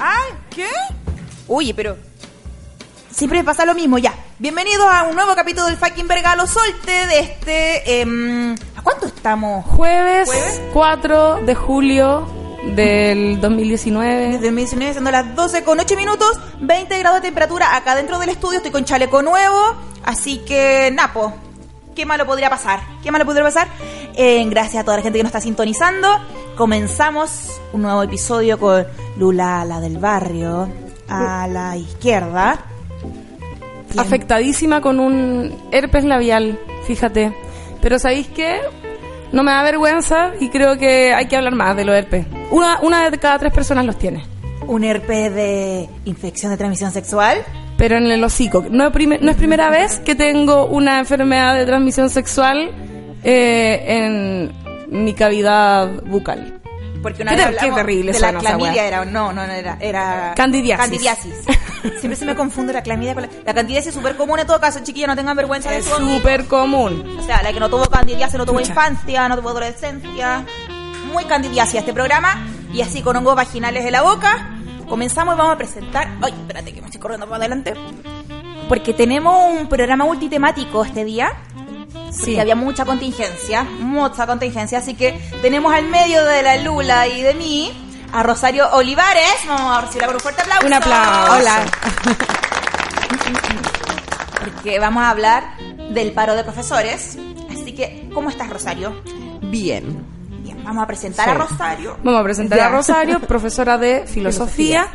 ¿Ay? ¿Qué? Oye, pero siempre me pasa lo mismo, ya. Bienvenidos a un nuevo capítulo del fucking Vergalo Solte de este... em, ¿A cuánto estamos? Jueves, ¿Jueves? 4 de julio del 2019. Desde 2019, siendo las 12 con 8 minutos, 20 grados de temperatura acá dentro del estudio, estoy con chaleco nuevo, así que Napo, ¿qué malo podría pasar? ¿Qué malo podría pasar? Eh, gracias a toda la gente que nos está sintonizando, comenzamos un nuevo episodio con Lula, la del barrio, a la izquierda. ¿Quién? Afectadísima con un herpes labial, fíjate. Pero ¿sabéis qué? No me da vergüenza y creo que hay que hablar más de los herpes. Una, una de cada tres personas los tiene. Un herpes de infección de transmisión sexual. Pero en el hocico. No, es prime- no es primera vez que tengo una enfermedad de transmisión sexual eh, en mi cavidad bucal. Porque una Qué vez qué terrible de la clamidia era, no, no, no era, era Candidiasis. candidiasis. Siempre se me confunde la clamidia con la, la candidiasis es súper común en todo caso, chiquillos, no tengan vergüenza de Es eso. súper común. O sea, la que no tuvo candidiasis no tuvo infancia, no tuvo adolescencia. Muy candidiasis este programa y así con hongos vaginales de la boca. Comenzamos y vamos a presentar. Ay, espérate que me estoy corriendo para adelante. Porque tenemos un programa multitemático este día. Sí. Sí. había mucha contingencia, mucha contingencia, así que tenemos al medio de la Lula y de mí a Rosario Olivares. Vamos a recibirla con un fuerte aplauso. Un aplauso. Hola. Porque vamos a hablar del paro de profesores. Así que, ¿cómo estás, Rosario? Bien. Bien, vamos a presentar Sí. a Rosario. Vamos a presentar Ya. a Rosario, profesora de filosofía.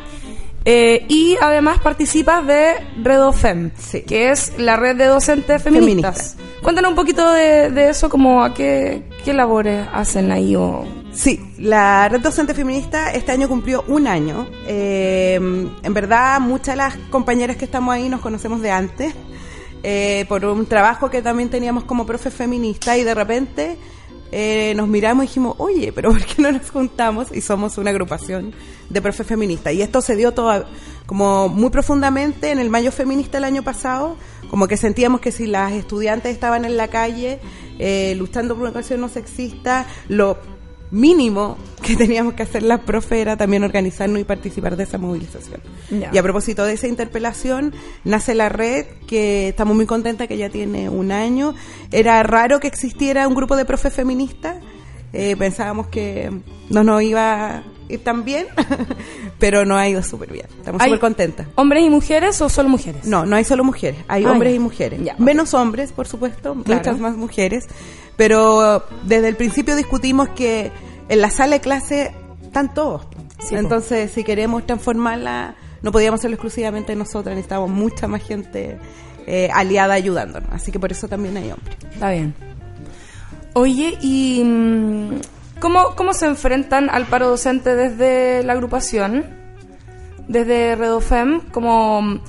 Eh, y además participas de Redofem, Sí. que es la red de docentes feministas. Cuéntanos un poquito de, de eso, como a qué, qué labores hacen ahí o... Sí, la Red Docente Feminista este año cumplió un año. Eh, en verdad, muchas de las compañeras que estamos ahí nos conocemos de antes, eh, por un trabajo que también teníamos como profe feminista y de repente eh, nos miramos y dijimos, oye, pero ¿por qué no nos juntamos? Y somos una agrupación de profe feministas. Y esto se dio todo como muy profundamente en el Mayo Feminista el año pasado, como que sentíamos que si las estudiantes estaban en la calle eh, luchando por una educación no sexista, lo mínimo que teníamos que hacer las profe era también organizarnos y participar de esa movilización. Y a propósito de esa interpelación, nace la red, que estamos muy contentas que ya tiene un año. Era raro que existiera un grupo de profes feministas. Eh, pensábamos que no nos iba tan bien, pero nos ha ido súper bien. Estamos ¿Hay súper contentas. ¿Hombres y mujeres o solo mujeres? No, no hay solo mujeres, hay Ah, hombres ya. y mujeres. Ya. Menos hombres, por supuesto, Claro. muchas más mujeres. Pero desde el principio discutimos que en la sala de clase están todos. Sí, po. Entonces, si queremos transformarla, no podíamos hacerlo exclusivamente nosotras, necesitamos mucha más gente eh, aliada ayudándonos. Así que por eso también hay hombres. Está bien. Oye, ¿y mm, cómo, cómo se enfrentan al paro docente desde la agrupación? Desde Redofem, como mm,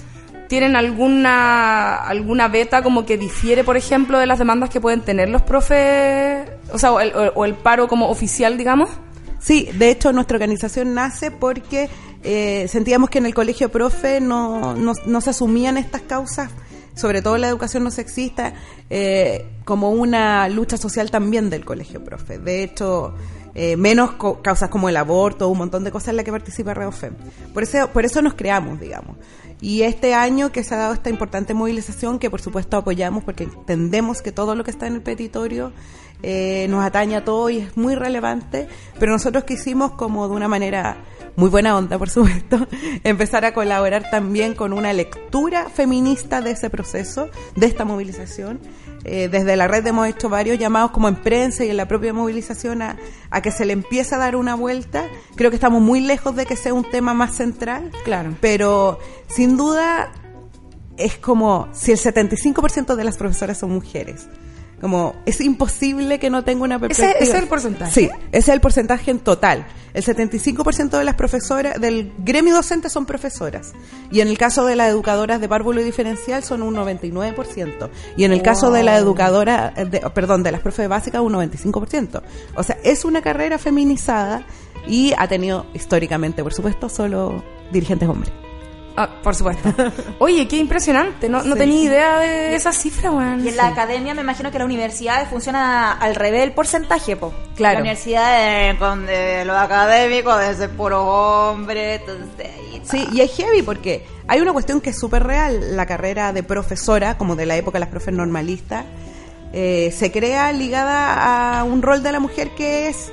tienen alguna alguna beta como que difiere, por ejemplo, de las demandas que pueden tener los profes, o sea, o el, o- el paro como oficial, digamos. Sí, de hecho nuestra organización nace porque eh, sentíamos que en el colegio profe no, no se asumían estas causas, sobre todo la educación no sexista, eh, como una lucha social también del colegio profe. De hecho, eh, menos co- causas como el aborto, un montón de cosas en las que participa Reofem. Por eso, por eso nos creamos, digamos. Y este año que se ha dado esta importante movilización, que por supuesto apoyamos porque entendemos que todo lo que está en el petitorio eh, nos atañe a todo y es muy relevante, pero nosotros quisimos como de una manera muy buena onda, por supuesto, empezar a colaborar también con una lectura feminista de ese proceso, de esta movilización. Eh, desde la red hemos hecho varios llamados como en prensa y en la propia movilización a, a que se le empiece a dar una vuelta. Creo que estamos muy lejos de que sea un tema más central, Claro. pero sin duda es como si el 75% de las profesoras son mujeres. Como es imposible que no tenga una Ese- perspectiva. ese es el porcentaje. Sí, ese es el porcentaje en total. El 75% de las profesoras del gremio docente son profesoras. Y en el caso de las educadoras de párvulo y diferencial son un 99%. Y en el caso de la educadora, eh, de- perdón, de las profes básicas un 95%. O sea, es una carrera feminizada y ha tenido históricamente, por supuesto, solo dirigentes hombres. Ah, por supuesto. Oye, qué impresionante. No, no Sí. tenía idea de esa cifra, weón. Y en la academia me imagino que las universidades funciona al revés el porcentaje, po. Claro. La universidad es con de los académicos de ser puro hombre, entonces ahí está. Sí, y es heavy porque hay una cuestión que es súper real. La carrera de profesora, como de la época de las profes normalistas, eh, se crea ligada a un rol de la mujer que es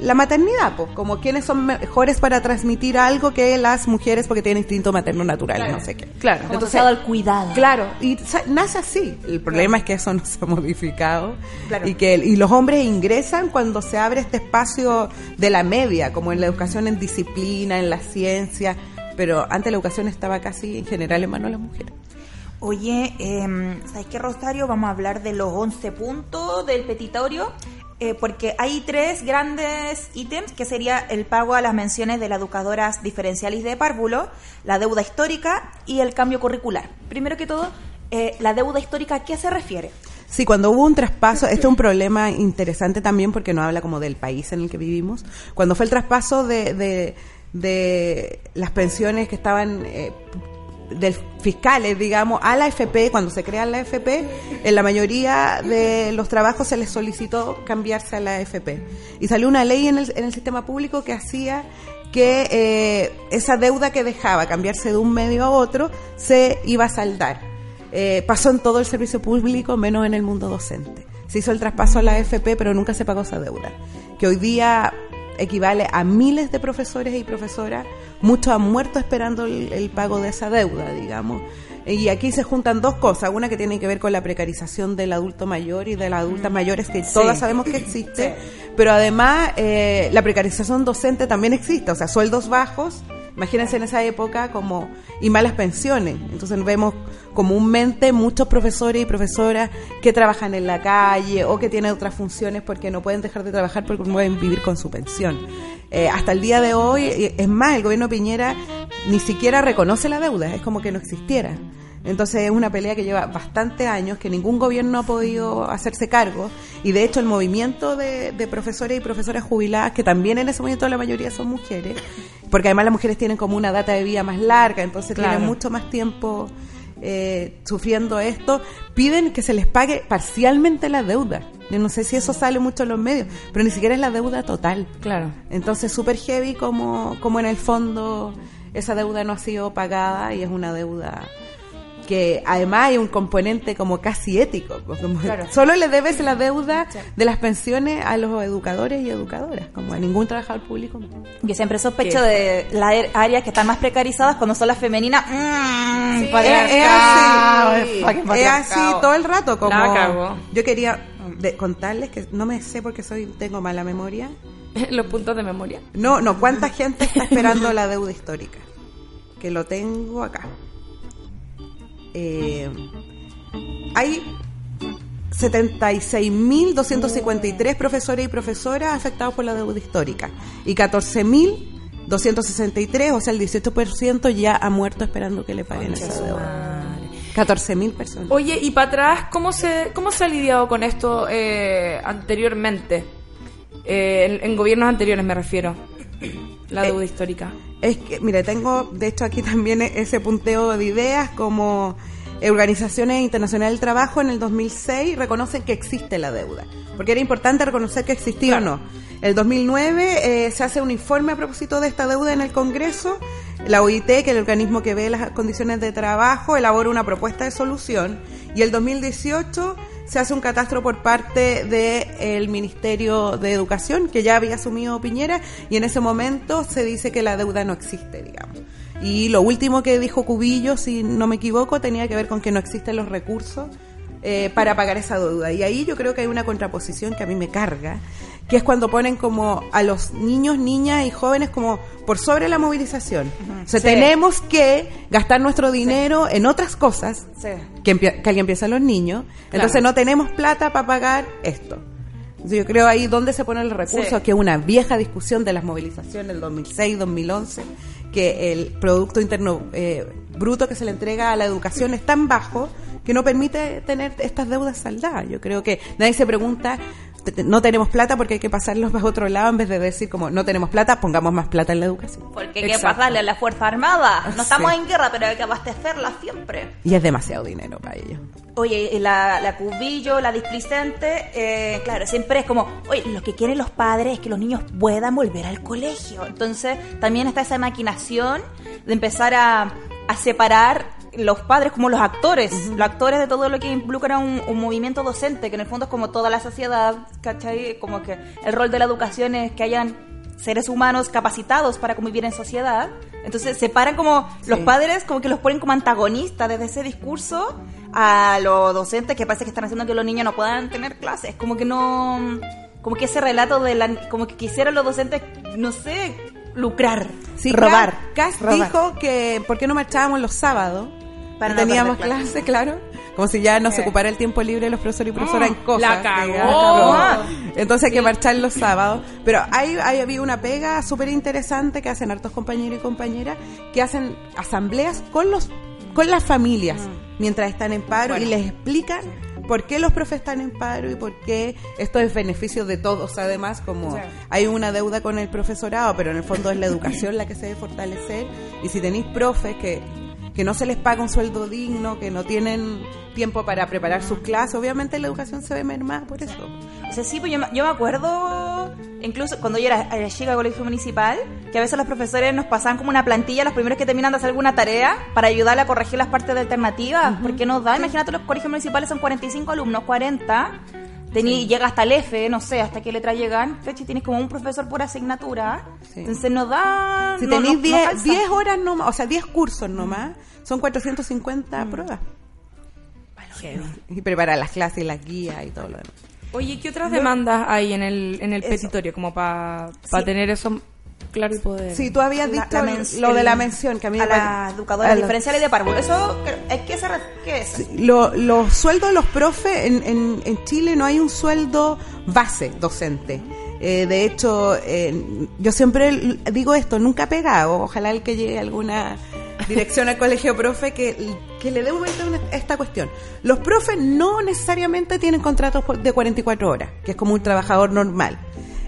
la maternidad, pues, como quienes son mejores para transmitir algo que las mujeres porque tienen instinto materno natural, no sé qué. Claro. Como al cuidado. Claro, y nace así. El problema es que eso no se ha modificado Claro. y que y los hombres ingresan cuando se abre este espacio de la media, como en la educación en disciplina, en la ciencia, pero antes la educación estaba casi en general en manos de las mujeres. Oye, eh, ¿sabes qué, Rosario? Vamos a hablar de los 11 puntos del petitorio, eh, porque hay tres grandes ítems, que sería el pago a las menciones de las educadoras diferenciales de párvulo, la deuda histórica y el cambio curricular. Primero que todo, eh, la deuda histórica, ¿a qué se refiere? Sí, cuando hubo un traspaso, este es un problema interesante también porque no habla como del país en el que vivimos. Cuando fue el traspaso de, de, las pensiones que estaban eh, del fiscales, digamos, a la FP, cuando se crea la FP, en la mayoría de los trabajos se les solicitó cambiarse a la FP. Y salió una ley en el, sistema público que hacía que eh, esa deuda que dejaba cambiarse de un medio a otro se iba a saldar. Eh, pasó en todo el servicio público, menos en el mundo docente. Se hizo el traspaso a la AFP, pero nunca se pagó esa deuda, que hoy día equivale a miles de profesores y profesoras. Muchos han muerto esperando el, el pago de esa deuda, digamos. Y aquí se juntan dos cosas, una que tiene que ver con la precarización del adulto mayor y de las adultas mayores, que todas sabemos que existe, pero además eh, la precarización docente también existe, o sea, sueldos bajos, imagínense en esa época como y malas pensiones. Entonces vemos comúnmente muchos profesores y profesoras que trabajan en la calle o que tienen otras funciones porque no pueden dejar de trabajar porque no pueden vivir con su pensión. Eh, hasta el día de hoy, eh, es más, el gobierno Piñera ni siquiera reconoce la deuda, es como que no existiera. Entonces es una pelea que lleva bastantes años, que ningún gobierno ha podido hacerse cargo. Y de hecho el movimiento de, de profesores y profesoras jubiladas, que también en ese momento la mayoría son mujeres, porque además las mujeres tienen como una data de vida más larga, entonces Claro. tienen mucho más tiempo eh, sufriendo esto, piden que se les pague parcialmente la deuda. Yo no sé si eso sale mucho en los medios, pero ni siquiera es la deuda total. Claro. Entonces, súper heavy como, como en el fondo esa deuda no ha sido pagada y es una deuda que además hay un componente como casi ético. como Claro. Solo le debes la deuda de las pensiones a los educadores y educadoras, como a ningún trabajador público. Yo siempre sospecho de las er- áreas que están más precarizadas cuando son las femeninas. Mm, Es, así, es todo el rato. Como La yo quería de- contarles que no me sé porque soy tengo mala memoria. Los puntos de memoria. No, no, ¿cuánta gente está esperando la deuda histórica? Que lo tengo acá. Eh, hay 76.253 profesores y profesoras afectados por la deuda histórica y 14.263, o sea, el 18% ya ha muerto esperando que le paguen esa deuda. 14.000 personas. Oye, y para atrás, ¿cómo se, cómo se ha lidiado con esto eh, anteriormente? Eh, en, en gobiernos anteriores me refiero. La deuda histórica. Es que, mire, tengo de hecho aquí también ese punteo de ideas como eh, Organizaciones Internacionales del Trabajo en el 2006 reconocen que existe la deuda, porque era importante reconocer que existía o no. El 2009 eh, se hace un informe a propósito de esta deuda en el Congreso. La OIT, que es el organismo que ve las condiciones de trabajo, elabora una propuesta de solución. Y el 2018 se hace un catastro por parte del Ministerio de Educación, que ya había asumido Piñera, y en ese momento se dice que la deuda no existe, digamos. Y lo último que dijo Cubillo, si no me equivoco, tenía que ver con que no existen los recursos eh, para pagar esa deuda. Y ahí yo creo que hay una contraposición que a mí me carga, que es cuando ponen como a los niños, niñas y jóvenes como por sobre la movilización. O sea, Sí. tenemos que gastar nuestro dinero en otras cosas Sí. que, alguien empieza los niños. Entonces no tenemos plata para pagar esto. Entonces, yo creo ahí donde se ponen los recursos, que es una vieja discusión de las movilizaciones del 2006, 2011, que el Producto Interno eh, Bruto que se le entrega a la educación es tan bajo que no permite tener estas deudas saldadas. Yo creo que nadie se pregunta no tenemos plata porque hay que pasarlos para otro lado en vez de decir como no tenemos plata, pongamos más plata en la educación. Porque hay que pasarle a la Fuerza Armada. No estamos Sí. en guerra, pero hay que abastecerla siempre. Y es demasiado dinero para ellos. Oye, y la, la cubillo, la displicente, eh, claro, siempre es como, oye, lo que quieren los padres es que los niños puedan volver al colegio. Entonces, también está esa maquinación de empezar a, a separar los padres como los actores, los actores de todo lo que involucra un, un movimiento docente, que en el fondo es como toda la sociedad, ¿cachai? Como que el rol de la educación es que hayan seres humanos capacitados para convivir en sociedad. Entonces separan como los padres, como que los ponen como antagonistas desde ese discurso a los docentes que parece que están haciendo que los niños no puedan tener clases. Como que no, como que ese relato de la, como que quisieran los docentes, no sé, lucrar, Sí, robar. Cass robar. dijo que ¿por qué no marchábamos los sábados? Para no teníamos clase, claro. Como si ya no se ocupara el tiempo libre de los profesores y profesoras en cosas. la cagó. Entonces hay que marchar los sábados. Pero hay, hay había una pega súper interesante que hacen hartos compañeros y compañeras que hacen asambleas con los con las familias mientras están en paro y les explican por qué los profes están en paro y por qué esto es beneficio de todos. Además, como Sí. hay una deuda con el profesorado, pero en el fondo es la educación la que se debe fortalecer. Y si tenéis profes que, que no se les paga un sueldo digno, que no tienen tiempo para preparar sus clases, obviamente la educación se ve mermada por eso. O sea, sí, pues yo, me- yo me acuerdo, incluso cuando yo era, era chica de colegio municipal, que a veces los profesores nos pasaban como una plantilla, los primeros que terminan de hacer alguna tarea, para ayudarle a corregir las partes de alternativas. Porque nos da, imagínate, los colegios municipales son 45 alumnos, 40. Tení, Llega hasta el F, no sé, hasta qué letra llegan. ¿cachai? Tienes como un profesor por asignatura. Sí. Entonces nos da. Si no- no- tenéis no 10 calza. 10 horas nomás, o sea, 10 cursos nomás, son 450 pruebas. Y preparar las clases y las guías y todo lo demás. Oye, ¿qué otras demandas hay en el, en el petitorio como para Sí. tener eso claro y poder? Sí, tú habías La- dicho la lo de la mención que a mí a me las educadoras a la- diferenciales de párvulo. Eso, ¿qué- ¿qué, se qué es? Lo- los sueldos de los profes en, en, en Chile no hay un sueldo base docente. Eh, de hecho, eh, yo siempre digo esto, nunca pegado. Ojalá el que llegue a alguna dirección al colegio profe que, que le dé un momento a esta cuestión. Los profes no necesariamente tienen contratos de 44 horas, que es como un trabajador normal.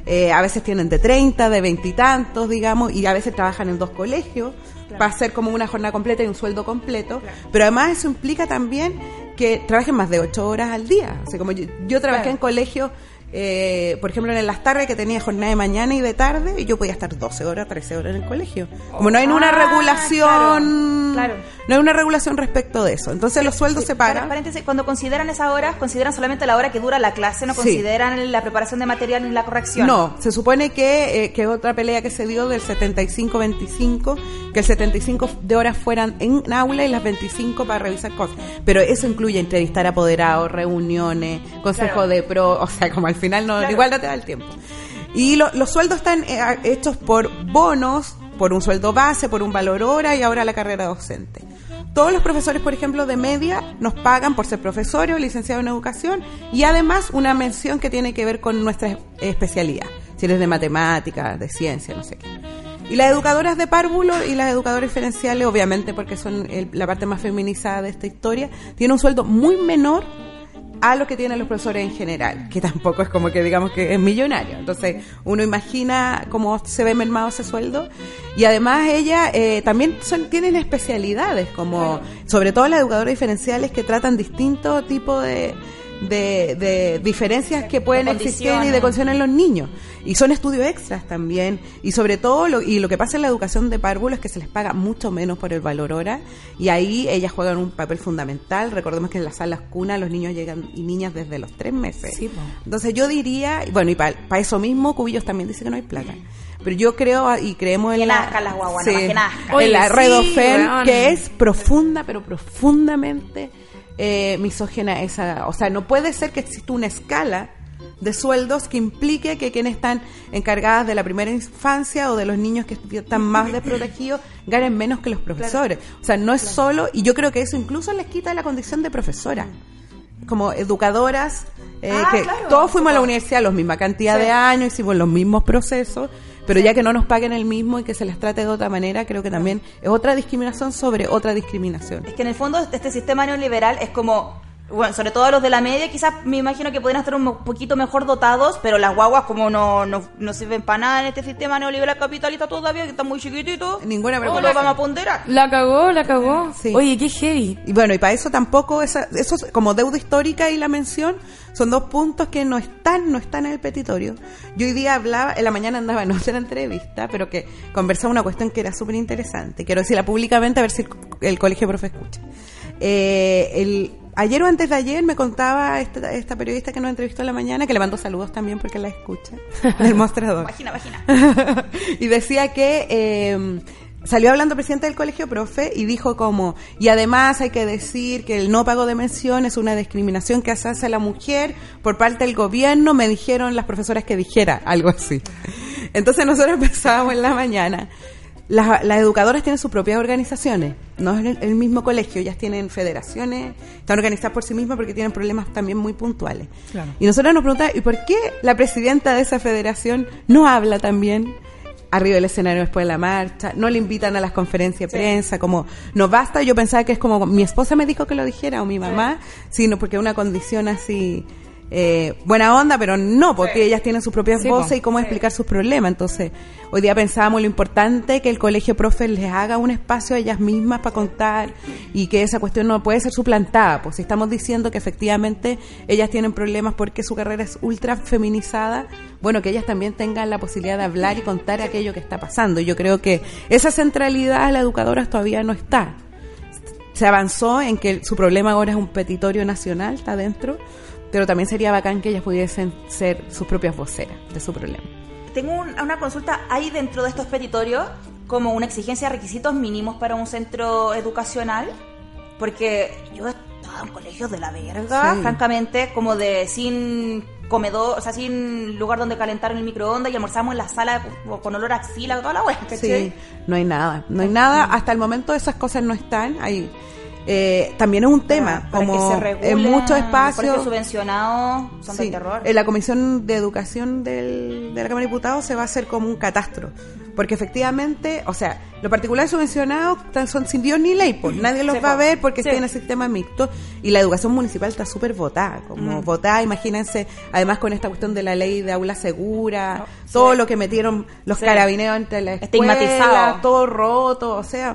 Eh, a veces tienen de 30, de 20 y tantos, digamos, y a veces trabajan en dos colegios para hacer como una jornada completa y un sueldo completo. Pero además eso implica también que trabajen más de 8 horas al día. O sea, como yo, yo trabajé Claro. en colegios, eh, por ejemplo, en las tardes que tenía jornada de mañana y de tarde, y yo podía estar 12 horas, 13 horas en el colegio. Como no hay una Ah, regulación, claro, claro. no hay una regulación respecto de eso. Entonces los sueldos se pagan. cuando consideran esas horas, consideran solamente la hora que dura la clase, no Sí. consideran la preparación de material ni la corrección. No, se supone que, eh, que otra pelea que se dio del 75-25, que el 75 de horas fueran en aula y las 25 para revisar cosas. Pero eso incluye entrevistar apoderados, reuniones, consejo Claro. de pro, o sea, como al final no, Claro. igual no te da el tiempo. Y lo- los sueldos están eh, hechos por bonos, por un sueldo base, por un valor hora y ahora la carrera docente. Todos los profesores, por ejemplo, de media nos pagan por ser profesores o licenciados en educación y además una mención que tiene que ver con nuestra especialidad, si eres de matemáticas, de ciencia, no sé qué. Y las educadoras de párvulo y las educadoras diferenciales, obviamente porque son el- la parte más feminizada de esta historia, tienen un sueldo muy menor a lo que tienen los profesores en general, que tampoco es como que digamos que es millonario. Entonces uno imagina cómo se ve mermado ese sueldo. Y además ellas eh, también son, tienen especialidades, como sobre todo las educadoras diferenciales que tratan distintos tipos de, de, de diferencias que pueden existir y de condiciones. en los niños. Y son estudios extras también. Y sobre todo, lo, y lo que pasa en la educación de párvulo es que se les paga mucho menos por el valor hora. Y ahí ellas juegan un papel fundamental. Recordemos que en las salas cuna los niños llegan y niñas desde los tres meses. Sí. Entonces yo diría, y bueno, y para eso mismo, Cubillos también dice que no hay plata. Pero yo creo y creemos en Que la, las guaguas, que. Oye, en la sí, Redofen, que es profunda, pero profundamente eh, misógena esa. O sea, no puede ser que exista una escala de sueldos que implique que quienes están encargadas de la primera infancia o de los niños que están más desprotegidos ganen menos que los profesores. O sea, no es solo, y yo creo que eso incluso les quita la condición de profesora. Como educadoras, eh, Ah, que claro. todos fuimos a la universidad la misma cantidad Sí. de años, hicimos los mismos procesos, pero ya que no nos paguen el mismo y que se les trate de otra manera, creo que también es otra discriminación sobre otra discriminación. Es que en el fondo este sistema neoliberal es como bueno, sobre todo los de la media, quizás me imagino que podrían estar un poquito mejor dotados, pero las guaguas como no, no, no sirven para nada en este sistema neoliberal capitalista todavía, que está muy chiquitito, Ninguna ¿cómo lo preocupación. vamos a ponderar? La cagó, la cagó. Sí. Oye, qué heavy. Y bueno, y para eso tampoco, esa, eso es como deuda histórica y la mención son dos puntos que no están, no están en el petitorio. Yo hoy día hablaba, en la mañana andaba en otra entrevista, pero que conversaba una cuestión que era súper interesante. Quiero decirla públicamente a ver si el, el colegio profe escucha. Eh, el, ayer o antes de ayer me contaba esta, esta periodista que nos entrevistó en la mañana, que le mando saludos también porque la escucha, del mostrador. Y decía que eh, salió hablando presidente del colegio profe y dijo como, y además hay que decir que el no pago de mención es una discriminación que se hace a la mujer por parte del gobierno, me dijeron las profesoras que dijera algo así. Entonces nosotros pensábamos en la mañana. Las, las educadoras tienen sus propias organizaciones, no es el, el mismo colegio, ellas tienen federaciones, están organizadas por sí mismas porque tienen problemas también muy puntuales. Claro. Y nosotros nos preguntamos, ¿y por qué la presidenta de esa federación no habla también arriba del escenario después de la marcha? No le invitan a las conferencias de prensa, como, no basta, yo pensaba que es como, mi esposa me dijo que lo dijera, o mi mamá, sino porque es una condición así... eh, buena onda, pero no, porque Sí. ellas tienen sus propias Sí, voces y cómo explicar sus problemas. Entonces, hoy día pensábamos lo importante que el colegio profe les haga un espacio a ellas mismas para contar y que esa cuestión no puede ser suplantada. Pues si estamos diciendo que efectivamente ellas tienen problemas porque su carrera es ultra feminizada, bueno, que ellas también tengan la posibilidad de hablar y contar aquello que está pasando. Y yo creo que esa centralidad a la educadora todavía no está se avanzó en que su problema ahora es un petitorio nacional, está dentro, pero también sería bacán que ellas pudiesen ser sus propias voceras de su problema. Tengo un- una consulta, ¿hay dentro de estos petitorios como una exigencia de requisitos mínimos para un centro educacional? Porque yo he estado en colegios de la verga, Sí. francamente, como de sin comedor, o sea, sin lugar donde calentar en el microondas y almorzamos en la sala con, olor a axila, toda la ¿cachai? Sí, no hay nada, no hay nada, hasta el momento esas cosas no están ahí. Eh, también es un tema, Para como regule en muchos espacios subvencionados son Sí, del terror. En la Comisión de Educación del- de la Cámara de Diputados se va a hacer como un catastro. Porque efectivamente, o sea, los particulares subvencionados son sin Dios ni ley, pues nadie los va a ver porque Sí. tiene sistema mixto. Y la educación municipal está súper votada, como Mm. votada, imagínense, además con esta cuestión de la ley de aula segura, Oh, todo sí. lo que metieron los carabineros entre la escuela, todo roto, o sea...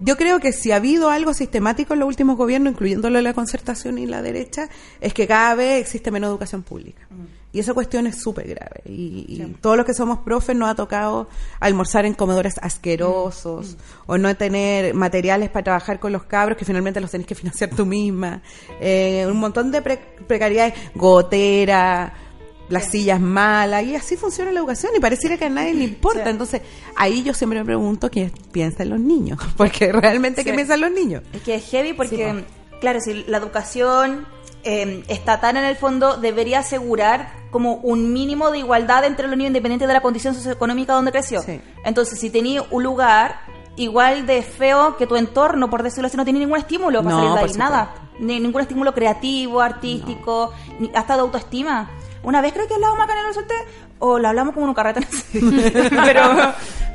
Yo creo que si ha habido algo sistemático en los últimos gobiernos, incluyéndolo la concertación y la derecha, es que cada vez existe menos educación pública. Y esa cuestión es súper grave. Y, y todos los que somos profes nos ha tocado almorzar en comedores asquerosos o no tener materiales para trabajar con los cabros que finalmente los tenés que financiar tú misma. Eh, un montón de pre- precariedades, gotera, las sillas malas, y así funciona la educación y pareciera que a nadie le importa. Sí. Entonces, ahí yo siempre me pregunto qué piensan los niños, porque realmente qué Sí. piensan los niños. Es que es heavy porque, claro, si la educación eh, estatal en el fondo debería asegurar como un mínimo de igualdad entre los niños independientes de la condición socioeconómica donde creció. Entonces, si tenía un lugar igual de feo que tu entorno, por decirlo así, no tiene ningún estímulo para No, salir de ahí, nada. Ni, ningún estímulo creativo, artístico, ni hasta de autoestima. Una vez creo que acá en el solté, o lo hablamos como en un carrete, pero,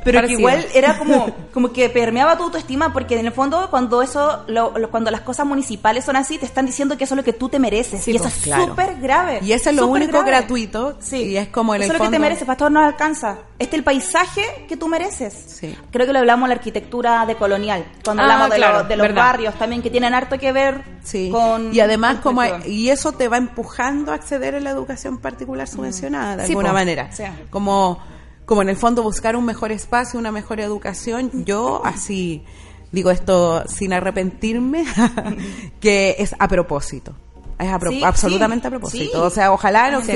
pero que igual era como, como que permeaba tu autoestima, porque en el fondo cuando eso, lo- lo- cuando las cosas municipales son así, te están diciendo que eso es lo que tú te mereces. Sí, y eso pues, es claro. súper grave. Y eso es lo único grave. gratuito, Sí. y es como en eso el es lo que te mereces, pastor no alcanza. Este es el paisaje que tú mereces. Sí. Creo que lo hablamos en la arquitectura decolonial, cuando Ah, hablamos de, claro, los- de los verdad. barrios también, que tienen harto que ver Sí. con... y además con como hay- y eso te va empujando a acceder a la educación particular subvencionada de alguna manera. Sí. Como como en el fondo buscar un mejor espacio, una mejor educación. Yo así digo esto sin arrepentirme que es a propósito. Es a pro- Sí, absolutamente sí, a propósito. O sea, ojalá no. Sí.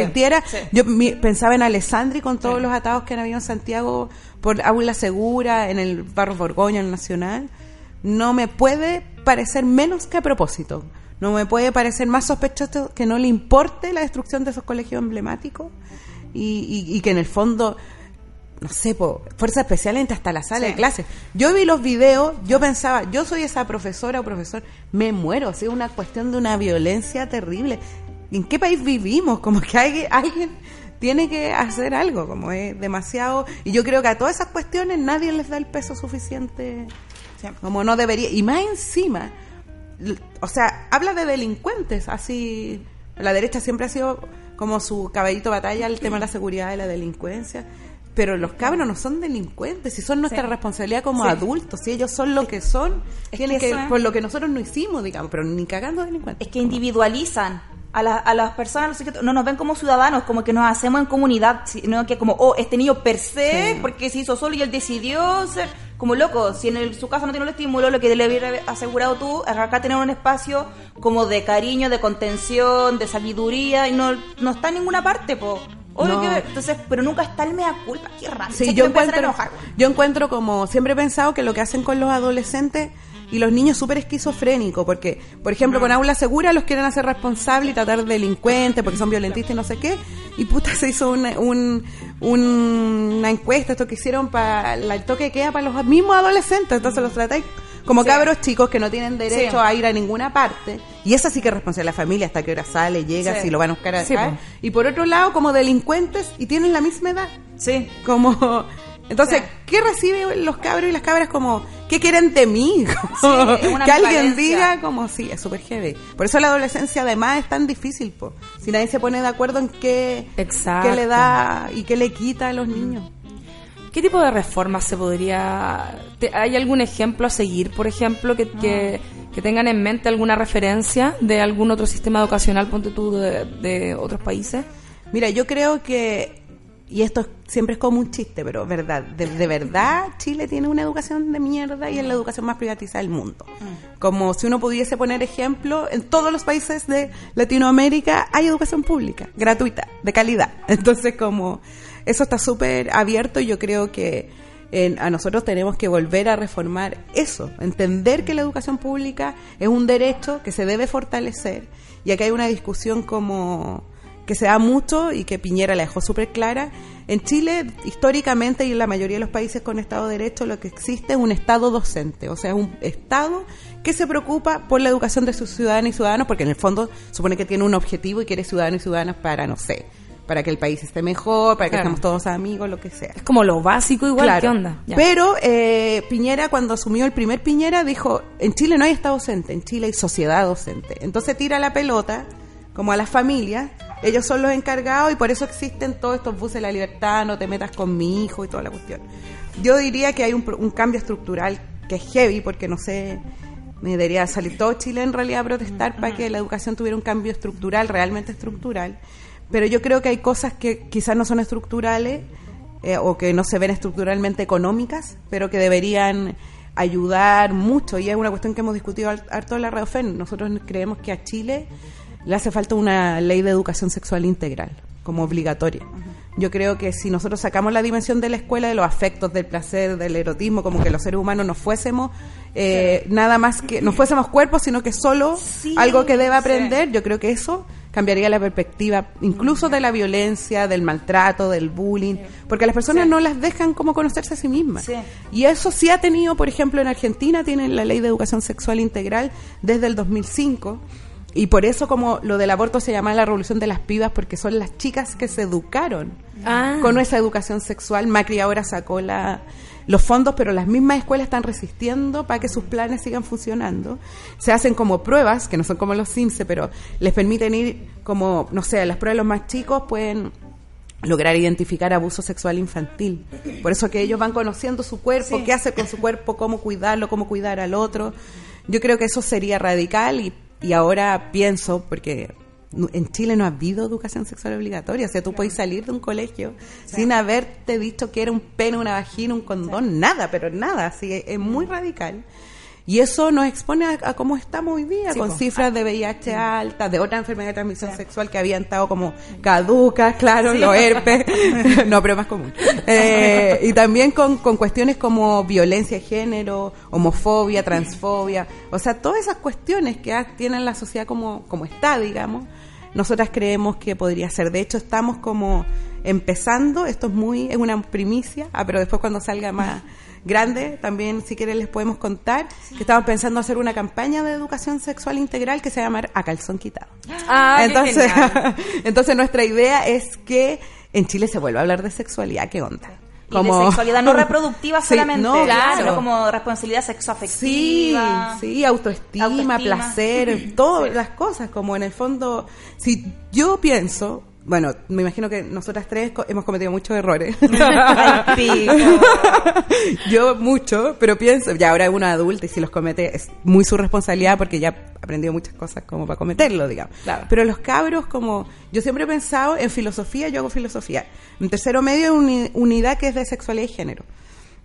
Yo mi- pensaba en Alessandri con todos los atados que han habido en Santiago por Aula Segura, en el Barros Borgoña, en el Nacional. No me puede parecer menos que a propósito. No me puede parecer más sospechoso que no le importe la destrucción de esos colegios emblemáticos y, y- y que en el fondo, no sé, po, fuerza especialmente hasta la sala Sí. de clases. Yo vi los videos, yo pensaba, yo soy esa profesora o profesor, me muero, es una cuestión de una violencia terrible. ¿En qué país vivimos? Como que alguien, alguien tiene que hacer algo, como es demasiado... Y yo creo que a todas esas cuestiones nadie les da el peso suficiente, Sí. como no debería. Y más encima, o sea, habla de delincuentes, así, la derecha siempre ha sido como su caballito batalla el tema de la seguridad y la delincuencia. Pero los cabros no son delincuentes, si son nuestra Sí. responsabilidad como Sí. adultos, si ellos son lo que son, Es tienen que por lo que nosotros no hicimos, digamos, pero ni cagando delincuentes. Es que individualizan a, la- a las personas, a los sujetos, no nos ven como ciudadanos, como que nos hacemos en comunidad, sino que como, oh, este niño per se, Sí. porque se hizo solo y él decidió ser como loco. Si en el- su casa no tiene un estímulo, lo que le hubiera asegurado tú, es acá tener un espacio como de cariño, de contención, de sabiduría, y no, no está en ninguna parte, po. Obvio No. que- entonces, pero nunca está el mea culpa, qué raro. Sí, yo encuentro, yo encuentro como siempre he pensado que lo que hacen con los adolescentes y los niños súper esquizofrénico, porque, por ejemplo, con aula segura los quieren hacer responsables y tratar de delincuentes porque son violentistas y no sé qué, y puta se hizo una, un- un- una encuesta, esto que hicieron para el toque de queda para los mismos adolescentes, entonces los tratáis como Sí. cabros chicos que no tienen derecho Sí. a ir a ninguna parte, y esa sí que es responsabilidad de la familia, hasta qué hora sale, llega, Sí. si lo van a buscar acá, Sí, po. y por otro lado como delincuentes y tienen la misma edad. Sí. Como, entonces, Sí. ¿qué reciben los cabros y las cabras como, qué quieren de mí? Como, que alguien diga como, sí, es súper heavy. Por eso la adolescencia además es tan difícil, po. Si nadie se pone de acuerdo en qué, Exacto. qué le da y qué le quita a los niños. ¿Qué tipo de reformas se podría... te- ¿Hay algún ejemplo a seguir, por ejemplo, que, que, que tengan en mente alguna referencia de algún otro sistema educacional, ponte tú, de, de otros países? Mira, yo creo que, y esto siempre es como un chiste, pero verdad, de, de verdad Chile tiene una educación de mierda y es la educación más privatizada del mundo. Como si uno pudiese poner ejemplo, en todos los países de Latinoamérica hay educación pública, gratuita, de calidad. Entonces, como eso está súper abierto y yo creo que en- a nosotros tenemos que volver a reformar eso, entender que la educación pública es un derecho que se debe fortalecer y acá hay una discusión como que se da mucho y que Piñera la dejó súper clara. En Chile, históricamente y en la mayoría de los países con Estado de Derecho, lo que existe es un Estado docente, o sea, un Estado que se preocupa por la educación de sus ciudadanos y ciudadanos, porque en el fondo supone que tiene un objetivo y quiere ciudadanos y ciudadanas para, no sé, para que el país esté mejor, para que Claro. estemos todos amigos, lo que sea. Es como lo básico igual, Claro. ¿qué onda? Ya. Pero eh, Piñera, cuando asumió el primer Piñera, dijo, en Chile no hay Estado docente, en Chile hay sociedad docente. Entonces tira la pelota, como a las familias, ellos son los encargados y por eso existen todos estos buses de la libertad, no te metas con mi hijo y toda la cuestión. Yo diría que hay un, un cambio estructural que es heavy, porque no sé, me debería salir todo Chile en realidad a protestar para que la educación tuviera un cambio estructural, realmente estructural. Pero yo creo que hay cosas que quizás no son estructurales eh, o que no se ven estructuralmente económicas, pero que deberían ayudar mucho. Y es una cuestión que hemos discutido harto en la Radio FEN. Nosotros creemos que a Chile le hace falta una ley de educación sexual integral, como obligatoria. Yo creo que si nosotros sacamos la dimensión de la escuela, de los afectos, del placer, del erotismo, como que los seres humanos no fuésemos eh, nada más que, no fuésemos cuerpos, sino que solo Sí, algo que deba sí. aprender, yo creo que eso cambiaría la perspectiva incluso de la violencia, del maltrato, del bullying, porque las personas no las dejan como conocerse a sí mismas. Y eso sí ha tenido, por ejemplo, en Argentina tienen la ley de educación sexual integral desde el 2005. Y por eso como lo del aborto se llama la revolución de las pibas, porque son las chicas que se educaron Ah. con esa educación sexual. Macri ahora sacó la, los fondos, pero las mismas escuelas están resistiendo para que sus planes sigan funcionando. Se hacen como pruebas, que no son como los CIMSE, pero les permiten ir como, no sé, las pruebas de los más chicos pueden lograr identificar abuso sexual infantil. Por eso que ellos van conociendo su cuerpo, Sí. qué hacer con su cuerpo, cómo cuidarlo, cómo cuidar al otro. Yo creo que eso sería radical y, y ahora pienso, porque en Chile no ha habido educación sexual obligatoria, o sea, tú puedes salir de un colegio sin haberte dicho que era un pene, una vagina, un condón, nada, pero nada, así es, es muy radical. Y eso nos expone a, a cómo estamos hoy día, Sí, con po. cifras de VIH altas, de otras enfermedades de transmisión sexual que habían estado como caducas, claro, los herpes, no, pero más común. Eh, y también con, con cuestiones como violencia de género, homofobia, transfobia, o sea, todas esas cuestiones que tienen la sociedad como, como está, digamos, nosotras creemos que podría ser. De hecho, estamos como empezando, esto es muy, es una primicia, ah, pero después cuando salga más grande, también si quieren les podemos contar que estamos pensando hacer una campaña de educación sexual integral que se llama A Calzón Quitado. Ah, entonces, entonces nuestra idea es que en Chile se vuelva a hablar de sexualidad, ¿qué onda? Y Como- de sexualidad no reproductiva Sí, solamente, no, claro. sino como responsabilidad Sí, sexoafectiva. sí, autoestima, Autoestima. placer, todas las cosas, como en el fondo, si yo pienso, bueno, me imagino que nosotras tres co- hemos cometido muchos errores. Yo mucho, pero pienso, ya ahora es una adulta y si los comete es muy su responsabilidad porque ya ha aprendido muchas cosas como para cometerlo, digamos. Claro. Pero los cabros, como yo siempre he pensado en filosofía, yo hago filosofía. En tercero medio hay una unidad que es de sexualidad y género.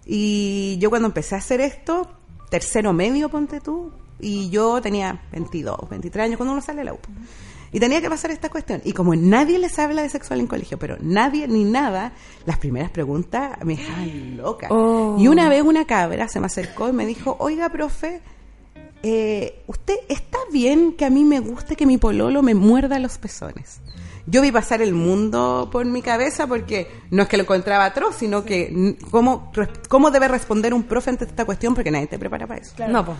Y yo cuando empecé a hacer esto, tercero medio, ponte tú, y yo tenía 22, 23 años cuando uno sale de la UPA. Y tenía que pasar esta cuestión. Y como nadie les habla de sexual en colegio, pero nadie ni nada, las primeras preguntas me dejaban loca. Oh. Y una vez una cabra se me acercó y me dijo, oiga, profe, eh, ¿usted está bien que a mí me guste que mi pololo me muerda los pezones? Yo vi pasar el mundo por mi cabeza porque no es que lo encontraba atroz, sino que cómo, cómo debe responder un profe ante esta cuestión porque nadie te prepara para eso. No, pues.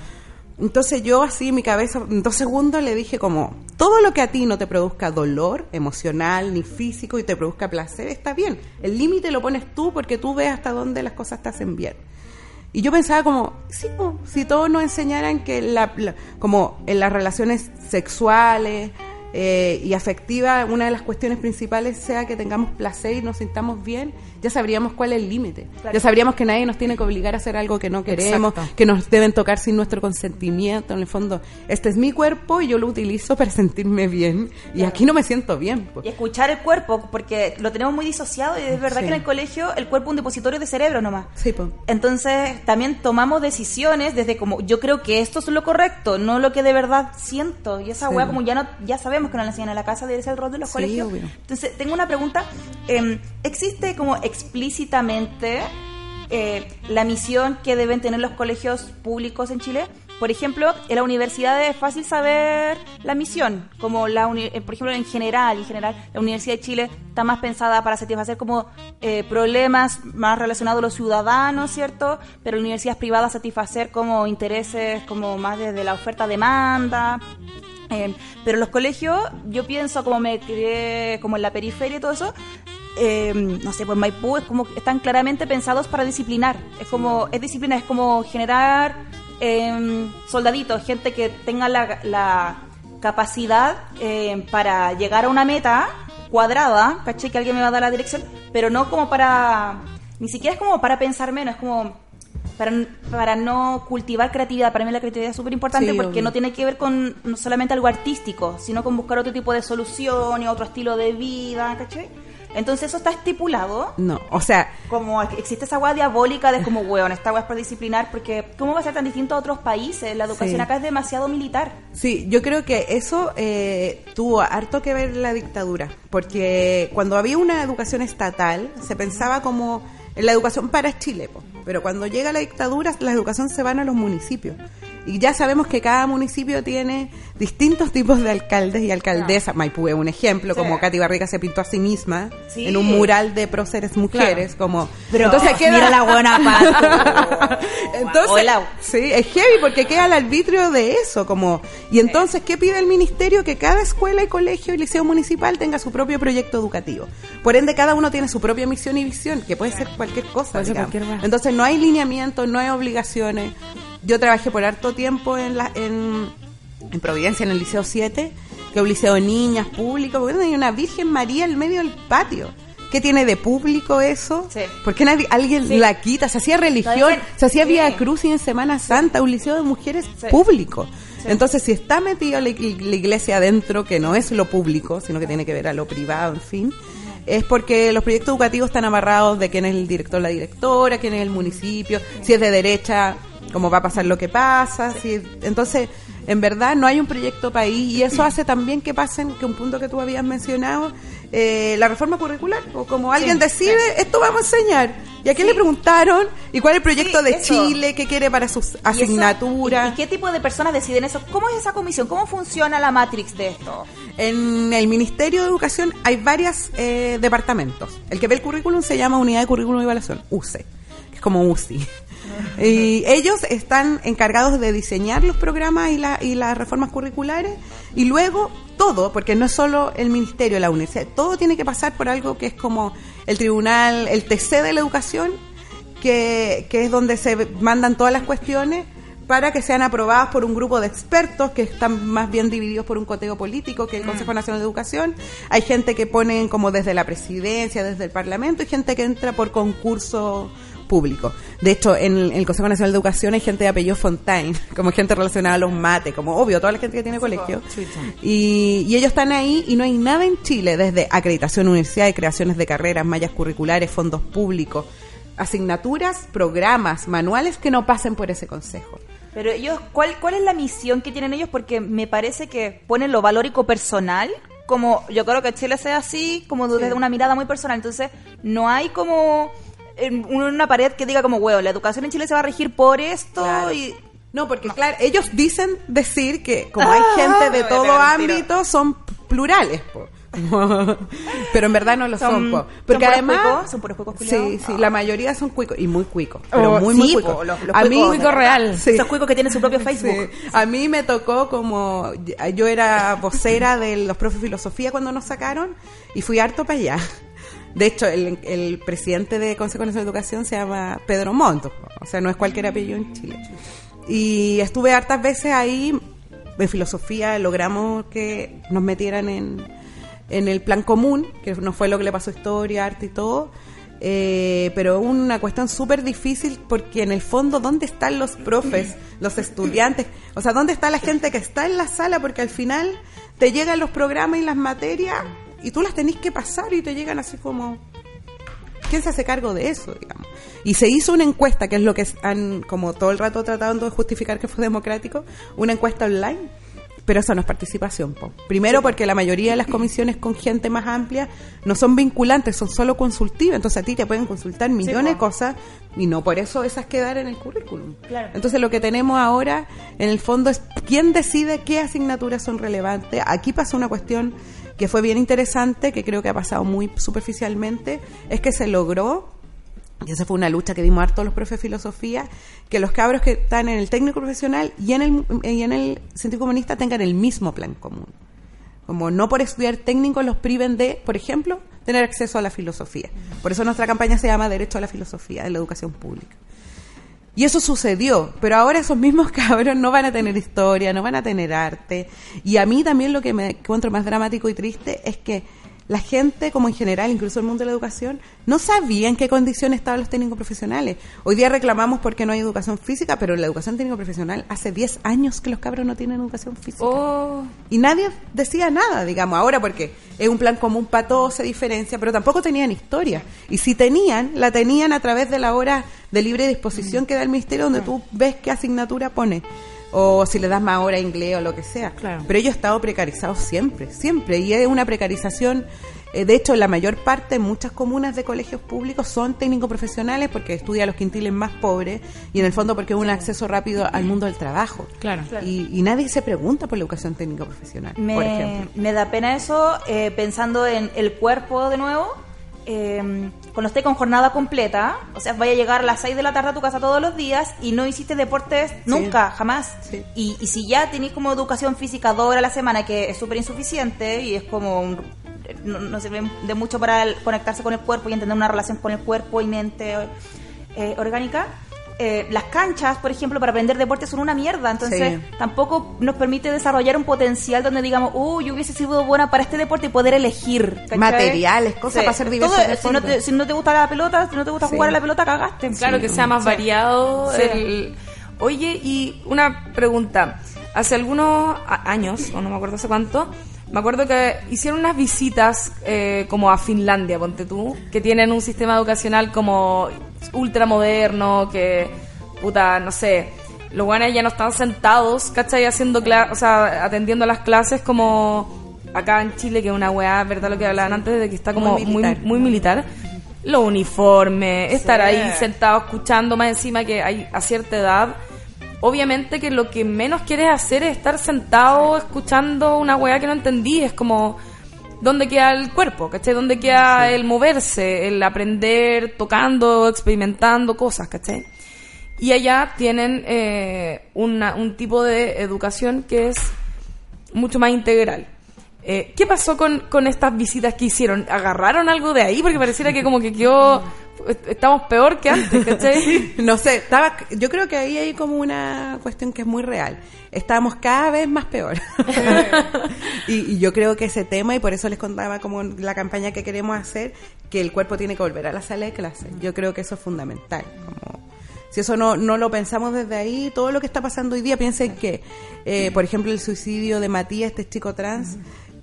Entonces yo así mi cabeza, en dos segundos le dije como, todo lo que a ti no te produzca dolor emocional ni físico y te produzca placer, está bien. El límite lo pones tú porque tú ves hasta dónde las cosas te hacen bien. Y yo pensaba como, sí, si todos nos enseñaran que la, la- como en las relaciones sexuales eh, y afectivas, una de las cuestiones principales sea que tengamos placer y nos sintamos bien, ya sabríamos cuál es el límite. Ya sabríamos que nadie nos tiene que obligar a hacer algo que no queremos, Exacto. que nos deben tocar sin nuestro consentimiento. En el fondo, este es mi cuerpo y yo lo utilizo para sentirme bien. Y aquí no me siento bien. pues. Y escuchar el cuerpo, porque lo tenemos muy disociado y es verdad Sí. que en el colegio el cuerpo es un depositorio de cerebro nomás. Sí, pues. Entonces también tomamos decisiones desde como yo creo que esto es lo correcto, no lo que de verdad siento. Y esa Sí. como ya no ya sabemos que no la enseñan en la casa, debe ser el rol de los Sí, colegios. obvio. Entonces tengo una pregunta. eh, ¿Existe como explícitamente eh, la misión que deben tener los colegios públicos en Chile? Por ejemplo, en la universidad es fácil saber la misión, como la eh, por ejemplo en general, en general la Universidad de Chile está más pensada para satisfacer como eh, problemas más relacionados a los ciudadanos, ¿cierto? Pero universidades privadas satisfacer como intereses como más desde la oferta-demanda. Eh, pero los colegios, yo pienso como me crié como en la periferia y todo eso, eh, no sé, pues Maipú es como están claramente pensados para disciplinar. Es como, es disciplina, es como generar eh, soldaditos, gente que tenga la, la capacidad eh, para llegar a una meta cuadrada, caché que alguien me va a dar la dirección, pero no como para, ni siquiera es como para pensar menos, es como para, para no cultivar creatividad. Para mí la creatividad es súper importante Sí, porque obvio. no tiene que ver con no solamente algo artístico, sino con buscar otro tipo de solución y otro estilo de vida, ¿cachai? Entonces eso está estipulado. No, o sea, Como existe esa agua diabólica de como, weón, esta agua es para disciplinar, porque ¿cómo va a ser tan distinto a otros países? La educación Sí. acá es demasiado militar. Sí, yo creo que eso eh, tuvo harto que ver la dictadura, porque cuando había una educación estatal se pensaba como en la educación para Chile, po. pero cuando llega la dictadura la educación se van a los municipios. Y ya sabemos que cada municipio tiene distintos tipos de alcaldes y alcaldesas. Maipú es un ejemplo, Sí. como Katy Barriga se pintó a sí misma Sí. en un mural de próceres mujeres, como... Pero entonces queda... mira la buena pata. Entonces, Hola. sí, es heavy porque queda al arbitrio de eso, como y entonces qué pide el ministerio que cada escuela y colegio y liceo municipal tenga su propio proyecto educativo. Por ende cada uno tiene su propia misión y visión, que puede ser cualquier cosa. Cualquier. Entonces no hay lineamientos, no hay obligaciones. Yo trabajé por harto tiempo en la en, en Providencia en el liceo 7, que es un liceo de niñas público, porque hay una Virgen María en medio del patio. ¿Qué tiene de público eso? Sí. ¿Por qué nadie, alguien Sí. la quita? Se hacía religión, se hacía sí. Vía Cruz y en Semana Santa, un liceo de mujeres público. Entonces, si está metido la, la iglesia adentro, que no es lo público, sino que tiene que ver a lo privado, en fin, es porque los proyectos educativos están amarrados de quién es el director la directora, quién es el municipio, si es de derecha, cómo va a pasar lo que pasa. Si, entonces, en verdad, no hay un proyecto país y eso hace también que pasen, que un punto que tú habías mencionado, eh, la reforma curricular, o como alguien decide, esto vamos a enseñar. ¿Y a quién Sí. le preguntaron? ¿Y cuál es el proyecto Sí, de eso. Chile? ¿Qué quiere para sus ¿Y eso- asignaturas? ¿Y, y qué tipo de personas deciden eso? ¿Cómo es esa comisión? ¿Cómo funciona la matrix de esto? En el Ministerio de Educación hay varios departamentos. El que ve el currículum se llama Unidad de Currículum y Evaluación, UCE, que es como UCI. Y ellos están encargados de diseñar los programas y, la- y las reformas curriculares y luego todo, porque no es solo el ministerio, la universidad, todo tiene que pasar por algo que es como el tribunal, el TC de la educación, que, que es donde se mandan todas las cuestiones para que sean aprobadas por un grupo de expertos que están más bien divididos por un coteo político que el Consejo Nacional de Educación. Hay gente que ponen como desde la presidencia, desde el Parlamento, y gente que entra por concurso público. De hecho, en el Consejo Nacional de Educación hay gente de apellido Fontaine, como gente relacionada a los mates, como obvio, toda la gente que tiene colegio. Y, y ellos están ahí y no hay nada en Chile, desde acreditación universidad creaciones de carreras, mallas curriculares, fondos públicos, asignaturas, programas, manuales que no pasen por ese consejo. Pero ellos, ¿cuál, ¿cuál es la misión que tienen ellos? Porque me parece que ponen lo valórico personal, como yo creo que Chile sea así, como desde una mirada muy personal. Entonces, no hay como en una pared que diga como, huevo, la educación en Chile se va a regir por esto y... No, porque claro, ellos dicen decir que como hay ah, gente de todo ámbito, son plurales. Po. pero en verdad no lo son, porque además son puros cuicos sí sí la mayoría son cuicos y muy cuicos pero oh, muy muy cuicos. a mí cuico real sí. esos cuicos que tienen su propio Facebook. A mí me tocó como yo era vocera de los profes de filosofía cuando nos sacaron y fui harto para allá de hecho, el, el presidente de Consejo Nacional de Educación se llama Pedro Monto, o sea, no es cualquier apellido en Chile. Y estuve hartas veces ahí, en filosofía logramos que nos metieran en, en el plan común, que no fue lo que le pasó a historia, arte y todo, eh, pero una cuestión súper difícil porque en el fondo, ¿dónde están los profes, los estudiantes? O sea, ¿dónde está la gente que está en la sala? Porque al final te llegan los programas y las materias y tú las tenés que pasar y te llegan así como... ¿Quién se hace cargo de eso, digamos? Y se hizo una encuesta, que es lo que han como todo el rato tratando de justificar que fue democrático, una encuesta online pero eso no es participación. Po. Primero porque la mayoría de las comisiones con gente más amplia no son vinculantes, son solo consultivas. Entonces a ti te pueden consultar millones de cosas y no por eso esas quedar en el currículum. Entonces lo que tenemos ahora en el fondo es quién decide qué asignaturas son relevantes. Aquí pasa una cuestión que fue bien interesante, que creo que ha pasado muy superficialmente, es que se logró y esa fue una lucha que dimos harto los profes de filosofía, que los cabros que están en el técnico profesional y en el, y en el sentido comunista tengan el mismo plan común. Como no por estudiar técnico los priven de, por ejemplo, tener acceso a la filosofía. Por eso nuestra campaña se llama Derecho a la Filosofía de la Educación Pública. Y eso sucedió, pero ahora esos mismos cabros no van a tener historia, no van a tener arte. Y a mí también lo que me encuentro más dramático y triste es que la gente, como en general, incluso el mundo de la educación, no sabía en qué condiciones estaban los técnicos profesionales. Hoy día reclamamos porque no hay educación física, pero la educación técnico profesional hace 10 años que los cabros no tienen educación física. Oh. Y nadie decía nada, digamos, ahora porque es un plan común para todos, se diferencia, pero tampoco tenían historia. Y si tenían, la tenían a través de la hora de libre disposición que da el ministerio, donde tú ves qué asignatura pone o si le das más hora inglés o lo que sea. Pero ellos han estado precarizados siempre, siempre. Y es una precarización, eh, de hecho, la mayor parte, muchas comunas de colegios públicos son técnicos profesionales porque estudian los quintiles más pobres y en el fondo porque es un acceso rápido al mundo del trabajo. Claro. Y, nadie se pregunta por la educación técnico profesional, me, por ejemplo. Me da pena eso, eh, pensando en el cuerpo de nuevo. Eh, cuando estés con jornada completa, o sea, vaya a llegar a las 6 de la tarde a tu casa todos los días y no hiciste deportes nunca, jamás. Y, y, si ya tenés como educación física dos horas a la semana, que es súper insuficiente y es como, no, sirve de mucho para conectarse con el cuerpo y entender una relación con el cuerpo y mente eh, orgánica, eh, las canchas, por ejemplo, para aprender deporte son una mierda. Entonces, tampoco nos permite desarrollar un potencial donde digamos, uy, yo hubiese sido buena para este deporte y poder elegir. Materiales, cosas para hacer diversos si, no te, si no te gusta la pelota, si no te gusta jugar a la pelota, cagaste. Claro, que sea más variado. Oye, y una pregunta. Hace algunos años, o no me acuerdo hace cuánto, me acuerdo que hicieron unas visitas eh, como a Finlandia, ponte tú, que tienen un sistema educacional como ultramoderno, que, puta, no sé, los buenos ya no están sentados, ¿cachai? Haciendo o sea, atendiendo las clases como acá en Chile, que es una weá, ¿verdad? Lo que hablaban antes de que está como muy militar. Muy, militar. Los uniformes, estar ahí sentado escuchando más encima que hay a cierta edad. Obviamente que lo que menos quieres hacer es estar sentado escuchando una weá que no entendí. Es como dónde queda el cuerpo, ¿cachai? ¿Dónde queda el moverse, el aprender tocando, experimentando cosas, ¿cachai? Y allá tienen eh, un tipo de educación que es mucho más integral. Eh, ¿Qué pasó con, con estas visitas que hicieron? ¿Agarraron algo de ahí? Porque pareciera que como que quedó... Estamos peor que antes, ¿cachai? no sé, estaba, yo creo que ahí hay como una cuestión que es muy real. Estábamos cada vez más peor. y, y yo creo que ese tema, y por eso les contaba como la campaña que queremos hacer, que el cuerpo tiene que volver a la sala de clase. Yo creo que eso es fundamental. Como, si eso no, no lo pensamos desde ahí, todo lo que está pasando hoy día, piensen que, eh, por ejemplo, el suicidio de Matías, este chico trans,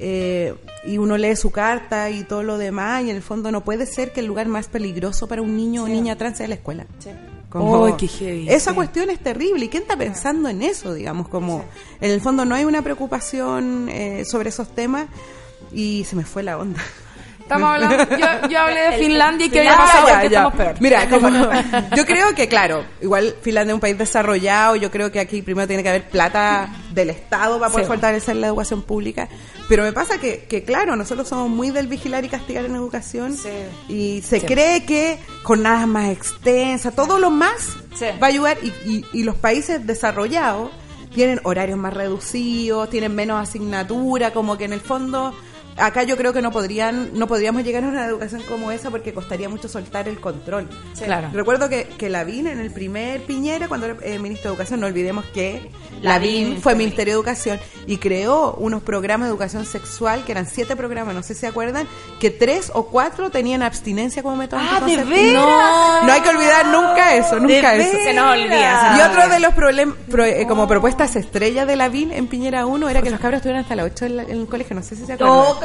eh, y uno lee su carta y todo lo demás, y en el fondo no puede ser que el lugar más peligroso para un niño o niña trans sea la escuela. Como, Ay, qué heavy, esa sí. cuestión es terrible. ¿Y quién está pensando en eso? Digamos, como en el fondo no hay una preocupación eh, sobre esos temas y se me fue la onda. Estamos hablando, yo, yo hablé de Finlandia y que había pasado ya, porque ya. estamos peor. Mira, como, yo creo que, claro, igual Finlandia es un país desarrollado, yo creo que aquí primero tiene que haber plata del Estado para poder Sí. fortalecer la educación pública, pero me pasa que, que, claro, nosotros somos muy del vigilar y castigar en educación Sí. y se Sí. cree que jornadas más extensas, todo lo más va a ayudar y, y- y los países desarrollados tienen horarios más reducidos, tienen menos asignatura, como que en el fondo acá yo creo que no podrían no podríamos llegar a una educación como esa porque costaría mucho soltar el control. Claro. Recuerdo que, que Lavín en el primer Piñera, cuando era eh, ministro de Educación, no olvidemos que Lavín Lavín fue Ministerio de Educación y creó unos programas de educación sexual, que eran siete programas, no sé si se acuerdan, que tres o cuatro tenían abstinencia como método Ah, ¿de anticonceptivo. veras? No hay que olvidar nunca eso, nunca eso. Se nos olvida. Y otro de los problemas, como propuestas estrellas de Lavín en Piñera 1 era que los cabros estuvieran hasta las 8 en, la- en el colegio, no sé si se acuerdan. No.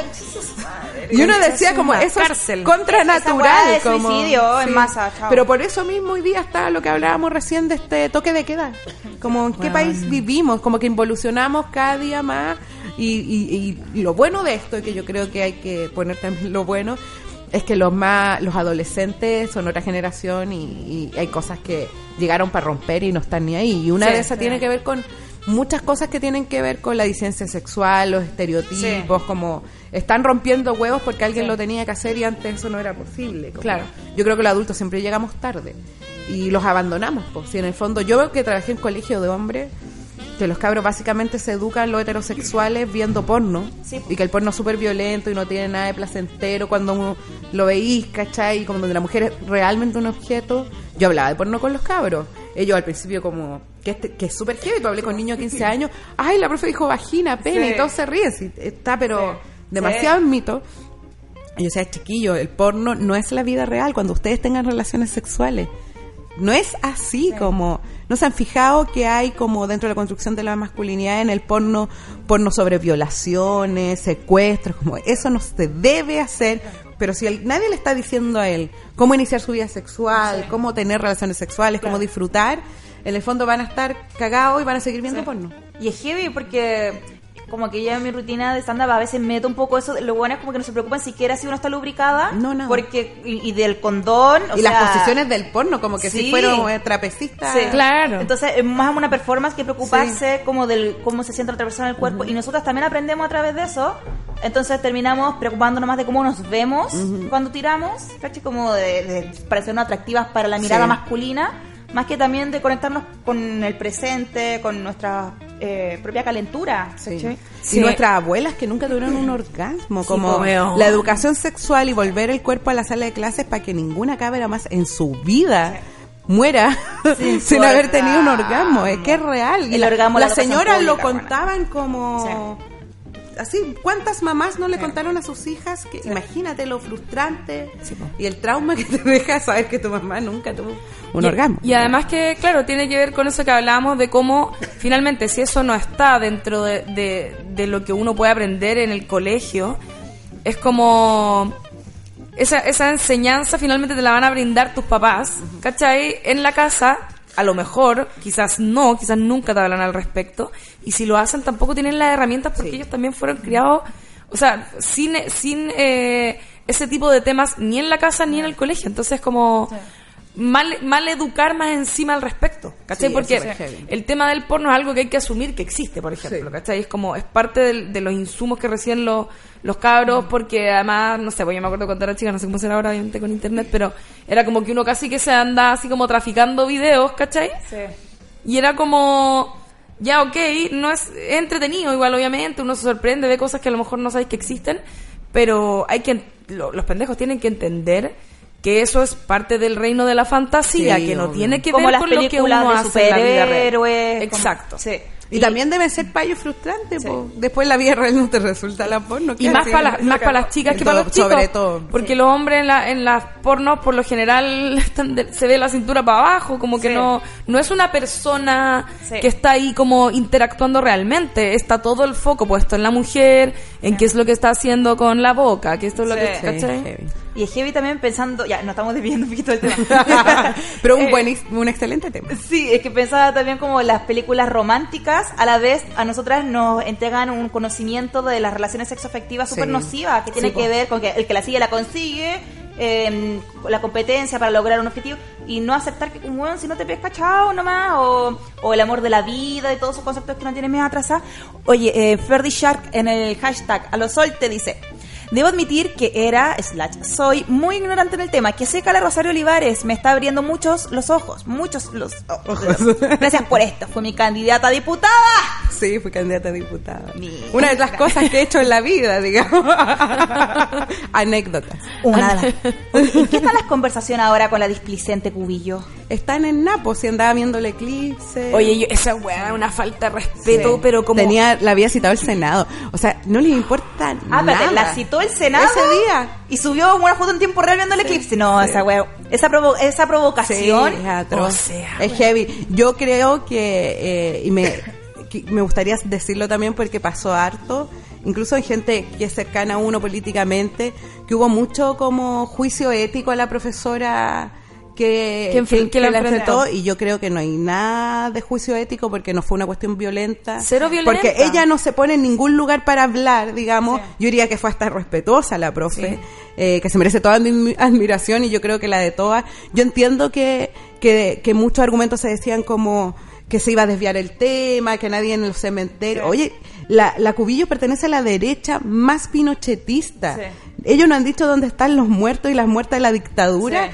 Y uno decía como eso es contranatural. de como, suicidio en masa, chao. Pero por eso mismo hoy día está lo que hablábamos recién de este toque de queda. Como en qué país vivimos, como que involucionamos cada día más. Y, y- y lo bueno de esto, y que yo creo que hay que poner también lo bueno, es que los más los adolescentes son otra generación y, y hay cosas que llegaron para romper y no están ni ahí. Y una Sí, de esas sí. tiene que ver con muchas cosas que tienen que ver con la disidencia sexual, los estereotipos, como están rompiendo huevos porque alguien lo tenía que hacer y antes eso no era posible. como- Claro. Yo creo que los adultos siempre llegamos tarde y los abandonamos. Pues, si en el fondo yo veo que trabajé en colegio de hombres, que los cabros básicamente se educan los heterosexuales viendo porno Sí. y que el porno es súper violento y no tiene nada de placentero cuando uno lo veís, ¿cachai? Y como donde la mujer es realmente un objeto. Yo hablaba de porno con los cabros. Ellos al principio como, que, este- que es súper heavy, pero hablé con niños de 15 años, ay, la profe dijo vagina, pene, Sí. y todos se ríen, sí, está pero demasiado en mito. Y yo decía, chiquillo, el porno no es la vida real cuando ustedes tengan relaciones sexuales. No es así como... ¿No se han fijado que hay como dentro de la construcción de la masculinidad en el porno, porno sobre violaciones, secuestros, como eso no se debe hacer, pero si el- nadie le está diciendo a él cómo iniciar su vida sexual, cómo tener relaciones sexuales, cómo disfrutar, en el fondo van a estar cagados y van a seguir viendo porno. Y es heavy porque como que ya en mi rutina de stand-up a veces meto un poco eso. Lo bueno es como que no se preocupan siquiera si uno está lubricada. No, nada. Porque, y, y del condón. o y sea, las posiciones del porno, como que sí. si fueron eh, trapecistas. Sí. Claro. Entonces es más una performance que preocuparse como del cómo se siente la otra persona en el cuerpo. Y nosotras también aprendemos a través de eso. Entonces terminamos preocupándonos más de cómo nos vemos cuando tiramos, ¿cachai? Como de, de parecernos atractivas para la mirada Sí. masculina, más que también de conectarnos con el presente, con nuestra eh, propia calentura. Sí. Sí. Y nuestras abuelas que nunca tuvieron un orgasmo, como veo. la educación sexual y volver el cuerpo a la sala de clases para que ninguna cabra más en su vida muera Sin haber tenido un orgasmo. Es que es real. Y El la- orgasmo de las la educación señoras lo contaban como... Así, ¿cuántas mamás no le contaron a sus hijas que imagínate lo frustrante y el trauma que te deja saber que tu mamá nunca tuvo un y, orgasmo? Y además que, claro, tiene que ver con eso que hablábamos de cómo finalmente si eso no está dentro de, de- de lo que uno puede aprender en el colegio, es como... Esa, esa enseñanza finalmente te la van a brindar tus papás, ¿cachai? En la casa, a lo mejor, quizás no, quizás nunca te hablan al respecto, y si lo hacen tampoco tienen las herramientas porque Sí. ellos también fueron criados, o sea, sin, sin eh, ese tipo de temas ni en la casa ni en el colegio, entonces como mal, mal educar más encima al respecto, ¿cachai? Sí, Porque es el tema del porno es algo que hay que asumir que existe, por ejemplo, Sí. ¿cachai? Es como, es parte del- de, los insumos que reciben los, los cabros, porque además, no sé, pues yo me acuerdo cuando era chica, no sé cómo será ahora, obviamente, con internet, pero era como que uno casi que se anda así como traficando videos, ¿cachai? Sí. Y era como ya ok, no es entretenido igual obviamente, uno se sorprende, ve cosas que a lo mejor no sabéis que existen, pero hay que lo- los pendejos tienen que entender que eso es parte del reino de la fantasía, Sí, que no obvio. tiene que como ver las con lo que uno hace en la vida real. superhéroes. como- Exacto. Sí. Y, también debe ser payo frustrante, después la vida real no te resulta la porno. Y ¿qué más para las, más para las chicas que para los chicos. Sobre todo. Porque los hombres en, la, en las pornos, por lo general, están de- se ve la cintura para abajo, como que Sí. no no es una persona Sí. que está ahí como interactuando realmente. Está todo el foco puesto en la mujer, en qué es lo que está haciendo con la boca, que esto es lo Sí. que... Sí, ¿cachai? Y es heavy también pensando, ya, nos estamos desviando un poquito del tema. Pero un, Eh, buen, un excelente tema. Sí, es que pensaba también como las películas románticas, a la vez a nosotras nos entregan un conocimiento de las relaciones sexoafectivas súper Sí. nocivas, que tiene Sí, que po. ver con que el que la sigue la consigue, eh, la competencia para lograr un objetivo, y no aceptar que, bueno, si no te pesca, chao nomás, o, o el amor de la vida y todos esos conceptos que no tienen más atrasar. Oye, eh, Ferdy Shark en el hashtag a lo sol te dice... Debo admitir que era, slash, soy muy ignorante en el tema. Que seca la Rosario Olivares me está abriendo muchos los ojos, muchos los ojos. Gracias por esto, fue mi candidata a diputada. Sí, fui candidata a diputada. Mira. Una de las cosas que he hecho en la vida, digamos. Anécdotas. Una de las... Oye, ¿En qué están las conversaciones ahora con la displicente Cubillo? Están en Napo, si andaba viendo el eclipse. Oye, yo- esa weá una falta de respeto, Sí. pero como... Tenía, la había citado el Senado. O sea, no les importa Ah, nada. espérate, la citó el Senado. Ese día. Y subió una foto en tiempo real viendo el eclipse. No, esa wea, esa, provo- esa provocación. es atroz. o sea, es heavy. Yo creo que, eh, y me, que me gustaría decirlo también porque pasó harto, incluso en gente que es cercana a uno políticamente, que hubo mucho como juicio ético a la profesora que, Que enfren- que la enfrentó. y yo creo que no hay nada de juicio ético porque no fue una cuestión violenta. Cero violenta. Porque ella no se pone en ningún lugar para hablar, digamos. Yo diría que fue hasta respetuosa la profe, eh, que se merece toda mi admiración y yo creo que la de todas. Yo entiendo que, que, que muchos argumentos se decían como que se iba a desviar el tema, que nadie en los cementerios. Oye, la, la Cubillo pertenece a la derecha más pinochetista. Sí. Ellos no han dicho dónde están los muertos y las muertas de la dictadura. Sí.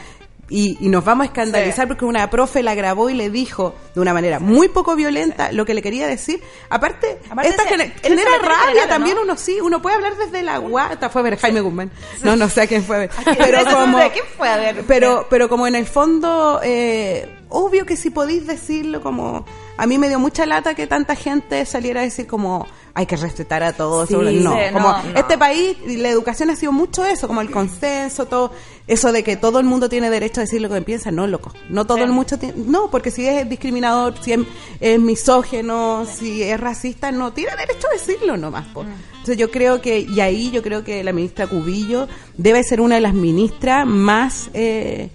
Y, y nos vamos a escandalizar Sí. porque una profe la grabó y le dijo de una manera muy poco violenta lo que le quería decir. Aparte, Aparte esta se- gener- en el genera rabia general, también ¿no? uno sí, uno puede hablar desde la guata, fue a ver Jaime Guzmán. No, no sé a quién fue a ver. Pero como ¿quién fue a ver? Pero pero como en el fondo eh, obvio que si podéis decirlo como a mí me dio mucha lata que tanta gente saliera a decir como hay que respetar a todos. Sí, no, sí, como no, no. este país y la educación ha sido mucho eso, como el consenso, todo eso de que todo el mundo tiene derecho a decir lo que piensa, no, loco. No todo Sí. el mundo tiene, no, porque si es discriminador, si es, es misógeno, si es racista, no tiene derecho a decirlo nomás. po. Entonces yo creo que, y ahí yo creo que la ministra Cubillo debe ser una de las ministras más, eh,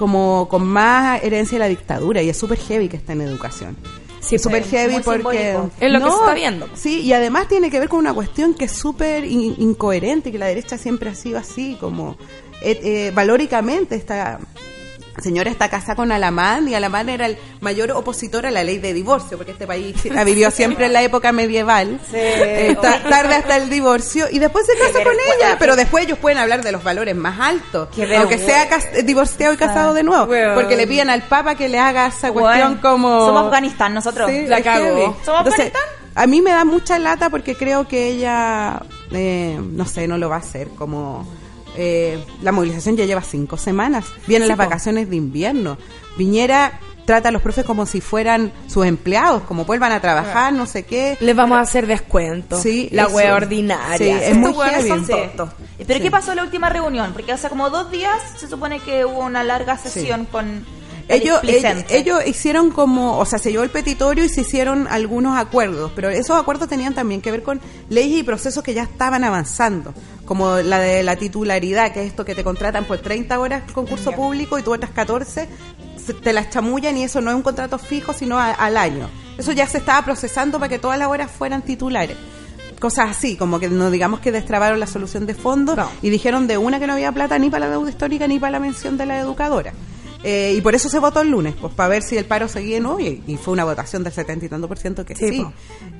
como con más herencia de la dictadura, y es súper heavy que está en educación. Sí, es súper pues, heavy muy porque... Es lo que se está viendo. Sí, y además tiene que ver con una cuestión que es súper in- incoherente, que la derecha siempre ha sido así, como eh, eh, valóricamente esta señora está casada con Alamán y Alamán era el mayor opositor a la ley de divorcio, porque este país la vivió siempre en la época medieval, Sí. eh, ta- tarde hasta el divorcio, y después se casa con ella, pero después ellos pueden hablar de los valores más altos, aunque sea divorciado y casado de nuevo, porque le piden al Papa que le haga esa cuestión como... Somos Afganistán nosotros. Sí, La heavy. ¿Somos Entonces, Afganistán? a mí me da mucha lata porque creo que ella, eh, no sé, no lo va a hacer. Como eh, la movilización ya lleva cinco semanas. Vienen las vacaciones de invierno. Viñera trata a los profes como si fueran sus empleados, como vuelvan a trabajar, no sé qué. Les vamos a hacer descuento. Sí, la eso. wea ordinaria. Sí, es muy son tontos. ¿Pero Sí. qué pasó en la última reunión? Porque hace como dos días se supone que hubo una larga sesión con Ellos, ellos, hicieron como, o sea, se llevó el petitorio y se hicieron algunos acuerdos, pero esos acuerdos tenían también que ver con leyes y procesos que ya estaban avanzando, como la de la titularidad, que es esto que te contratan por 30 horas concurso público y tú otras 14 se- te las chamullan y eso no es un contrato fijo, sino a- al año. Eso ya se estaba procesando para que todas las horas fueran titulares. Cosas así, como que no digamos que destrabaron la solución de fondo No. y dijeron de una que no había plata ni para la deuda histórica ni para la mención de la educadora. Eh, y por eso se votó el lunes, pues para ver si el paro seguía o no, y, fue una votación del setenta y tanto por ciento que Sí.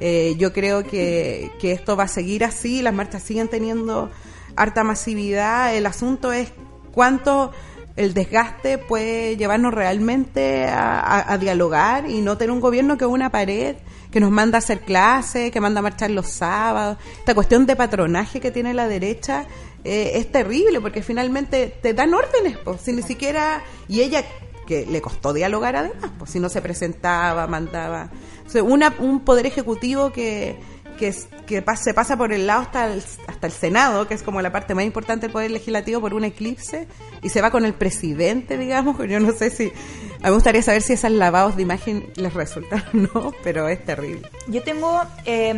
Eh, yo creo que, que esto va a seguir así, las marchas siguen teniendo harta masividad, el asunto es cuánto el desgaste puede llevarnos realmente a, a dialogar y no tener un gobierno que es una pared que nos manda a hacer clases, que manda a marchar los sábados. Esta cuestión de patronaje que tiene la derecha eh, es terrible porque finalmente te dan órdenes, pues, si ni siquiera... Y ella, que le costó dialogar además, pues si no se presentaba, mandaba... O sea, una, un poder ejecutivo que, que, que se pasa por el lado hasta el, hasta el Senado, que es como la parte más importante del Poder Legislativo, por un eclipse, y se va con el presidente, digamos. Yo no sé si. A mí me gustaría saber si esas lavados de imagen les resultan o no, pero es terrible. Yo tengo. Eh,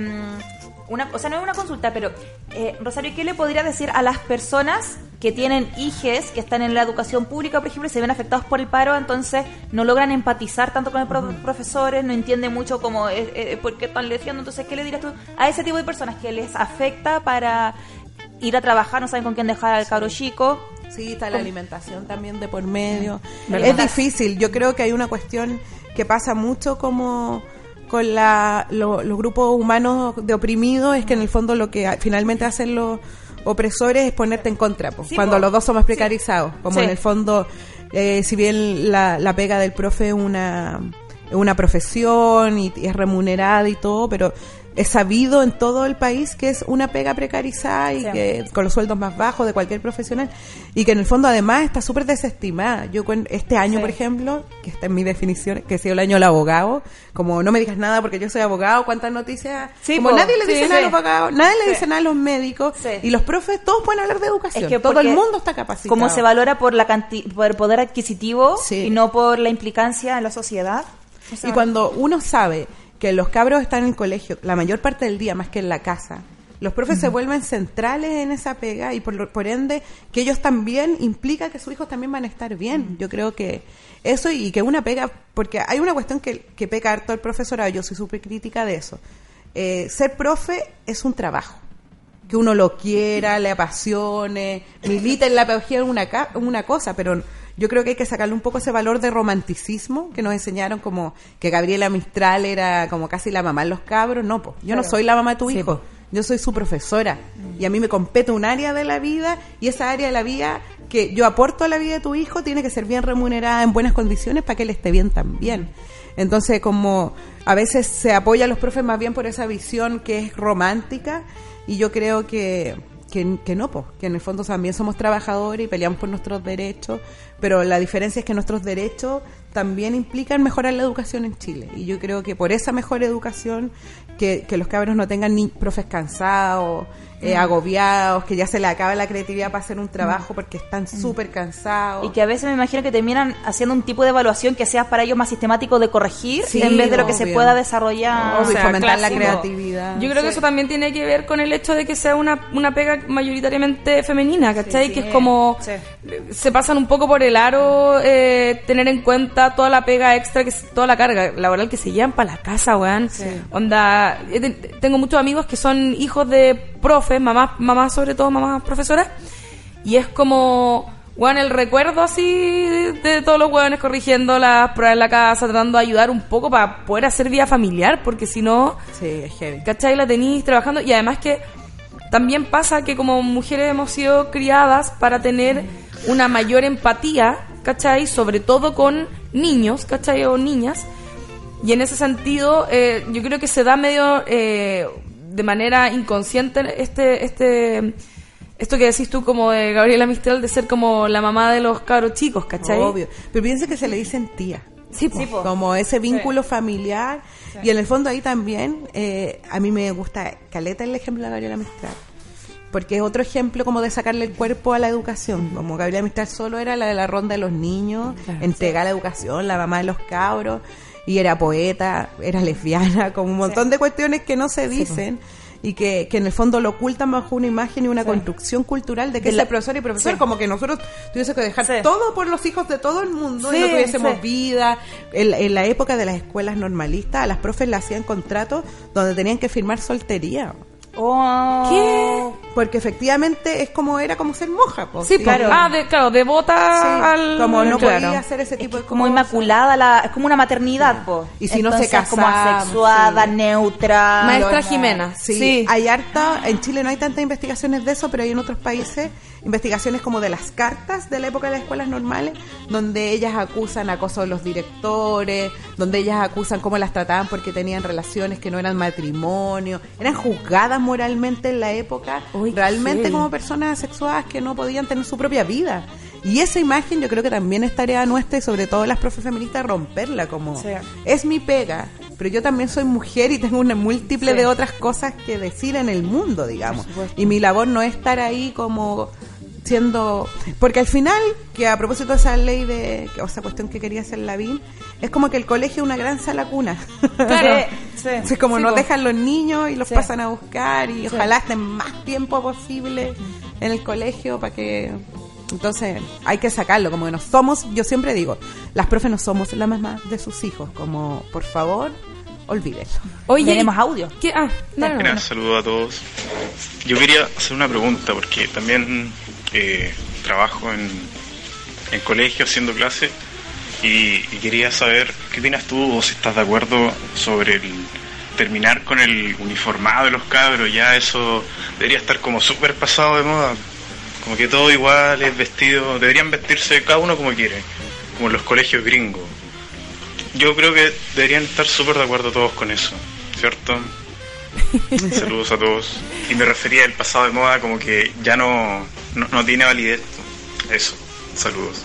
una, o sea, no es una consulta, pero eh, Rosario, ¿qué le podría decir a las personas que tienen hijes, que están en la educación pública, por ejemplo, y se ven afectados por el paro, entonces no logran empatizar tanto con los profesores, no entienden mucho cómo eh, eh, por qué están leyendo? Entonces, ¿qué le dirías tú a ese tipo de personas que les afecta para ir a trabajar, no saben con quién dejar al cabro chico? Sí, está la alimentación también de por medio. Es difícil, yo creo que hay una cuestión que pasa mucho como con la, los grupos humanos de oprimidos es que en el fondo lo que finalmente hacen los opresores es ponerte en contra, cuando los dos somos precarizados, como en el fondo, eh, si bien la, la pega del profe es una, una profesión y es remunerada y todo, pero es sabido en todo el país que es una pega precarizada y que con los sueldos más bajos de cualquier profesional y que en el fondo además está súper desestimada. Yo este año, por ejemplo, que está en mi definición, que ha sido el año del abogado, como no me digas nada porque yo soy abogado, cuántas noticias, como nadie le dice nada a los abogados, nadie le dice nada a los médicos y los profes todos pueden hablar de educación, que todo el mundo está capacitado. Como se valora por la por el poder adquisitivo y no por la implicancia en la sociedad. y cuando uno sabe que los cabros están en el colegio la mayor parte del día más que en la casa. Los profes se vuelven centrales en esa pega y por, por ende que ellos también implica que sus hijos también van a estar bien. Yo creo que eso y que una pega, porque hay una cuestión que, que peca harto el profesorado, yo soy súper crítica de eso. Eh, ser profe es un trabajo. Que uno lo quiera, le apasione, milita en la pedagogía es una, una cosa, pero yo creo que hay que sacarle un poco ese valor de romanticismo que nos enseñaron como que Gabriela Mistral era como casi la mamá de los cabros. No, pues yo no soy la mamá de tu hijo, yo soy su profesora y a mí me compete un área de la vida y esa área de la vida que yo aporto a la vida de tu hijo tiene que ser bien remunerada en buenas condiciones para que él esté bien también. Entonces, como a veces se apoya a los profes más bien por esa visión que es romántica y yo creo que que, no, pues, que en el fondo también somos trabajadores y peleamos por nuestros derechos, pero la diferencia es que nuestros derechos también implican mejorar la educación en Chile. Y yo creo que por esa mejor educación, que, que los cabros no tengan ni profes cansados, eh, agobiados, que ya se les acaba la creatividad para hacer un trabajo porque están súper cansados. Y que a veces me imagino que terminan haciendo un tipo de evaluación que sea para ellos más sistemático de corregir en vez de lo que se pueda desarrollar. o fomentar la creatividad. Yo creo que eso también tiene que ver con el hecho de que sea una, una pega mayoritariamente femenina, ¿cachai? que es como se pasan un poco por el aro eh, tener en cuenta toda la pega extra, que toda la carga laboral que se llevan para la casa, weón. Onda, tengo muchos amigos que son hijos de profes mamás, mamás sobre todo, mamás profesoras, y es como, bueno, el recuerdo así de, todos los hueones corrigiendo las pruebas en la casa, tratando de ayudar un poco para poder hacer vida familiar, porque si no, sí, es heavy. ¿cachai? La tenéis trabajando, y además que también pasa que como mujeres hemos sido criadas para tener una mayor empatía, ¿cachai? Sobre todo con niños, ¿cachai? O niñas. Y en ese sentido, eh, yo creo que se da medio eh, de manera inconsciente este, este, esto que decís tú como de Gabriela Mistral de ser como la mamá de los cabros chicos, ¿cachai? Obvio. Pero piensa que se le dicen tía. Sí, como ese vínculo familiar. Y en el fondo ahí también, eh, a mí me gusta caleta el ejemplo de Gabriela Mistral. Porque es otro ejemplo como de sacarle el cuerpo a la educación. Como Gabriela Mistral solo era la de la ronda de los niños, entregar la educación, la mamá de los cabros y era poeta, era lesbiana, como un montón de cuestiones que no se dicen. y que, que, en el fondo lo ocultan bajo una imagen y una construcción cultural de que es profesor y profesor, como que nosotros tuviésemos que dejar todo por los hijos de todo el mundo y no tuviésemos vida. En, en, la época de las escuelas normalistas, a las profes le hacían contratos donde tenían que firmar soltería. Oh. ¿Qué? Porque efectivamente es como era como ser moja, Sí, claro. Ah, de, claro, devota al... Como no podía hacer ese tipo de cosas. Como inmaculada, la, es como una maternidad, po. Y si no se casa como asexuada, neutra. Maestra Jimena. Sí. Hay harta, en Chile no hay tantas investigaciones de eso, pero hay en otros países investigaciones como de las cartas de la época de las escuelas normales, donde ellas acusan acoso de los directores, donde ellas acusan cómo las trataban porque tenían relaciones que no eran matrimonio, eran juzgadas moralmente en la época, Uy, realmente como personas sexuadas que no podían tener su propia vida. Y esa imagen yo creo que también es tarea nuestra y sobre todo las profes feministas romperla como Sí. es mi pega, pero yo también soy mujer y tengo una múltiple Sí. de otras cosas que decir en el mundo, digamos. Y mi labor no es estar ahí como siendo porque al final que a propósito de esa ley de o esa cuestión que quería hacer Lavín es como que el colegio es una gran sala cuna Claro. Sí, es como Sí, nos dejan los niños y los Sí. pasan a buscar y ojalá estén más tiempo posible en el colegio para que entonces hay que sacarlo como que no somos yo siempre digo las profes no somos la mamá de sus hijos como por favor olvídenlo Oye, Tenemos audio. ¿qué? Ah, no, no, no. Mira, saludos a todos. Yo quería hacer una pregunta porque también eh, trabajo en, en colegio haciendo clase y, y quería saber qué opinas tú o si estás de acuerdo sobre el terminar con el uniformado de los cabros. Ya eso debería estar como súper pasado de moda. Como que todo igual es vestido, deberían vestirse cada uno como quiere, como en los colegios gringos. Yo creo que deberían estar súper de acuerdo todos con eso, ¿cierto? Saludos a todos. Y me refería al pasado de moda como que ya no, no, no tiene validez. Eso, saludos.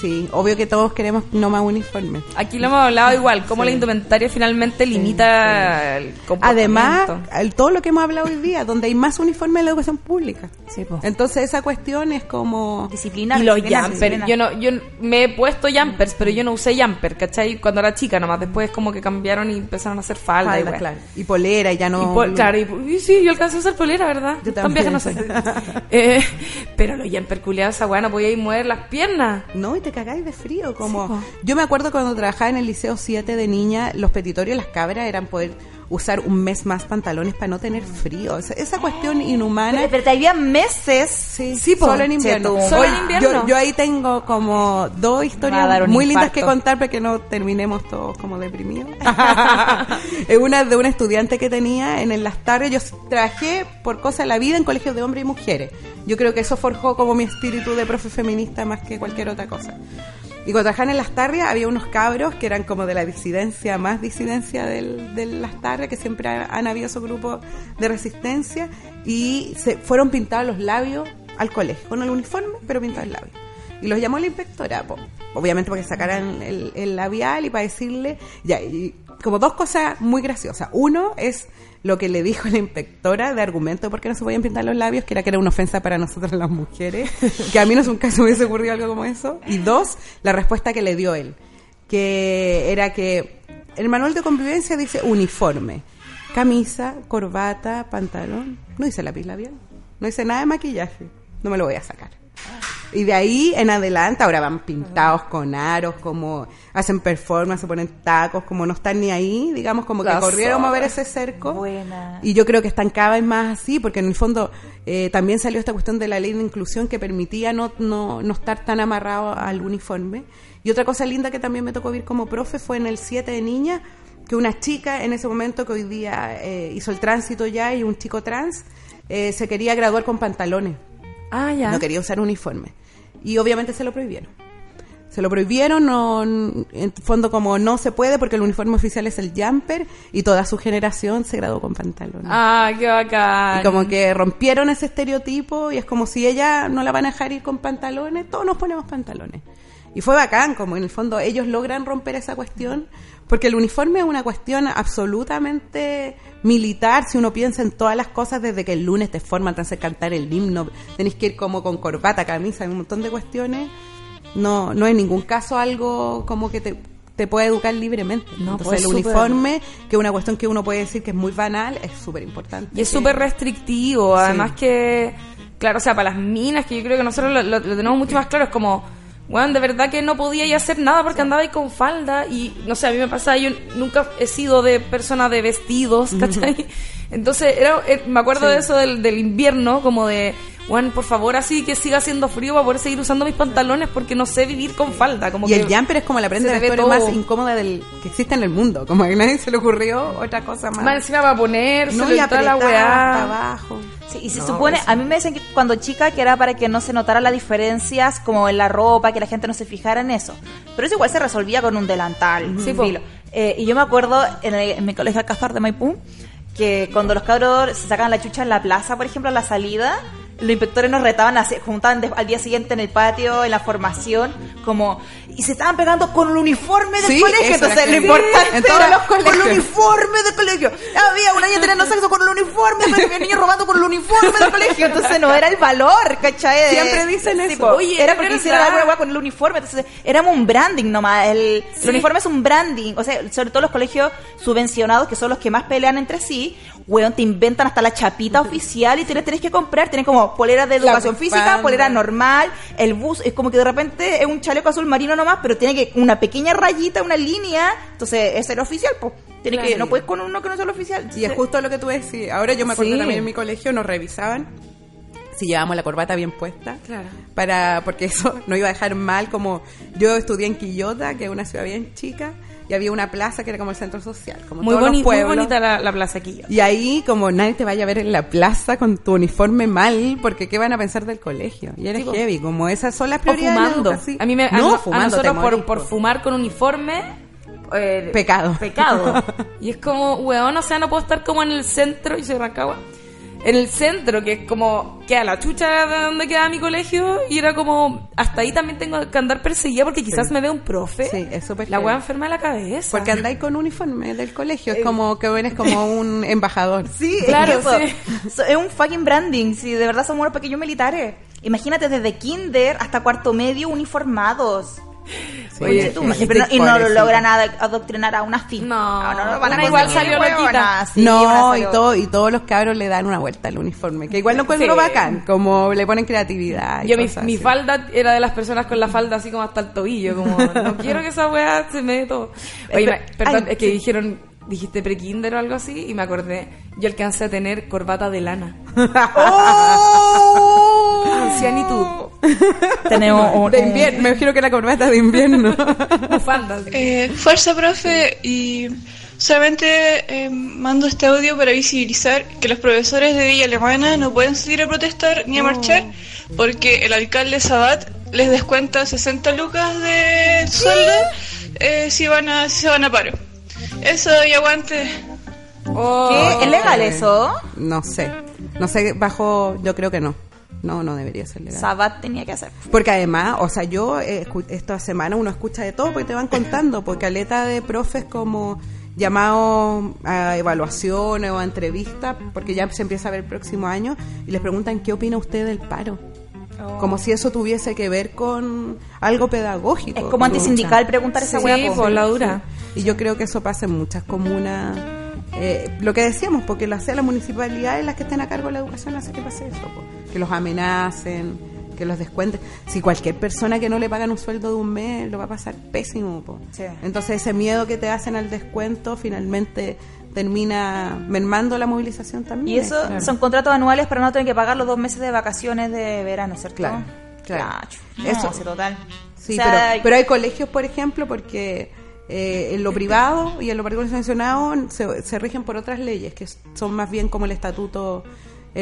Sí obvio que todos queremos no más uniforme Aquí lo hemos hablado igual, cómo Sí. la indumentaria finalmente limita el comportamiento. Además, el- todo lo que hemos hablado hoy día, donde hay más uniforme en la educación pública. Entonces esa cuestión es como... Disciplina. y los jumpers, yo no, yo me he puesto jumpers, pero yo no usé jumper, ¿cachai? Cuando era chica nomás, después como que cambiaron y empezaron a hacer falda, y Falda, weá. claro. Y polera, y ya no... Y pol- claro, y, y sí, yo alcancé a usar polera, ¿verdad? Yo Tan vieja no también. Eh, pero los jumper culiados, esa weá no podía ir mover las piernas. No, y te cagáis de frío. Como Sí. Yo me acuerdo cuando trabajaba en el Liceo 7 de niña, los petitorios, las cabras, eran poder usar un mes más pantalones para no tener frío. Esa, esa cuestión inhumana... Pero, pero te había meses. Sí, Sí, po. solo en invierno. Solo en invierno. Yo, yo ahí tengo como dos historias muy lindas que contar para que no terminemos todos como deprimidos. es una de una estudiante que tenía en las tardes. Yo trabajé por cosas de la vida en colegios de hombres y mujeres. Yo creo que eso forjó como mi espíritu de profe feminista más que cualquier otra cosa. Y cuando trabajaban en las tardes había unos cabros que eran como de la disidencia, más disidencia del, de las tardes, que siempre ha- han habido esos grupos de resistencia, y se fueron pintados los labios al colegio, con el uniforme, pero pintados el labio. Y los llamó la inspectora, obviamente porque sacaran el, el labial y para decirle, ya, y como dos cosas muy graciosas. Uno es lo que le dijo la inspectora de argumento de por qué no se podían pintar los labios, que era que era una ofensa para nosotras las mujeres, que a mí no es un caso me hubiese ocurrido algo como eso. Y dos, la respuesta que le dio él, que era que el manual de convivencia dice uniforme, camisa, corbata, pantalón, no dice lápiz labial, no dice nada de maquillaje, no me lo voy a sacar. Y de ahí en adelante, ahora van pintados con aros, como hacen performance, se ponen tacos, como no están ni ahí, digamos, como que corrieron a zorra. ese cerco. Buena. Y yo creo que están cada vez más así, porque en el fondo eh, también salió esta cuestión de la ley de inclusión que permitía no, no, no estar tan amarrado al uniforme. Y otra cosa linda que también me tocó vivir como profe fue en el 7 de niña, que una chica en ese momento que hoy día eh, hizo el tránsito ya y un chico trans eh, se quería graduar con pantalones Ah, ya. no quería usar uniforme. Y obviamente se lo prohibieron. Se lo prohibieron, no, en fondo como no se puede porque el uniforme oficial es el jumper y toda su generación se graduó con pantalones. Ah, qué bacán. Y como que rompieron ese estereotipo y es como si ella no la van a dejar ir con pantalones, todos nos ponemos pantalones. Y fue bacán, como en el fondo ellos logran romper esa cuestión, porque el uniforme es una cuestión absolutamente militar, si uno piensa en todas las cosas, desde que el lunes te forman, te hacen cantar el himno, tenés que ir como con corbata, camisa, hay un montón de cuestiones. No, no en ningún caso algo como que te, te puede educar libremente. No, Entonces pues, el uniforme, que es una cuestión que uno puede decir que es muy banal, es súper importante. Y es Que- súper restrictivo, además que, claro, o sea, para las minas, que yo creo que nosotros lo, lo- lo tenemos mucho más claro, es como, bueno, de verdad que no podía ya hacer nada porque andaba ahí con falda y, no sé, a mí me pasa, yo nunca he sido de persona de vestidos, ¿cachai? Entonces, era, eh, me acuerdo Sí. de eso del, del invierno, como de, bueno, por favor, así que siga haciendo frío para poder seguir usando mis pantalones porque no sé vivir con falda. Como Y que el jumper es como la prenda de vestuario más todo. incómoda del que existe en el mundo. Como que a nadie se le ocurrió otra cosa más. Más encima para poner, no, y entra la weá. abajo. Sí, y se No, supone, eso. a mí me dicen que cuando chica que era para que no se notaran las diferencias como en la ropa, que la gente no se fijara en eso. Pero eso igual se resolvía con un delantal. Sí, po. filo. Eh, y yo me acuerdo en, el- en mi colegio Alcázar de Maipú que cuando los cabros se sacaban la chucha en la plaza, por ejemplo, a la salida, los inspectores nos retaban, juntaban al día siguiente en el patio, en la formación, como, y se estaban pegando con el uniforme del Sí, colegio. Entonces, lo importante En todos era los con el colegios. uniforme del colegio. Había una niña teniendo sexo con el uniforme, colegio, había niños robando con el uniforme del colegio. Entonces no era el valor, ¿cachai? Siempre dicen eso. Oye, era porque hicieron alguna hueá con el uniforme. Entonces éramos un branding nomás. El, el uniforme es un branding. O sea, sobre todo los colegios subvencionados, que son los que más pelean entre sí, weón, te inventan hasta la chapita oficial y te la tenés que comprar. Tienen como polera de educación física, polera normal, el bus, es como que de repente es un chaleco azul marino nomás, pero tiene que una pequeña rayita, una línea. Entonces es el oficial, pues. Tiene que, no puedes con uno que no sea el oficial. Y es Entonces, justo lo que tú decís. Ahora yo me acuerdo Sí. también en mi colegio nos revisaban si llevábamos la corbata bien puesta. Claro. Para, porque eso no iba a dejar mal como yo estudié en Quillota, que es una ciudad bien chica, y había una plaza que era como el centro social, como Muy, todos los muy pueblos. bonita la, la plaza aquí. Y ahí como nadie te vaya a ver en la plaza con tu uniforme mal, porque qué van a pensar del colegio. Y era Sí, heavy, como esas son las prioridades. fumando. A mí me, a, no, a fumando te nosotros por, por po. fumar con uniforme. eh, Pecado. Pecado. y es como, weón, o sea, no puedo estar como en el centro, y de Rancagua. En el centro, que es como, queda la chucha de donde queda mi colegio, y era como, hasta ahí también tengo que andar perseguida porque quizás Sí. me vea un profe. Sí, es súper La weá enferma de la cabeza. Porque andáis con uniforme del colegio, es como que eres como un embajador. Sí, Claro, es, que sí. eso, so- es un fucking branding. Si de verdad somos unos pequeños militares. Imagínate desde kinder hasta cuarto medio uniformados. Sí, Oye, tú, pero no- y no lo logran ad- adoctrinar a una fin. No, van a igual salió loquita. Sí, no, y, todo, y todos los cabros le dan una vuelta al uniforme, que igual lo encuentro Sí. bacán, como le ponen creatividad. y Yo mi, cosas mi falda era de las personas con la falda así como hasta el tobillo, como no quiero que esa weá se me dé todo. Oye, me- perdón, Ay, es que sí. dijeron, dijiste prekinder o algo así y me acordé, yo alcancé a tener corbata de lana. ¡Oh! Ancianitud. Tenemos un, De invierno, me imagino que la corbata de invierno. Eh, fuerza, profe, y solamente eh, mando este audio para visibilizar que los profesores de Villa Alemana no pueden salir a protestar ni a marchar porque el alcalde Sabat les descuenta 60 lucas de sueldo eh, si van a si se van a paro. Eso y aguante. Oh. ¿Qué? ¿Es legal eso? no sé, no sé, bajo, yo creo que no. No, no debería ser legal. Sabat tenía que hacer. Porque además, o sea, yo eh, esta semana uno escucha de todo porque te van contando, porque aleta de profes como llamados a evaluaciones o a entrevistas, porque ya se empieza a ver el próximo año, y les preguntan qué opina usted del paro. Como si eso tuviese que ver con algo pedagógico. Es como antisindical preguntar esa Sí, weá. po. por la dura. Y yo creo que eso pasa en muchas comunas. Eh, lo que decíamos, porque lo hace la municipalidad las que estén a cargo de la educación, hace que pase eso. po. Que los amenacen, que los descuenten. Si cualquier persona que no le pagan un sueldo de un mes, lo va a pasar pésimo. po. Sí. Entonces ese miedo que te hacen al descuento finalmente termina mermando la movilización también. Y eso Claro. son contratos anuales para no tener que pagar los dos meses de vacaciones de verano, ¿cierto? Claro, claro. No, Eso. total. Sí, O sea, pero, pero hay colegios, por ejemplo, porque eh, en lo privado y en lo particular sancionado se, se rigen por otras leyes, que son más bien como el estatuto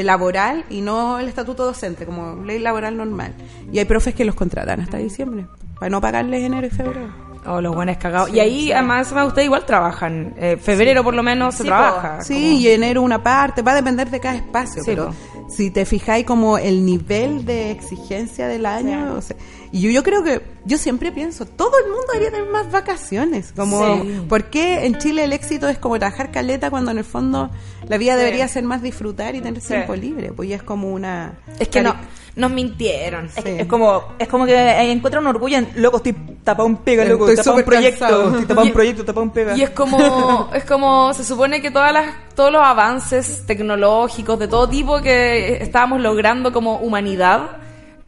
laboral y no el estatuto docente, como ley laboral normal. Y hay profes que los contratan hasta diciembre, para no pagarles enero y febrero. Oh, los buenos cagados. y ahí, además, ustedes igual trabajan. Eh, febrero, por lo menos, se Sí, trabaja. Sí, y enero una parte, va a depender de cada espacio, Sí, pero po. si te fijáis como el nivel de exigencia del año, o sea, y yo, yo creo que, yo siempre pienso, todo el mundo debería tener más vacaciones, como, Sí. ¿por qué en Chile el éxito es como trabajar caleta cuando en el fondo la vida Sí. debería ser más disfrutar y tener Sí. tiempo libre? Pues ya es como una... Es que no, nos mintieron. Es, Sí. es como es como que encuentra un orgullo en loco estoy tapado un pega loco Estoy tapado un proyecto cansado. estoy tapado Y- un proyecto tapado un pega Y es como, es como, se supone que todas las, todos los avances tecnológicos de todo tipo que estábamos logrando como humanidad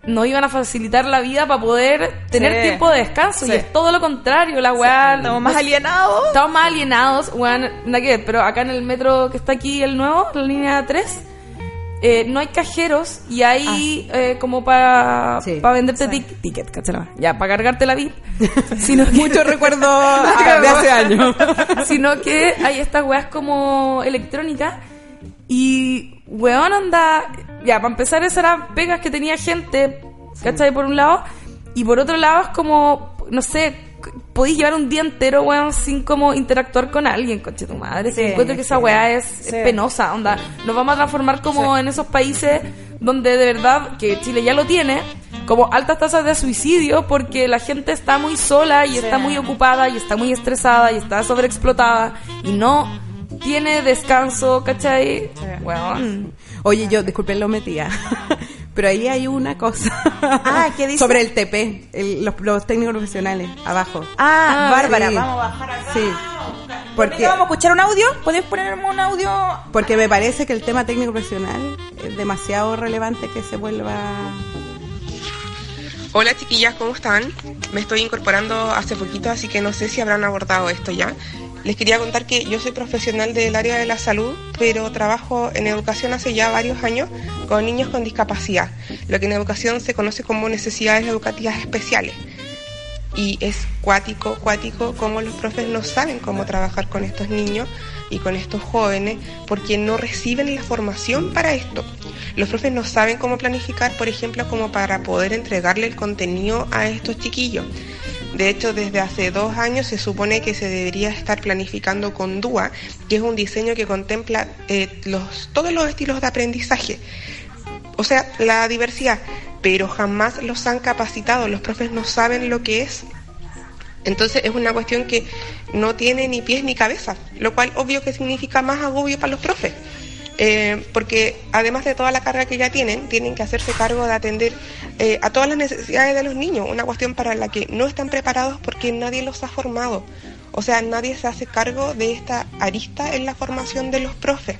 nos iban a facilitar la vida para poder tener Sí. tiempo de descanso. Sí. Y es todo lo contrario, la weá. estamos más alienados Estamos más alienados, pero acá en el metro que está aquí, el nuevo, la línea 3, eh, no hay cajeros y hay eh, como para Sí. venderte tic- ticket, ¿cachai? Ya, para cargarte la VIP. sino que- Mucho recuerdo ah, de hace años. sino que hay estas weas como electrónicas y weón anda, ya, para empezar esas eran pegas que tenía gente, ¿cachai? Por un lado, y por otro lado es como, no sé, podéis llevar un día entero, weón, sin como interactuar con alguien, coche tu madre. Sí, encuentro que esa weá es, es Sí. penosa, onda. Nos vamos a transformar como en esos países donde de verdad, que Chile ya lo tiene, como altas tasas de suicidio porque la gente está muy sola y está muy ocupada y está muy estresada y está sobreexplotada y no tiene descanso, ¿cachai? Weón. Oye, yo, disculpen, lo metía. Pero ahí hay una cosa. Ah, ¿qué dice? Sobre el TP, el- los, los técnicos profesionales, abajo. Ah, Ah, Bárbara, sí. vamos a bajar acá. Sí. Porque Porque, vamos a escuchar un audio. ¿Podéis ponerme un audio? porque me parece que el tema técnico profesional es demasiado relevante que se vuelva... Hola chiquillas, ¿cómo están? Me estoy incorporando hace poquito, así que no sé si habrán abordado esto ya. Les quería contar que yo soy profesional del área de la salud, pero trabajo en educación hace ya varios años con niños con discapacidad, lo que en educación se conoce como necesidades educativas especiales. Y es cuático, cuático, como los profes no saben cómo trabajar con estos niños y con estos jóvenes porque no reciben la formación para esto. Los profes no saben cómo planificar, por ejemplo, como para poder entregarle el contenido a estos chiquillos. De hecho, desde hace dos años se supone que se debería estar planificando con DUA, que es un diseño que contempla eh, los, todos los estilos de aprendizaje o sea, la diversidad, pero jamás los han capacitado, los profes no saben lo que es. Entonces es una cuestión que no tiene ni pies ni cabeza, lo cual obvio que significa más agobio para los profes. Eh, porque además de toda la carga que ya tienen, tienen que hacerse cargo de atender eh, a todas las necesidades de los niños, una cuestión para la que no están preparados porque nadie los ha formado. O sea, nadie se hace cargo de esta arista en la formación de los profes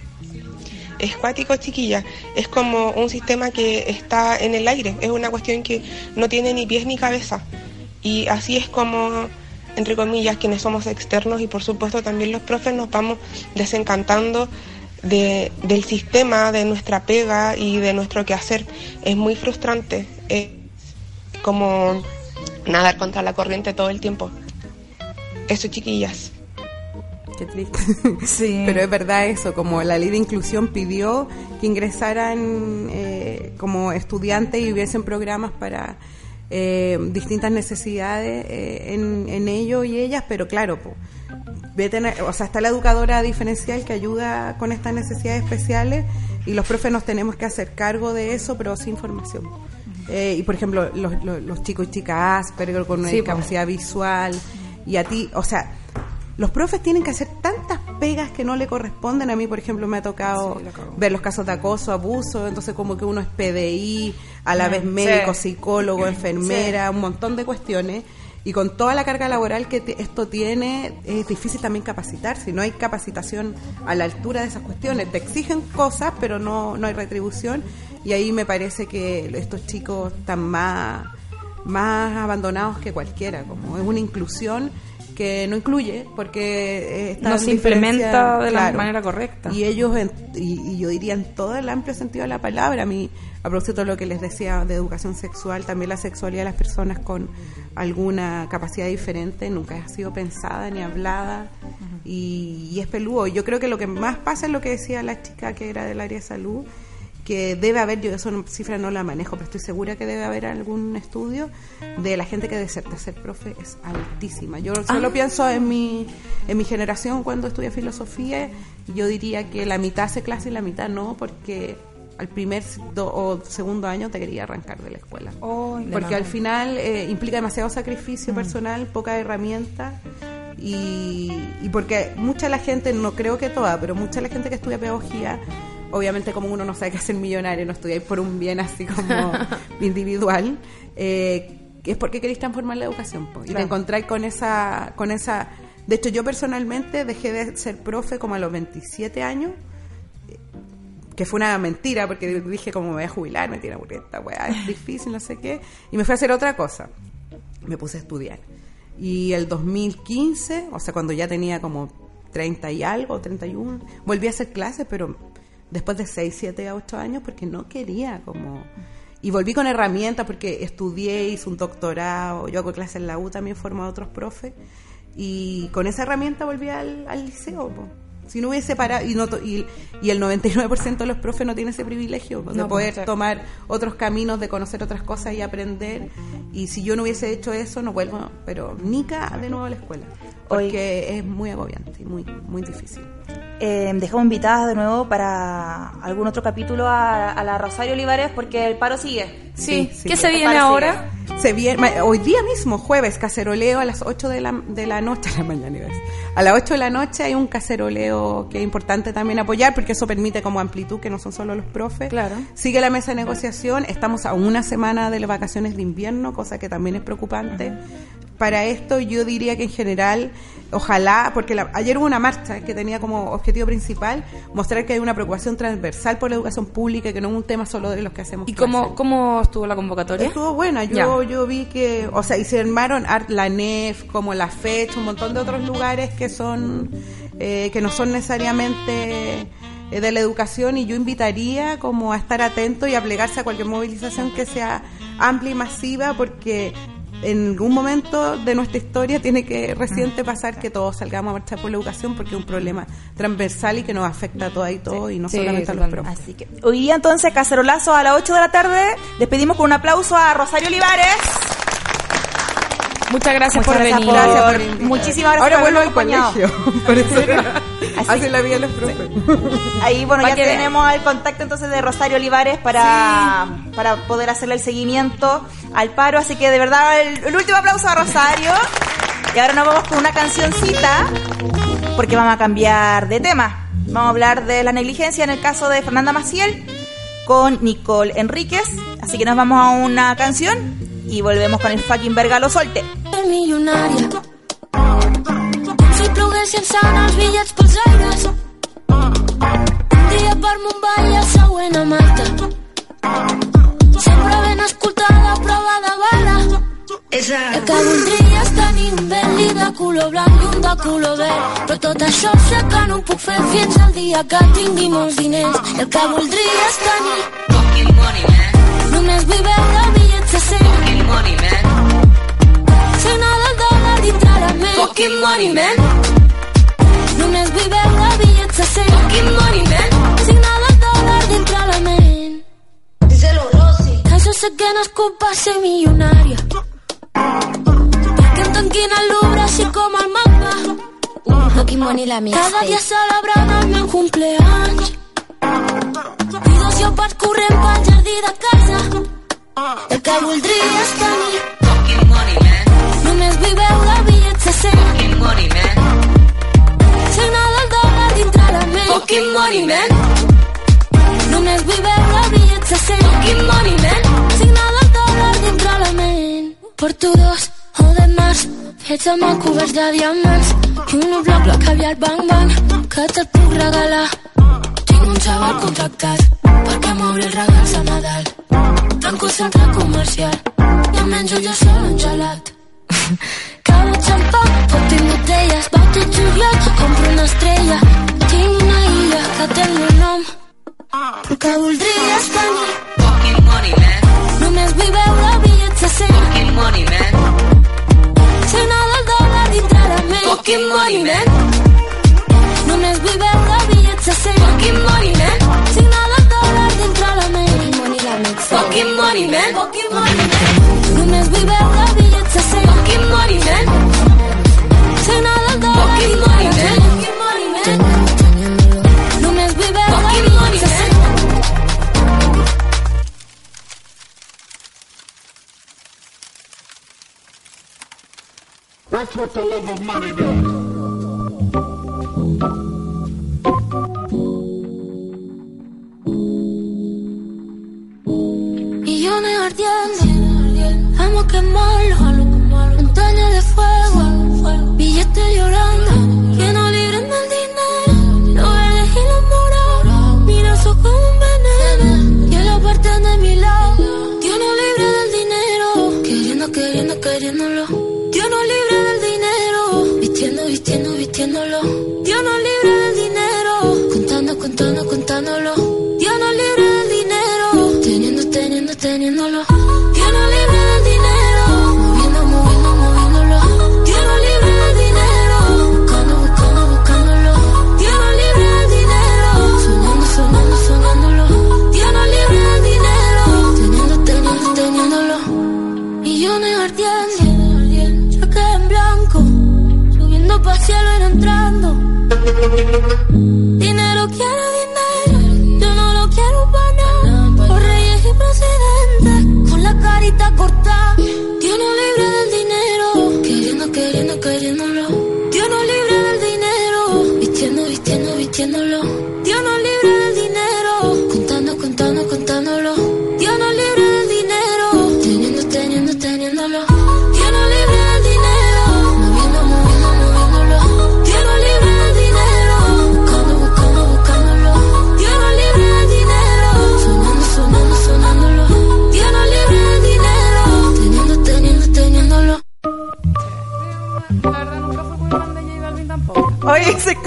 es cuático, chiquilla. Es como un sistema que está en el aire. Es una cuestión que no tiene ni pies ni cabeza. Y así es como, entre comillas, quienes somos externos y por supuesto también los profes nos vamos desencantando de, del sistema, de nuestra pega y de nuestro quehacer. Es muy frustrante. Es como nadar contra la corriente todo el tiempo. Eso, chiquillas. Qué triste. Sí. Pero es verdad eso, como la ley de inclusión pidió que ingresaran eh, como estudiantes y hubiesen programas para eh, distintas necesidades eh, en, en ellos y ellas, pero claro, a- o sea, está la educadora diferencial que ayuda con estas necesidades especiales y los profes nos tenemos que hacer cargo de eso, pero sin formación. Eh, y por ejemplo, los, los- los chicos y chicas Asperger con una Sí, discapacidad visual y a ti, o sea, los profes tienen que hacer tantas pegas que no le corresponden. A mí, por ejemplo, me ha tocado ver los casos de acoso, abuso, entonces como que uno es PDI, a la vez médico, sí. psicólogo, enfermera, un montón de cuestiones. Y con toda la carga laboral que esto tiene, es difícil también capacitar. Si no hay capacitación a la altura de esas cuestiones, te exigen cosas, pero no, no hay retribución. Y ahí me parece que estos chicos están más, más abandonados que cualquiera. Como es una inclusión que no incluye, porque eh, está No se implementa de la manera correcta. Y ellos, en- y, y yo diría en todo el amplio sentido de la palabra, a mí, a propósito de lo que les decía de educación sexual, también la sexualidad de las personas con alguna capacidad diferente nunca ha sido pensada ni hablada y, y es peludo. Yo creo que lo que más pasa es lo que decía la chica que era del área de salud, que debe haber, yo esa cifra no la manejo, pero estoy segura que debe haber algún estudio de la gente que deserta ser profe es altísima. Yo solo pienso en mi, en mi generación cuando estudié filosofía, yo diría que la mitad hace clase y la mitad no, porque al primer do- o segundo año te quería arrancar de la escuela. porque al final eh, implica demasiado sacrificio personal, poca herramienta. Y, y porque mucha la gente, no creo que toda, pero mucha la gente que estudia pedagogía, obviamente como uno no sabe qué hacer millonario, no estudiáis por un bien así como individual, eh, es porque queréis transformar la educación. po, y te encontráis con esa, con esa... De hecho, yo personalmente dejé de ser profe como a los 27 años, que fue una mentira, porque dije como me voy a jubilar, me tiene aburrida esta weá, es difícil, no sé qué, y me fui a hacer otra cosa. Me puse a estudiar. Y el 2015, o sea, cuando ya tenía como 30 y algo, 31, volví a hacer clases, pero después de 6, 7 a 8 años, porque no quería como... Y volví con herramientas porque estudié, hice un doctorado, yo hago clases en la U, también formo a otros profes, y con esa herramienta volví al, al liceo. Si no hubiese parado, y, no, to- y, y el 99% de los profes no tiene ese privilegio de No, poder pues, tomar otros caminos, de conocer otras cosas y aprender. Y si yo no hubiese hecho eso, no vuelvo, pero nica de nuevo a la escuela. Porque es muy agobiante y muy, muy difícil. Eh, dejamos invitadas de nuevo para algún otro capítulo a, a la Rosario Olivares porque el paro sigue. Sí, sí, ¿qué se viene ahora? Se viene, hoy día mismo, jueves, caceroleo a las 8 de la, de la noche, a la mañana iba a las 8 de la noche hay un caceroleo que es importante también apoyar porque eso permite como amplitud, que no son solo los profes. Claro. Sigue la mesa de negociación, estamos a una semana de las vacaciones de invierno, cosa que también es preocupante. Para esto yo diría que en general, ojalá, porque la- ayer hubo una marcha que tenía como objetivo principal mostrar que hay una preocupación transversal por la educación pública, que no es un tema solo de los que hacemos ¿Y cómo, cómo estuvo la convocatoria? Estuvo buena, yo, yo vi que, o sea, y se armaron art- la NEF, como la FECH, un montón de otros lugares que son, eh, que no son necesariamente eh, de la educación y yo invitaría como a estar atento y a plegarse a cualquier movilización que sea amplia y masiva porque en algún momento de nuestra historia tiene que reciente pasar que todos salgamos a marchar por la educación porque es un problema transversal y que nos afecta a todas y todos y no Sí, solamente a los profes. Así que hoy día entonces cacerolazo a las 8 de la tarde. Despedimos con un aplauso a Rosario Olivares. Muchas gracias Muchas por gracias venir. por- Gracias por. Muchísimas gracias Ahora por vuelvo al colegio. Por eso Así la vida de los profes. Ahí, bueno, ya tenemos el contacto entonces de Rosario Olivares para, para poder hacerle el seguimiento al paro. Así que de verdad, el, el último aplauso a Rosario. Y ahora nos vamos con una cancioncita, porque vamos a cambiar de tema. Vamos a hablar de la negligencia en el caso de Fernanda Maciel con Nicole Enríquez. Así que nos vamos a una canción y volvemos con el fucking verga lo solte. sant els bitllets pels aires. Un dia per Mumbai, el següent a Malta. Sempre ben escoltada, prova de bala. El que voldria és tenir un Bentley de color blanc i un de color verd. Però tot això sé que no ho puc fer fins al dia que tingui molts diners. I el que voldria és tenir Fucking money, man. només vull veure bitllets de 100. Fucking money, man. Signar del dòlar dintre la ment. Fucking money, man. Vull veure bitllets de 100. Fucking money, man. Del dòlar dintre la ment. Díselo, Rosy. Que jo sé que no és culpa ser milionària. Que em tanquin al Louvre així com el mapa. Fucking money, la Cada dia celebrant el meu cumpleaños. I dos llopats corrent pel jardí de casa. El que voldria és tenir. Fucking money, man. Només vull veure bitllets de 100. Fucking money, man. Signar del dòlar dintre la ment. Fucking money, man. Només vull veure bitllets de 100. Fucking money, man. Signar del dòlar dintre la ment. Porto dos o de març, fets amb el coberts de diamants. I un bloc bloc caviar bang bang, que te'l puc regalar. Tinc un xaval contractat, perquè m'obri els regals a Nadal. Tanco centre comercial, i em menjo jo sol un gelat. Cada xampà, pot tinc botelles, va tot juliol, compro una estrella. Tinc una illa que té el meu nom, però que voldria tenir. Fucking money, man. Només vull veure bitllets de 100. Fucking money, man. Signar del dòlar dintre la ment. Fucking money, man. Money, man. Fucking money, man. Només vull veure bitllets de 100. Fucking money, man. Signar del dòlar Fucking dintre money, la man. ment. Fucking money, man. Només vull veure Fucking money, bitllets de 100. man. Millones montaña de fuego, billetes llorando,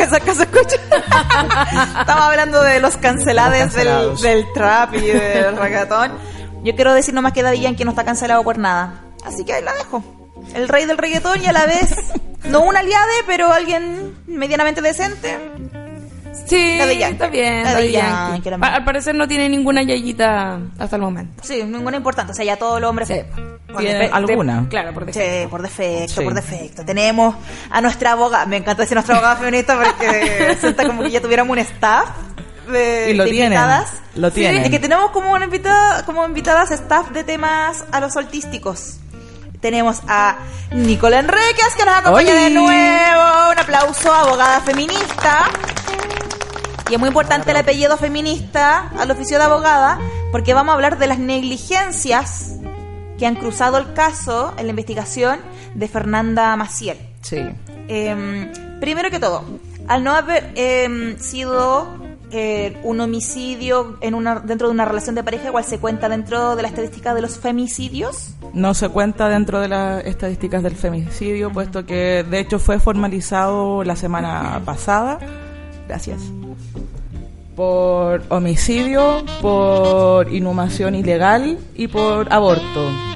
Se, se escucha. Estamos hablando de los cancelades Los del, cancelados. del trap y del reggaetón. Yo quiero decir nomás que Daddy Yankee no está cancelado por nada. Así que ahí la dejo. El rey del reggaetón y a la vez, no un aliade, pero alguien medianamente decente. Sí, Daddy Yankee. está bien. Daddy Daddy Yankee, Al parecer no tiene ninguna yayita hasta el momento. Sí, ninguna importante. O sea, ya todos los hombres... Sí. Tiene defecto- alguna. Claro, por Sí, defecto. por defecto, Sí. por defecto. Tenemos a nuestra abogada, me encanta decir nuestra abogada feminista porque sienta como que ya tuviéramos un staff de, Y lo de tienen. invitadas. Lo Sí, tienen. es que tenemos como una invitada, como invitadas staff de temas a los soltísticos. Tenemos a Nicola Enríquez que nos acompaña ¡Oli! de nuevo. Un aplauso, abogada feminista. Y es muy importante el apellido feminista al oficio de abogada porque vamos a hablar de las negligencias que han cruzado el caso en la investigación de Fernanda Maciel. Sí. Eh, primero que todo, al no haber eh, sido eh, un homicidio en una, dentro de una relación de pareja, igual se cuenta dentro de la estadística de los femicidios. No se cuenta dentro de las estadísticas del femicidio, puesto que de hecho fue formalizado la semana pasada. Gracias. Por homicidio, por inhumación ilegal y por aborto.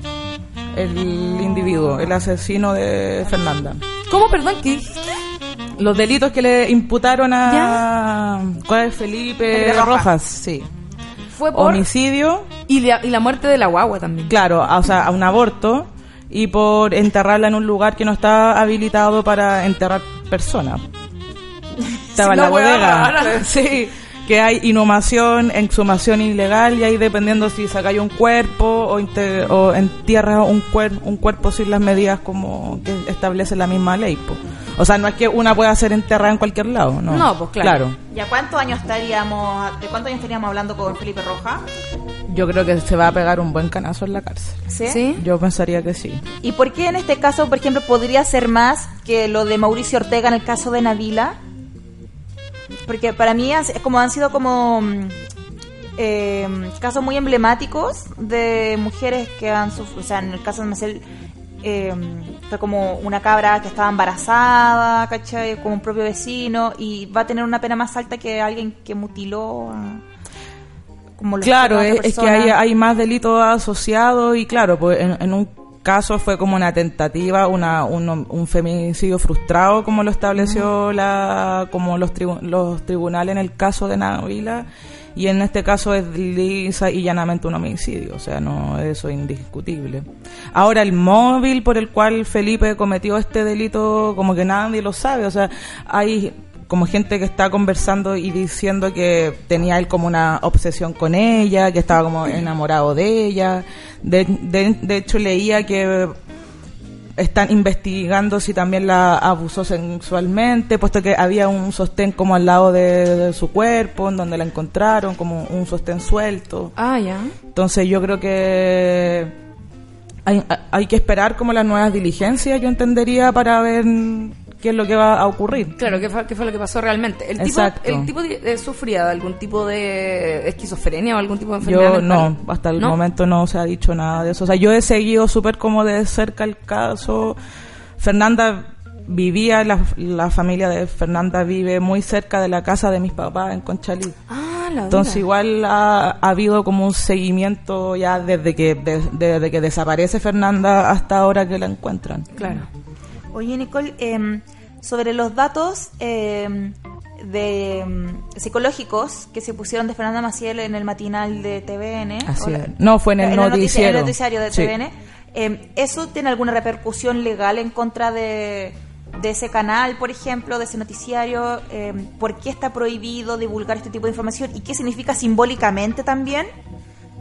El individuo, el asesino de Fernanda. ¿Cómo, perdón? ¿Qué? Los delitos que le imputaron a. ¿Cuál es Felipe, Rojas. Rojas? Sí. Fue por... Homicidio, Y la, y la muerte de la guagua también. claro, a- o sea, a un aborto y por enterrarla en un lugar que no está habilitado para enterrar personas. Estaba en la bodega. Sí, que hay inhumación, exhumación ilegal y ahí dependiendo si sacáis un cuerpo o, o entierras un, cuer- un cuerpo sin las medidas como que establece la misma ley. po. O sea, no es que una pueda ser enterrada en cualquier lado, ¿no? No, pues, claro. ¿Y a cuántos años estaríamos, de cuántos años estaríamos hablando con Felipe Roja? Yo creo que se va a pegar un buen canazo en la cárcel. ¿Sí? ¿Sí? Yo pensaría que sí. ¿Y por qué en este caso, por ejemplo, podría ser más que lo de Mauricio Ortega en el caso de Navila? Porque para mí como han sido como mm, eh, casos muy emblemáticos de mujeres que han sufrido, o sea, en el caso de Marcel eh, fue como una cabra que estaba embarazada, ¿cachai? Como un propio vecino y va a tener una pena más alta que alguien que mutiló a... Claro, es, que hay, hay más delitos asociados y claro, pues en, en un caso fue como una tentativa, una, un, un feminicidio frustrado, como lo estableció la, como los, tribu- los tribunales en el caso de Navila, y en este caso es lisa y llanamente un homicidio, o sea, no, eso es indiscutible. Ahora, el móvil por el cual Felipe cometió este delito, como que nadie lo sabe, o sea, hay como gente que está conversando y diciendo que tenía él como una obsesión con ella, que estaba como enamorado de ella. De, de, de hecho, leía que están investigando si también la abusó sexualmente, puesto que había un sostén como al lado de, de su cuerpo, en donde la encontraron, como un sostén suelto. Ah, ya. Entonces yo creo que hay, hay que esperar como las nuevas diligencias, yo entendería, para ver qué es lo que va a ocurrir. Claro, ¿qué fue, qué fue lo que pasó realmente? ¿El tipo, Exacto. el tipo de- eh, sufría de algún tipo de esquizofrenia o algún tipo de enfermedad Yo no, hasta el ¿No? momento no se ha dicho nada de eso. O sea, yo he seguido súper como de cerca el caso. Fernanda vivía, la, la familia de Fernanda vive muy cerca de la casa de mis papás en Conchalí. Ah, la Entonces igual ha, ha habido como un seguimiento ya desde que de- desde que desaparece Fernanda hasta ahora que la encuentran. Claro. Oye, Nicole, em, sobre los datos em, de em, psicológicos que se pusieron de Fernanda Maciel en el matinal de TVN. Así. No, fue en el noticia- noticiero. en el noticiario de Sí. TVN. Em, ¿Eso tiene alguna repercusión legal en contra de, de ese canal, por ejemplo, de ese noticiario? ¿Por qué está prohibido divulgar este tipo de información? ¿Y qué significa simbólicamente también?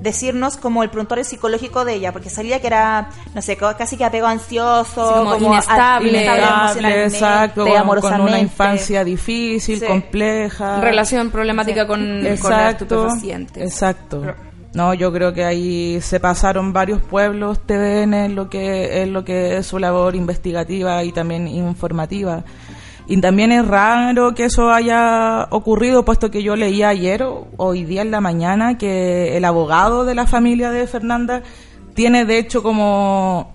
Decirnos como el prontuario psicológico de ella, porque salía que era, no sé, casi que apego ansioso, Sí, como como inestable. Inestable, exacto, con- con, una infancia difícil, Sí. compleja. Relación problemática con, con el Exacto, estupefaciente. exacto. No, yo creo que ahí se pasaron varios pueblos TVN en lo que es lo que es su labor investigativa y también informativa. Y también es raro que eso haya ocurrido, puesto que yo leía ayer o hoy día en la mañana que el abogado de la familia de Fernanda tiene de hecho como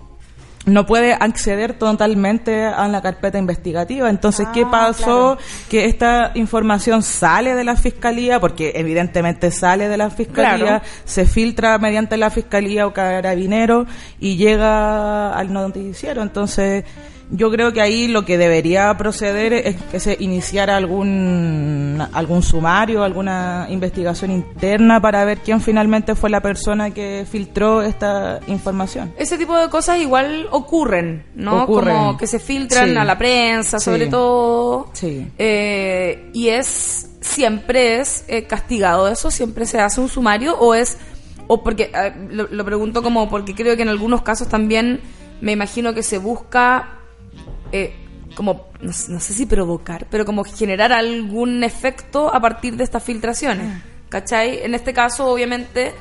no puede acceder totalmente a la carpeta investigativa. Entonces, ¿qué Ah, pasó? Que esta información sale de la fiscalía, porque evidentemente sale de la fiscalía, Claro. se filtra mediante la fiscalía o carabinero y llega al noticiero. Entonces, yo creo que ahí lo que debería proceder es que se iniciara algún algún sumario, alguna investigación interna para ver quién finalmente fue la persona que filtró esta información. Ese tipo de cosas igual ocurren, ¿no? Ocurren. Como que se filtran Sí. a la prensa, Sí. sobre todo. Sí. Eh, y es, siempre es eh, castigado eso, siempre se hace un sumario o es, o porque, eh, lo, lo pregunto como porque creo que en algunos casos también me imagino que se busca, eh, como, no, sé- no sé si provocar, pero como generar algún efecto a partir de estas filtraciones. Ah. ¿Cachai? En este caso, obviamente,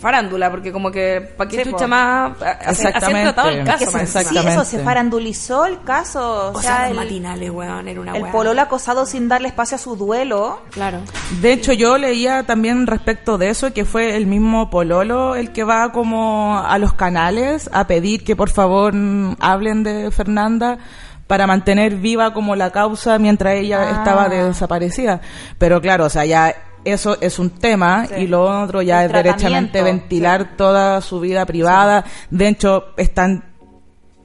farándula, porque como que, ¿para qué Sí, chucha po. más? Exactamente. tratado el caso. Que encima. sí, eso se farandulizó el caso. O, O sea, sea, los el, matinales, weón, era una el pololo acosado sin darle espacio a su duelo. Claro. De hecho, yo leía también respecto de eso que fue el mismo Pololo el que va como a los canales a pedir que por favor hablen de Fernanda para mantener viva como la causa mientras ella Ah. estaba desaparecida. Pero claro, o sea, ya eso es un tema Sí. y lo otro ya El es derechamente ventilar toda su vida privada. De hecho, están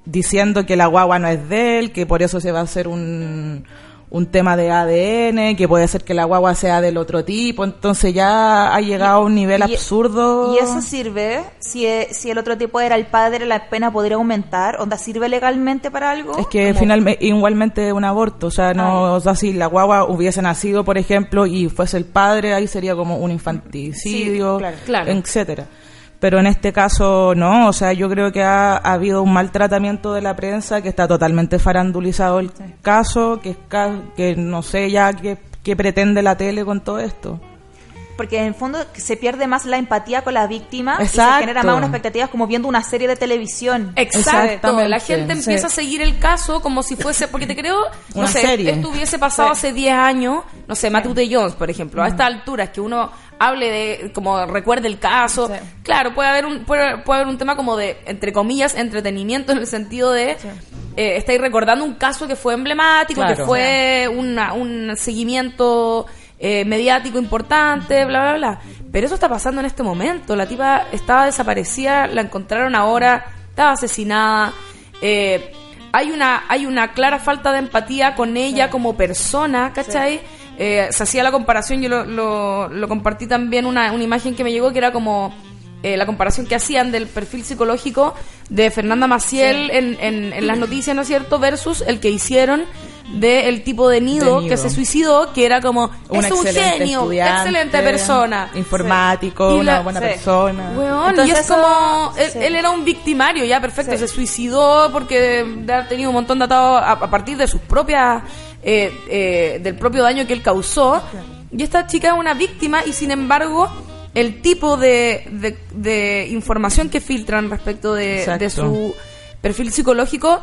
diciendo que la guagua no es de él, que por eso se va a hacer un, un tema de ADN, que puede ser que la guagua sea del otro tipo, entonces ya ha llegado a un nivel Y- absurdo. Y eso sirve, si, e- si el otro tipo era el padre, la pena podría aumentar. ¿Onda sirve legalmente para algo? Es que finalmente, igualmente un aborto, o sea, no, o sea, si la guagua hubiese nacido, por ejemplo, y fuese el padre, ahí sería como un infanticidio, Sí, claro. Claro. etcétera. Pero en este caso no, o sea, yo creo que ha, ha habido un maltratamiento de la prensa, que está totalmente farandulizado el caso, que es ca- que no sé ya qué, qué pretende la tele con todo esto. Porque en el fondo se pierde más la empatía con la víctima y se genera más una expectativa como viendo una serie de televisión. Exacto, la gente empieza sí. a seguir el caso como si fuese, porque te creo, no Una sé, serie. esto hubiese pasado hace 10 años, no sé, Matute Jones, por ejemplo, a esta altura es que uno hable de, como recuerde el caso, claro, puede haber un puede, puede haber un tema como de, entre comillas, entretenimiento en el sentido de, eh, estáis recordando un caso que fue emblemático, que fue una- un seguimiento eh, mediático importante, bla, bla, bla. Pero eso está pasando en este momento. La tipa estaba desaparecida, la encontraron ahora, estaba asesinada. Eh, hay una hay una clara falta de empatía con ella como persona, ¿cachai? Eh, se hacía la comparación, yo lo, lo, lo compartí también, una, una imagen que me llegó que era como eh, la comparación que hacían del perfil psicológico de Fernanda Maciel en, en, en las noticias, ¿no es cierto? Versus el que hicieron del tipo de nido, De Nido. que se suicidó, que era como, Un es un genio, excelente persona. Informático, Sí. Una buena sí. persona. Weón, Entonces y es como, él, era un victimario, ya perfecto, se suicidó porque de haber tenido un montón de atados a, a partir de sus propias, eh, eh, del propio daño que él causó. Y esta chica es una víctima y sin embargo el tipo de, de, de información que filtran respecto de su perfil psicológico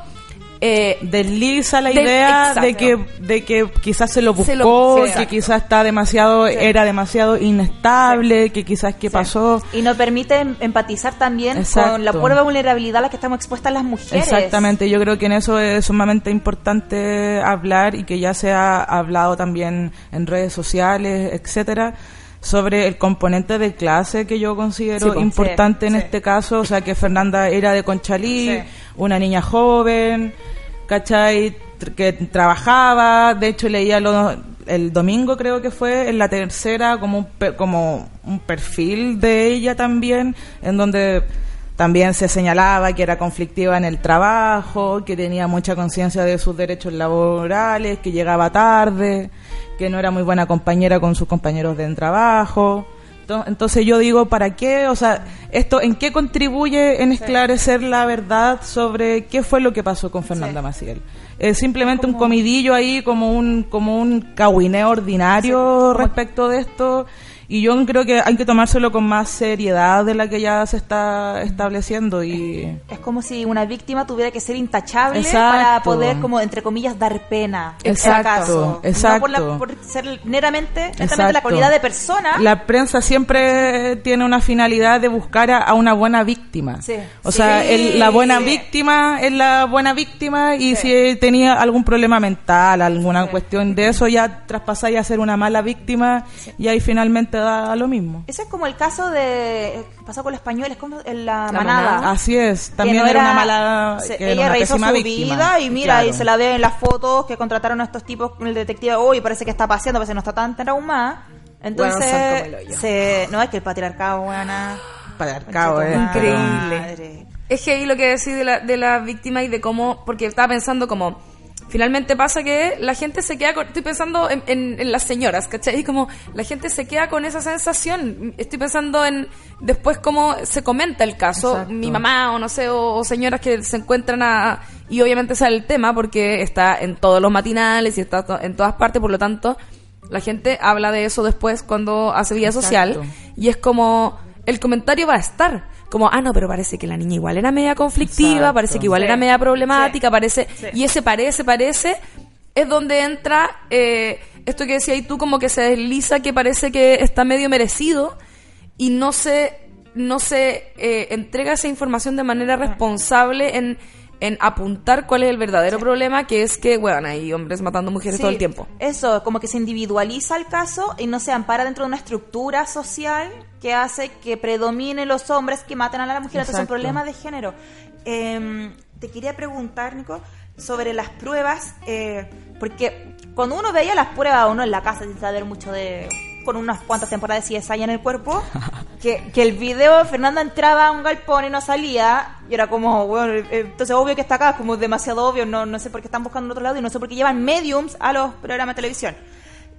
eh, desliza la Del- idea de que de que quizás se lo buscó, Se lo- sí, que quizás está demasiado era demasiado inestable, que quizás qué pasó. Y nos permite em- empatizar también Exacto. con la pura vulnerabilidad a la que estamos expuestas las mujeres. Exactamente, yo creo que en eso es sumamente importante hablar y que ya se ha hablado también en redes sociales, etcétera, sobre el componente de clase que yo considero Sí, po. importante Sí, en sí. este caso, o sea que Fernanda era de Conchalí, una niña joven, ¿cachai? Que trabajaba, de hecho leía lo- el domingo creo que fue en la tercera como un, como un perfil de ella también en donde también se señalaba que era conflictiva en el trabajo, que tenía mucha conciencia de sus derechos laborales, que llegaba tarde, que no era muy buena compañera con sus compañeros de trabajo. Ento- Entonces yo digo, ¿para qué? O sea, esto ¿en qué contribuye en esclarecer la verdad sobre qué fue lo que pasó con Fernanda Maciel? Es simplemente un comidillo ahí, como un como un cahuineo ordinario respecto de esto. Y yo creo que hay que tomárselo con más seriedad de la que ya se está estableciendo y... Es como si una víctima tuviera que ser intachable Exacto. para poder, como entre comillas, dar pena. en Exacto, este caso. exacto. No por, la- por ser meramente, Exacto. la calidad de persona. La prensa siempre tiene una finalidad de buscar a, a una buena víctima. Sí. O sea, Sí. el- la buena víctima es la buena víctima y si tenía algún problema mental, alguna cuestión de eso, ya traspasáis a ser una mala víctima y ahí finalmente da lo mismo. Ese es como el caso de. ¿Qué pasó con los españoles? como en la, La manada. manada. Así es, Que también no era, una mala... se- que ella una rehizo su víctima. vida y mira, Claro. y se la ve en las fotos que contrataron a estos tipos con el detective. Uy, parece que está paseando, parece que no está tan traumada. Entonces, Bueno, son como el hoyo. se, no es que el patriarcado, buena. Patriarcado, eh, Increíble. Es heavy lo que decís de la, de la víctima y de cómo, porque estaba pensando como, finalmente pasa que la gente se queda con, estoy pensando en, en- en las señoras, ¿cachai? Y como la gente se queda con esa sensación, estoy pensando en después cómo se comenta el caso, Exacto. mi mamá o no sé, o, o señoras que se encuentran a, y obviamente sale el tema porque está en todos los matinales y está en todas partes, por lo tanto, la gente habla de eso después cuando hace vida social y es como el comentario va a estar como ah no pero parece que la niña igual era media conflictiva Exacto. parece que igual Sí. era media problemática parece Sí. y ese parece parece es donde entra eh, esto que decías tú como que se desliza que parece que está medio merecido y no se no se eh, entrega esa información de manera responsable en en apuntar cuál es el verdadero problema que es que bueno hay hombres matando mujeres Sí, todo el tiempo Eso, como que se individualiza el caso y no se ampara dentro de una estructura social que hace que predominen los hombres que matan a la mujer. Entonces es un Exacto. problema de género. Eh, te quería preguntar, Nico, sobre las pruebas, eh, porque cuando uno veía las pruebas, uno en la casa sin saber mucho de con unas cuantas temporadas de CSI en el cuerpo, que, que el video Fernanda entraba a un galpón y no salía, y era como, bueno, eh, entonces obvio que está acá, como demasiado obvio, no, no sé por qué están buscando en otro lado y no sé por qué llevan mediums a los programas de televisión.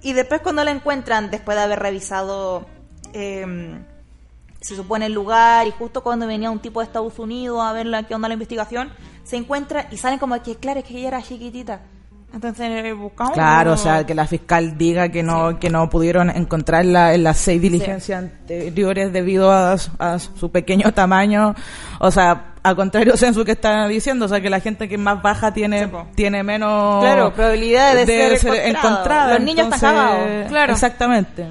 Y después cuando la encuentran, después de haber revisado, eh, se supone el lugar, y justo cuando venía un tipo de Estados Unidos a ver la, qué onda la investigación, se encuentra y salen como que, claro, es que ella era chiquitita. Entonces eh, buscamos... Claro, o sea, que la fiscal diga que no que no pudieron encontrarla en las seis diligencias anteriores debido a, a su pequeño tamaño. O sea, al contrario censo que está diciendo, o sea, que la gente que es más baja tiene tiene menos Claro, probabilidad de ser encontrado. encontrada. Los niños están cagados. Claro. Exactamente.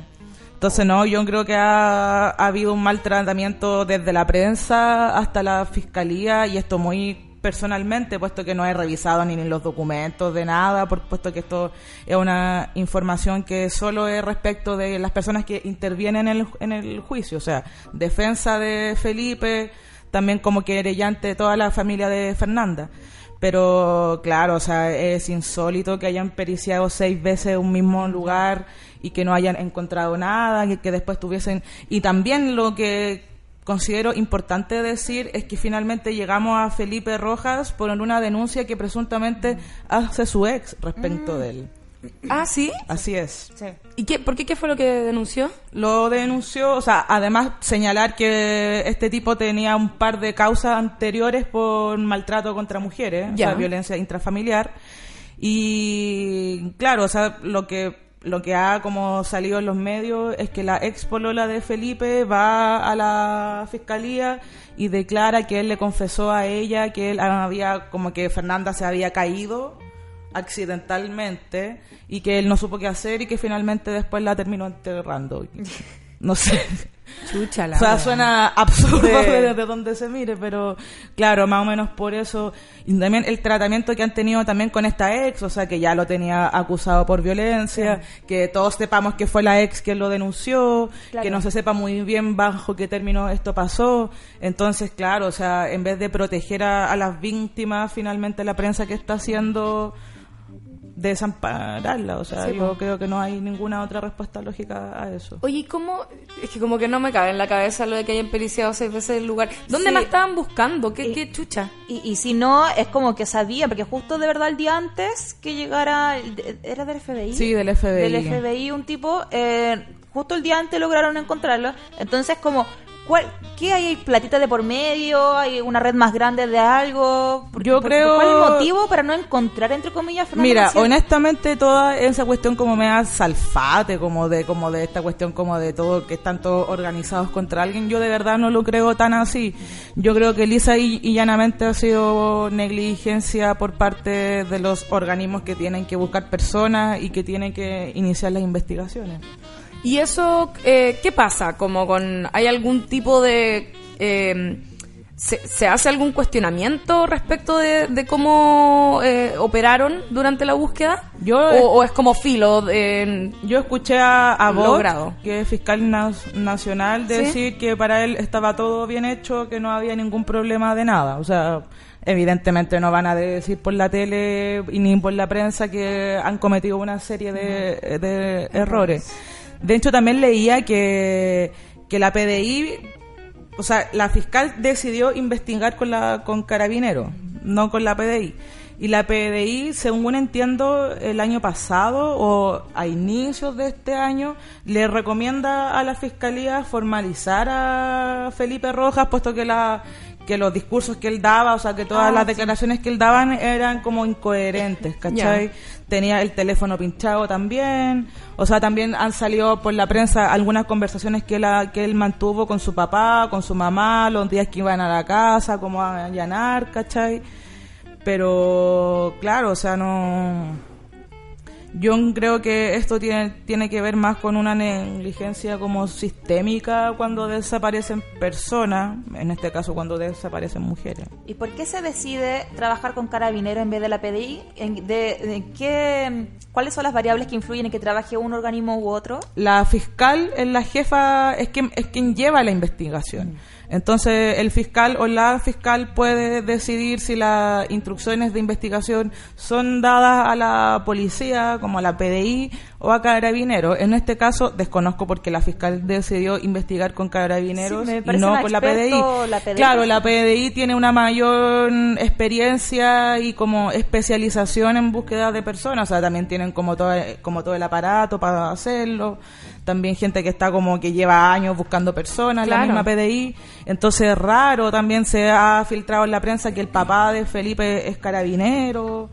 Entonces, no, yo creo que ha, ha habido un mal tratamiento desde la prensa hasta la fiscalía y esto muy personalmente, puesto que no he revisado ni los documentos de nada, por puesto que esto es una información que solo es respecto de las personas que intervienen en el, en el juicio, o sea, defensa de Felipe, también como querellante toda la familia de Fernanda. Pero claro, o sea, es insólito que hayan periciado seis veces un mismo lugar y que no hayan encontrado nada, que, que después tuviesen... Y también lo que considero importante decir es que finalmente llegamos a Felipe Rojas por una denuncia que presuntamente hace su ex respecto de él. ah sí Así es. Sí. y qué por qué qué fue lo que denunció Lo denunció, o sea, además señalar que este tipo tenía un par de causas anteriores por maltrato contra mujeres, o sea, violencia intrafamiliar. Y claro, o sea, lo que lo que ha como salido en los medios es que la ex polola de Felipe va a la fiscalía y declara que él le confesó a ella que él había como que Fernanda se había caído accidentalmente y que él no supo qué hacer y que finalmente después la terminó enterrando. No sé. O sea, suena absurdo Sí. desde donde se mire, pero claro, más o menos por eso. Y también el tratamiento que han tenido también con esta ex, o sea, que ya lo tenía acusado por violencia, que todos sepamos que fue la ex quien lo denunció, Claro. que no se sepa muy bien bajo qué término esto pasó. Entonces, claro, o sea, en vez de proteger a, a las víctimas, finalmente la prensa que está haciendo desampararla, o sea, Sí, yo creo que no hay ninguna otra respuesta lógica a eso. Oye, ¿y ¿cómo? Es que como que no me cabe en la cabeza lo de que hayan periciado seis veces el lugar. ¿Dónde Sí. más estaban buscando? ¿Qué, Y- qué chucha? Y, y si no, es como que sabía, porque justo de verdad el día antes que llegara, era del FBI. Sí, del FBI. Del FBI un tipo, eh, justo el día antes lograron encontrarlo. Entonces, como, ¿cuál, ¿qué hay? ¿Hay platita de por medio? ¿Hay una red más grande de algo? ¿Por- Yo por- creo- ¿Cuál es el motivo para no encontrar, entre comillas, Fernando Mira, Maciel? honestamente toda esa cuestión como me da salfate, como de como de esta cuestión como de todo que están todos organizados contra alguien, yo de verdad no lo creo tan así. Yo creo que lisa y, y llanamente ha sido negligencia por parte de los organismos que tienen que buscar personas y que tienen que iniciar las investigaciones. ¿Y eso eh, qué pasa? Como con ¿Hay algún tipo de... eh, se, se hace algún cuestionamiento respecto de, de cómo eh, operaron durante la búsqueda? Yo- o, o es como filo? eh, Yo escuché a, a Bot, que es fiscal nacional, ¿Sí? decir que para él estaba todo bien hecho, que no había ningún problema de nada. O sea, evidentemente no van a decir por la tele y ni por la prensa que han cometido una serie de, de errores. De hecho, también leía que, que la PDI, o sea, la fiscal decidió investigar con la con Carabineros, no con la PDI. Y la PDI, según entiendo, el año pasado o a inicios de este año, le recomienda a la fiscalía formalizar a Felipe Rojas, puesto que la que los discursos que él daba, o sea, que todas Ah, las sí. declaraciones que él daban eran como incoherentes, ¿cachai? Tenía el teléfono pinchado también, o sea, también han salido por la prensa algunas conversaciones que él, que él mantuvo con su papá, con su mamá, los días que iban a la casa, cómo a allanar, ¿cachai? Pero, claro, o sea, no... Yo creo que esto tiene, tiene que ver más con una negligencia como sistémica cuando desaparecen personas, en este caso cuando desaparecen mujeres. ¿Y por qué se decide trabajar con Carabineros en vez de la PDI? ¿En, de, de qué, ¿Cuáles son las variables que influyen en que trabaje un organismo u otro? La fiscal es la jefa, es quien, es quien lleva la investigación. Entonces el fiscal o la fiscal puede decidir si las instrucciones de investigación son dadas a la policía, como a la PDI o a Carabineros. En este caso desconozco porque la fiscal decidió investigar con Carabineros Sí, y no con la PDI. la PDI. Claro, la PDI tiene una mayor experiencia y como especialización en búsqueda de personas, o sea, también tienen como todo, como todo el aparato para hacerlo, también gente que está como que lleva años buscando personas, Claro. la misma PDI, entonces es raro, también se ha filtrado en la prensa que el papá de Felipe es carabinero,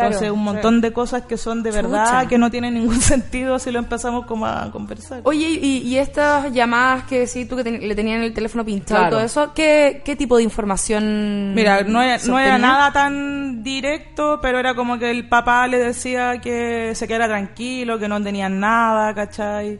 Claro, entonces un sí. montón de cosas que son de verdad Chucha. que no tienen ningún sentido si lo empezamos como a conversar. Oye, y, y estas llamadas que sí, tú que ten- le tenían el teléfono pinchado y Claro. todo eso, ¿qué, qué tipo de información Mira, no era, no era nada tan directo, pero era como que el papá le decía que se quedara tranquilo, que no tenían nada, ¿cachai?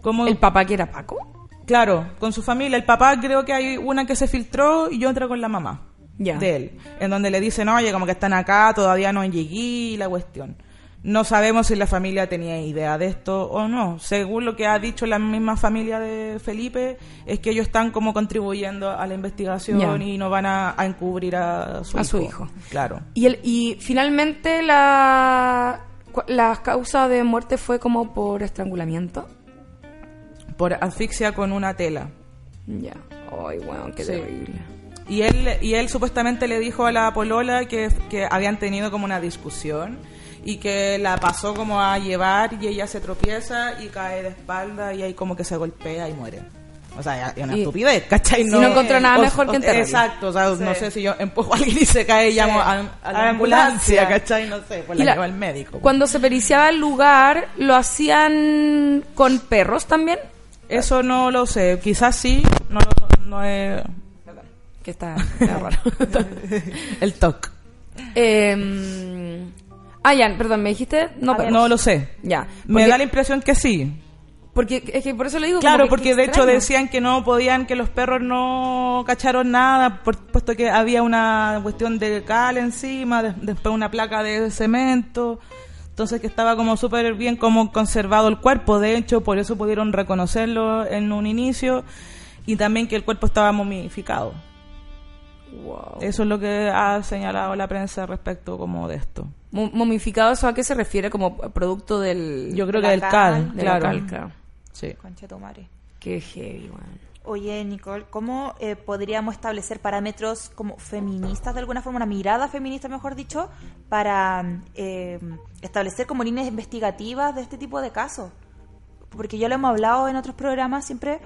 Como, ¿El papá que era Paco? claro, con su familia. El papá creo que hay una que se filtró y otra con la mamá De él, en donde le dicen, oye, como que están acá, todavía no llegué, la cuestión. No sabemos si la familia tenía idea de esto o no. Según lo que ha dicho la misma familia de Felipe, es que ellos están como contribuyendo a la investigación y no van a, a encubrir a su A hijo. su hijo. Claro. Y, el, y finalmente la, la causa de muerte fue como por estrangulamiento. Por asfixia con una tela. Ya. Ay, weón, qué Sí. terrible. Y él, y él supuestamente le dijo a la polola que, que habían tenido como una discusión y que la pasó como a llevar y ella se tropieza y cae de espalda y ahí como que se golpea y muere. O sea, es una Y- estupidez, ¿cachai? y no encontró nada mejor que enterrarla. Exacto, o sea, no sé si yo empujo a alguien y se cae y llamo a, a la A la ambulancia, ambulancia. ¿cachai? No sé, pues la la- lleva al médico. Cuando se periciaba el lugar, ¿lo hacían con perros también? Eso no lo sé, quizás sí, no, lo- no es... Que está, está raro. El TOC. Eh, ah, ya, perdón, me dijiste no. No lo sé. Ya. Me da la impresión que sí. Porque es que por eso le digo. Claro, que- porque que de hecho decían que no podían, que los perros no cacharon nada, por- puesto que había una cuestión de cal encima, de- después una placa de cemento, entonces que estaba como súper bien como conservado el cuerpo, de hecho por eso pudieron reconocerlo en un inicio y también que el cuerpo estaba momificado. Wow. Eso es lo que ha señalado la prensa respecto como de esto. Mo- ¿Momificado eso a qué se refiere? Como producto del. Yo creo De que del cal, cal, de la claro. cal, claro. Sí. Concha tu madre. Qué heavy, weón. Oye, Nicole, ¿cómo eh, podríamos establecer parámetros como feministas, de alguna forma, una mirada feminista, mejor dicho, para eh, establecer como líneas investigativas de este tipo de casos? porque ya lo hemos hablado en otros programas, siempre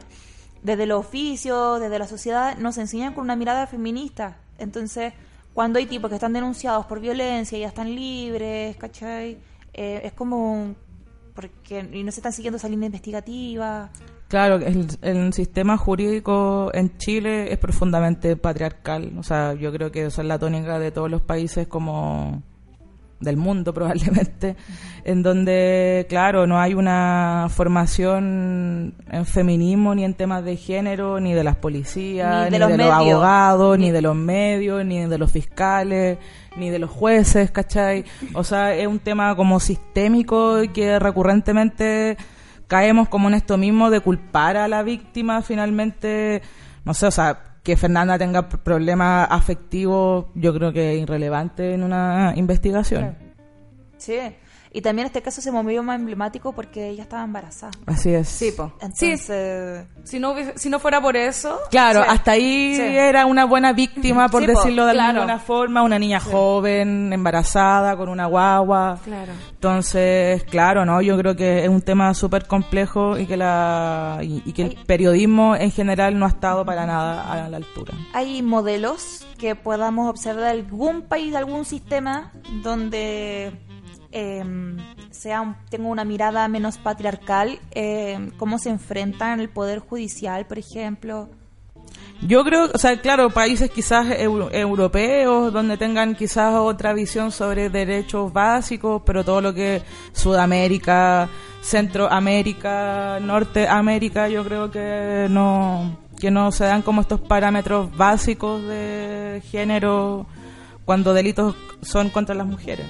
desde los oficios, desde la sociedad, nos enseñan con una mirada feminista. Entonces, cuando hay tipos que están denunciados por violencia y ya están libres, ¿cachai? Eh, es como... un- porque y no se están siguiendo esa línea investigativa. Claro, el, el sistema jurídico en Chile es profundamente patriarcal. O sea, yo creo que eso es la tónica de todos los países como del mundo probablemente, en donde, claro, no hay una formación en feminismo ni en temas de género, ni de las policías, Ni de ni los de los abogados, ni de los medios, ni de los fiscales, ni de los jueces, ¿cachai? O sea, es un tema como sistémico y que recurrentemente caemos como en esto mismo de culpar a la víctima finalmente, no sé, o sea, que Fernanda tenga problemas afectivos, yo creo que es irrelevante en una investigación. Sí. Y también este caso se movió más emblemático porque ella estaba embarazada. Así es. Sí, po. Entonces, Si no, hubiese- si no fuera por eso... Claro, Sí. hasta ahí Sí. era una buena víctima, por Sí, po, decirlo de claro. alguna forma, una niña joven, embarazada, con una guagua. Claro. Entonces, claro, ¿no? Yo creo que es un tema súper complejo y que la y, y que el periodismo en general no ha estado para nada a la altura. hay modelos que podamos observar de algún país, de algún sistema donde em, sea tenga una mirada menos patriarcal, em, cómo se enfrentan el poder judicial, por ejemplo. Yo creo, o sea, claro, países quizás eu- europeos donde tengan quizás otra visión sobre derechos básicos, pero todo lo que Sudamérica, Centroamérica, Norteamérica, yo creo que no que no se dan como estos parámetros básicos de género cuando delitos son contra las mujeres.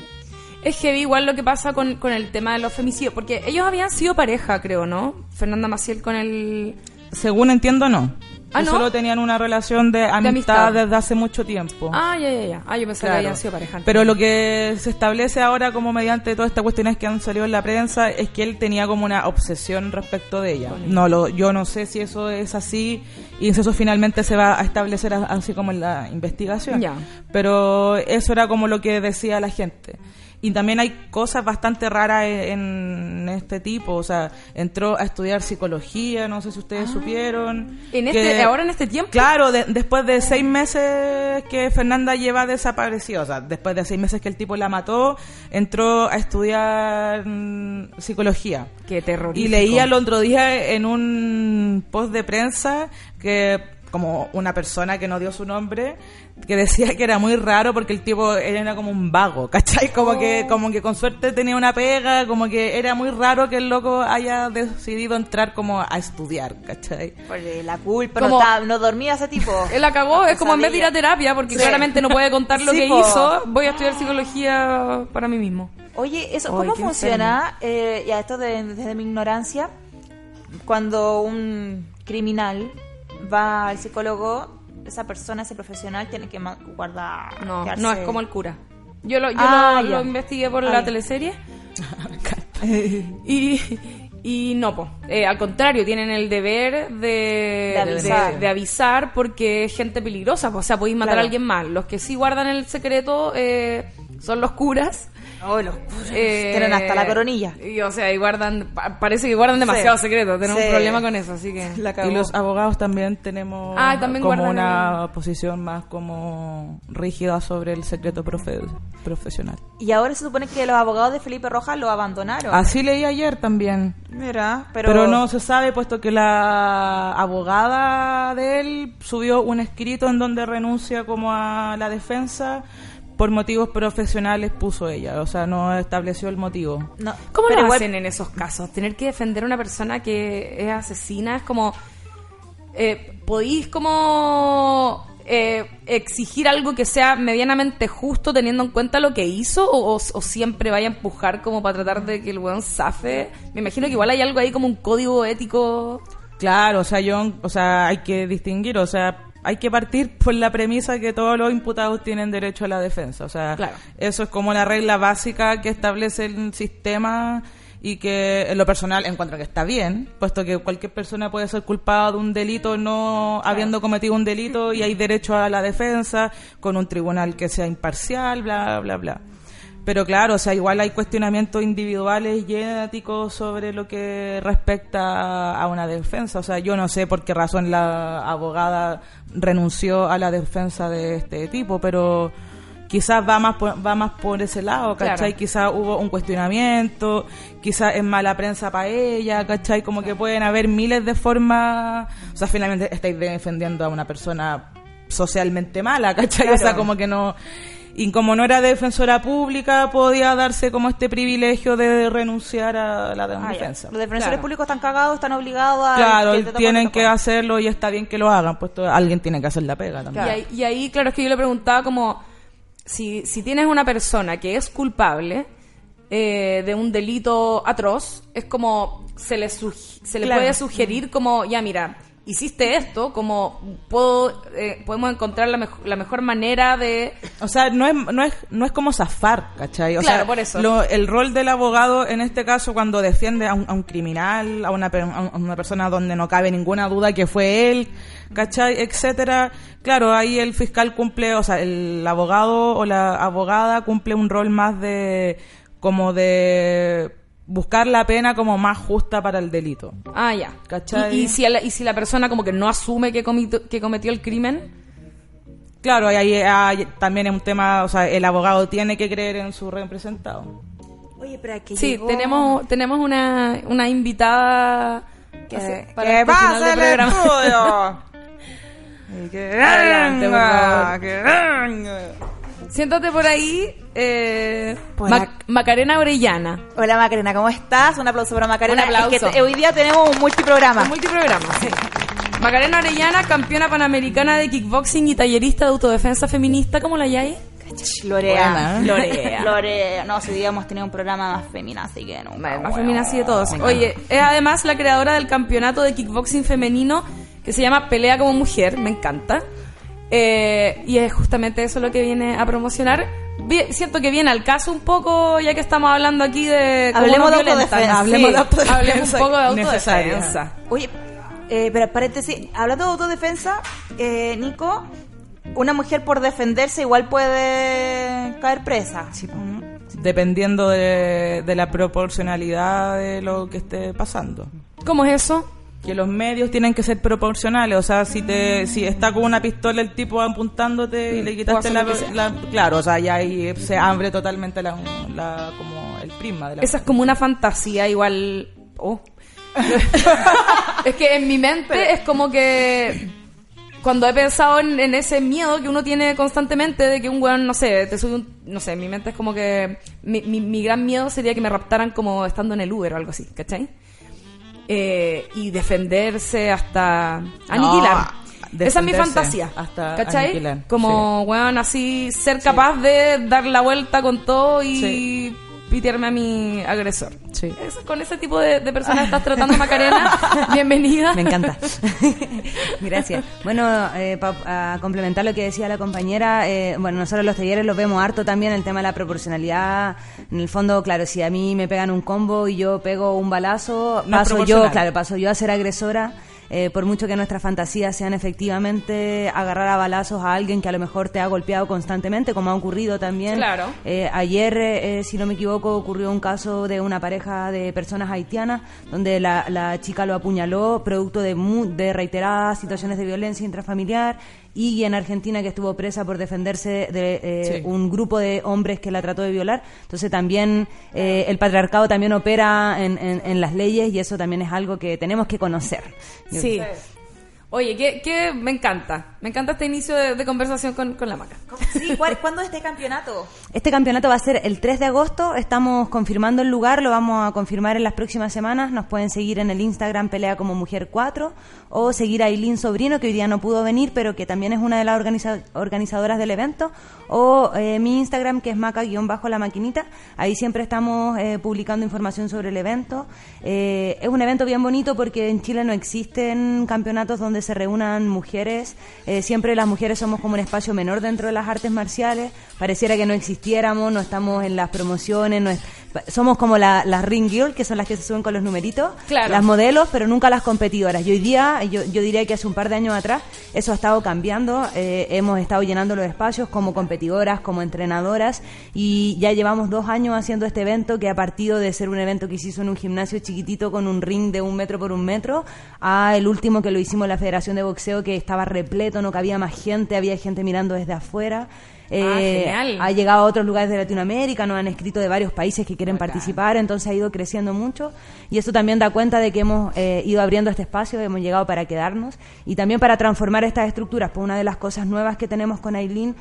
Es heavy igual lo que pasa con, con el tema de los femicidios, porque ellos habían sido pareja, creo, ¿no? Fernanda Maciel con el... Según entiendo, no. Ah, Que ¿no? Solo tenían una relación de amistad, amistad. desde hace mucho tiempo. Ah, ya, ya, ya. Ah, yo pensé que Claro. habían sido pareja. Pero lo que se establece ahora como mediante todas estas cuestiones que han salido en la prensa es que él tenía como una obsesión respecto de ella. No lo, yo no sé si eso es así y si eso finalmente se va a establecer así como en la investigación. Ya. Pero eso era como lo que decía la gente. Y también hay cosas bastante raras en, en este tipo. O sea, entró a estudiar psicología, no sé si ustedes supieron. Ah. ¿En este- que- ahora en este tiempo? Claro, de- después de seis meses que Fernanda lleva desaparecida, o sea, después de seis meses que el tipo la mató, entró a estudiar mm, psicología. Qué terrorífico. Y leía el otro día en un post de prensa que como una persona que no dio su nombre que decía que era muy raro porque el tipo era como un vago, ¿cachai? Como que como que con suerte tenía una pega, como que era muy raro que el loco haya decidido entrar como a estudiar, ¿cachai? Por eh, la culpa, Como- no, estaba- no dormía ese tipo. Él la cagó, es como en vez de ir a terapia, porque Sí. claramente no puede contar lo Sí, que po. hizo, voy a estudiar psicología para mí mismo. Oye, eso, ¿cómo funciona? Eh, ya esto de- desde mi ignorancia, cuando un criminal va al psicólogo, esa persona, ese profesional, tiene que guardar. No, quedarse- no es como el cura. Yo lo, yo Ah, lo, lo investigué por Ah, la ya. teleserie. y, y no, po. Eh, al contrario, tienen el deber de, De avisar. de- de avisar porque es gente peligrosa. po. O sea, podéis matar Claro. a alguien mal. Los que sí guardan el secreto eh, son los curas. Oh, los- Eh, Tienen hasta la coronilla. Y, o sea, y guardan, pa- parece que guardan demasiado Sí. secreto. Tenemos Sí. un problema con eso, así que... La. Y los abogados también tenemos Ah, también como una posición más como rígida sobre el secreto profe- profesional. Y ahora se supone que los abogados de Felipe Rojas lo abandonaron. Así leí ayer también. Mira, pero, Pero, no se sabe, puesto que la abogada de él subió un escrito en donde renuncia como a la defensa por motivos profesionales puso ella, o sea, no estableció el motivo. no, ¿Cómo pero lo igual- hacen en esos casos? Tener que defender a una persona que es asesina es como... Eh, ¿Podéis como eh, exigir algo que sea medianamente justo teniendo en cuenta lo que hizo? ¿O, o- o siempre vaya a empujar como para tratar de que el weón zafe? Me imagino que igual hay algo ahí como un código ético... Claro, o sea, yo, o sea, hay que distinguir, o sea, hay que partir por la premisa que todos los imputados tienen derecho a la defensa, o sea, Claro. eso es como la regla básica que establece el sistema y que en lo personal encuentro que está bien, puesto que cualquier persona puede ser culpada de un delito no habiendo cometido un delito y hay derecho a la defensa con un tribunal que sea imparcial, bla, bla, bla. Pero claro, o sea, igual hay cuestionamientos individuales y éticos sobre lo que respecta a una defensa. O sea, yo no sé por qué razón la abogada renunció a la defensa de este tipo, pero quizás va más por, va más por ese lado, ¿cachai? Claro. Quizás hubo un cuestionamiento, quizás es mala prensa para ella, ¿cachai? Como que pueden haber miles de formas, o sea, finalmente estáis defendiendo a una persona socialmente mala, ¿cachai? O sea, como que no... Y como no era defensora pública, podía darse como este privilegio de renunciar a la Ah, ya. defensa. Los defensores Claro. públicos están cagados, están obligados a... Claro, que tienen que hacerlo y está bien que lo hagan, pues to- alguien tiene que hacer la pega también. Y, ahí, y ahí, claro, es que yo le preguntaba como, si, si tienes una persona que es culpable eh, de un delito atroz, es como, se le, sugi- se le Claro. puede sugerir como, ya mira, hiciste esto, como puedo, eh, podemos encontrar la, mejo- la mejor manera de... O sea, no es, no es, no es como zafar, ¿cachai? O Claro, sea, por eso. lo- el rol del abogado en este caso cuando defiende a un, a un criminal, a una, a una persona donde no cabe ninguna duda que fue él, ¿cachai? Etcétera. Claro, ahí el fiscal cumple, o sea, el abogado o la abogada cumple un rol más de, como de buscar la pena como más justa para el delito. Ah, ya. ¿Cachai? Y, y si, la- y si la persona como que no asume que, comito- que cometió el crimen, Claro, ahí también es un tema, o sea, el abogado tiene que creer en su representado. Oye, pero que sí, llegó- tenemos, tenemos una, una invitada... Que, que para este pase final de el programa. estudio. Y que Adelante, por venga, favor. que venga. Siéntate por ahí, eh, Mac- acá. Macarena Orellana. Hola Macarena, ¿cómo estás? Un aplauso para Macarena. Un aplauso. Es que te- hoy día tenemos un multiprograma. Un multiprograma, sí. Macarena Orellana, campeona panamericana de kickboxing y tallerista de autodefensa feminista. ¿Cómo la hay? Lorea. Buena, ¿eh? Lorea. Lorea. No, si digamos tenido un programa más femina, así que no. Más, más femenina así de todos. Oye, es además la creadora del campeonato de kickboxing femenino que se llama Pelea como Mujer. Me encanta. Eh, y es justamente eso lo que viene a promocionar. Siento que viene al caso un poco, ya que estamos hablando aquí de... Hablemos de autodefensa. Hablemos de Sí, autodefensa, Hablemos un poco de necesaria. autodefensa. Oye, eh, pero paréntesis, hablando de autodefensa, eh, Nico, una mujer por defenderse igual puede caer presa. Dependiendo de, de la proporcionalidad de lo que esté pasando. ¿Cómo es eso? Que los medios tienen que ser proporcionales. O sea, si te si está con una pistola el tipo apuntándote y le quitaste la, la- Claro, o sea, ya ahí se abre totalmente la, la- como el prisma de la... Esa es como una fantasía igual... Oh. es que en mi mente es como que cuando he pensado en, en ese miedo que uno tiene constantemente de que un weón, no sé, te sube un... No sé, en mi mente es como que... Mi, mi, mi gran miedo sería que me raptaran como estando en el Uber o algo así, ¿cachai? Eh, y defenderse hasta aniquilar. Esa es mi fantasía. hasta ¿Cachai? aniquilar, Como, weón, así ser capaz de dar la vuelta con todo y Sí. Pitearme a mi agresor. Sí. Es- con ese tipo de, de personas estás tratando, Macarena. Bienvenida. Me encanta. Gracias. Bueno, eh, pa- a complementar lo que decía la compañera, eh, bueno, nosotros los talleres los vemos harto también, el tema de la proporcionalidad. En el fondo, claro, si a mí me pegan un combo y yo pego un balazo, No paso yo, claro, paso yo a ser agresora. Eh, por mucho que nuestras fantasías sean efectivamente agarrar a balazos a alguien que a lo mejor te ha golpeado constantemente, como ha ocurrido también. Claro. Eh, ayer, eh, si no me equivoco, ocurrió un caso de una pareja de personas haitianas donde la, la chica lo apuñaló producto de, mu- de reiteradas situaciones de violencia intrafamiliar y en Argentina que estuvo presa por defenderse de eh, Sí. un grupo de hombres que la trató de violar. Entonces también eh, el patriarcado también opera en, en- en las leyes y eso también es algo que tenemos que conocer. Sí. Oye, que, que me encanta. Me encanta este inicio de, de conversación con, con la Maca. Sí, ¿cuál- ¿cuándo es este campeonato? Este campeonato va a ser el 3 de agosto, estamos confirmando el lugar, lo vamos a confirmar en las próximas semanas. Nos pueden seguir en el Instagram Pelea como Mujer 4 o seguir a Eileen Sobrino, que hoy día no pudo venir, pero que también es una de las organiza- organizadoras del evento, o eh, mi Instagram que es maca-la maquinita. Ahí siempre estamos eh, publicando información sobre el evento. Eh, es un evento bien bonito porque en Chile no existen campeonatos donde se reúnan mujeres. Eh, siempre las mujeres somos como un espacio menor dentro de las artes marciales. Pareciera que no existiéramos, no estamos en las promociones, no es- somos como la- las ring girl, que son las que se suben con los numeritos, Claro. las modelos, pero nunca las competidoras. Y hoy día, yo, yo diría que hace un par de años atrás, eso ha estado cambiando. eh, hemos estado llenando los espacios como competidoras, como entrenadoras, y ya llevamos dos años haciendo este evento que ha partido de ser un evento que se hizo en un gimnasio chiquitito con un ring de un metro por un metro, a el último que lo hicimos en la Federación de Boxeo, que estaba repleto, no cabía más gente, había gente mirando desde afuera. Eh, genial. ha llegado a otros lugares de Latinoamérica, nos han escrito de varios países que quieren participar, entonces ha ido creciendo mucho y eso también da cuenta de que hemos eh, ido abriendo este espacio, hemos llegado para quedarnos y también para transformar estas estructuras. Pues una de las cosas nuevas que tenemos con Aileen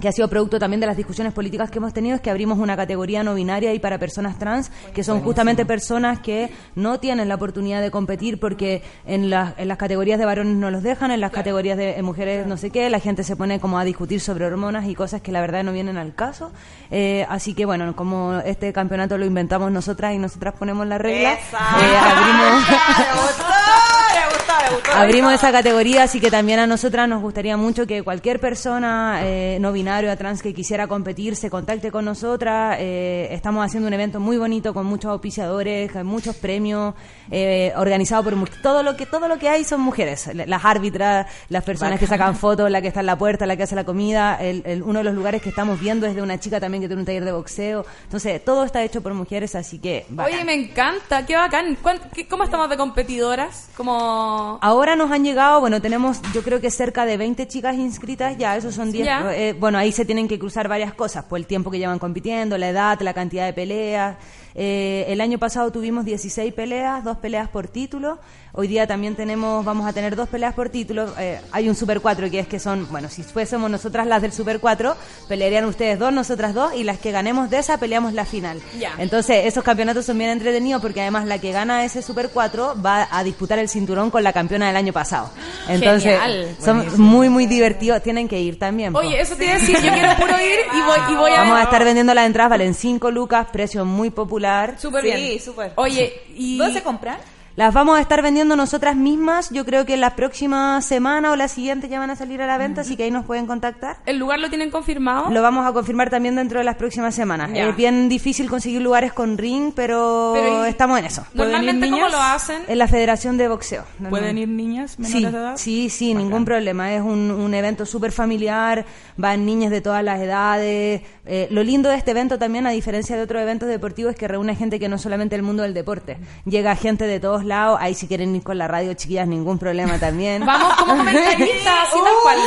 que ha sido producto también de las discusiones políticas que hemos tenido, es que abrimos una categoría no binaria y para personas trans, que son justamente personas que no tienen la oportunidad de competir porque en, las en las categorías de varones no los dejan, en las categorías de mujeres no sé qué, la gente se pone como a discutir sobre hormonas y cosas que la verdad no vienen al caso. Eh, así que bueno, como este campeonato lo inventamos nosotras y nosotras ponemos la regla, eh, abrimos... Me gustó, me gustó, me gustó. Abrimos esa categoría, así que también a nosotras nos gustaría mucho que cualquier persona eh, no binario a trans que quisiera competir se contacte con nosotras. Eh, estamos haciendo un evento muy bonito con muchos auspiciadores, con muchos premios, eh, organizado por todo lo que todo lo que hay son mujeres, las árbitras, las personas que sacan fotos, la que está en la puerta, la que hace la comida. El- el- uno de los lugares que estamos viendo es de una chica también que tiene un taller de boxeo. Entonces todo está hecho por mujeres, así que bacán. Oye, me encanta, qué bacán. ¿Cuán- qué- ¿Cómo estamos de competidoras? Como... Ahora nos han llegado, bueno, tenemos yo creo que cerca de 20 chicas inscritas ya, esos son 10. Ya. eh, bueno, ahí se tienen que cruzar varias cosas, por el tiempo que llevan compitiendo, la edad, la cantidad de peleas. Eh, el año pasado tuvimos 16 peleas, dos peleas por título. Hoy día también tenemos, vamos a tener dos peleas por título. Eh, hay un Super 4 que es que son, bueno, si fuésemos nosotras las del Super 4, pelearían ustedes dos, nosotras dos, y las que ganemos de esa peleamos la final. Entonces, esos campeonatos son bien entretenidos porque además la que gana ese Super 4 va a disputar el cinturón con la campeona del año pasado. Entonces, Genial. son muy, muy divertidos. Tienen que ir también. po. Oye, eso te iba a decir, yo quiero puro ir y voy, y voy a... Vamos a estar vendiendo las entradas, valen 5 lucas, precio muy popular. Súper Sí, bien. súper. Oye, y... ¿Dónde se compran? Las vamos a estar vendiendo nosotras mismas. Yo creo que la próxima semana o la siguiente ya van a salir a la venta, así que ahí nos pueden contactar. ¿El lugar lo tienen confirmado? Lo vamos a confirmar también dentro de las próximas semanas. Es bien difícil conseguir lugares con ring, pero, Pero, ¿y- estamos en eso. Normalmente, ¿cómo lo hacen? En la Federación de Boxeo. ¿Pueden ir niñas menores Sí, de edad? sí, sí, ningún problema. Es un, un evento súper familiar, van niñas de todas las edades. Eh, lo lindo de este evento también, a diferencia de otros eventos deportivos, es que reúne gente que no solamente el mundo del deporte. Llega gente de todos lados, ahí si quieren ir con la radio, chiquillas, ningún problema también. Vamos como comentaristas, así tal cual.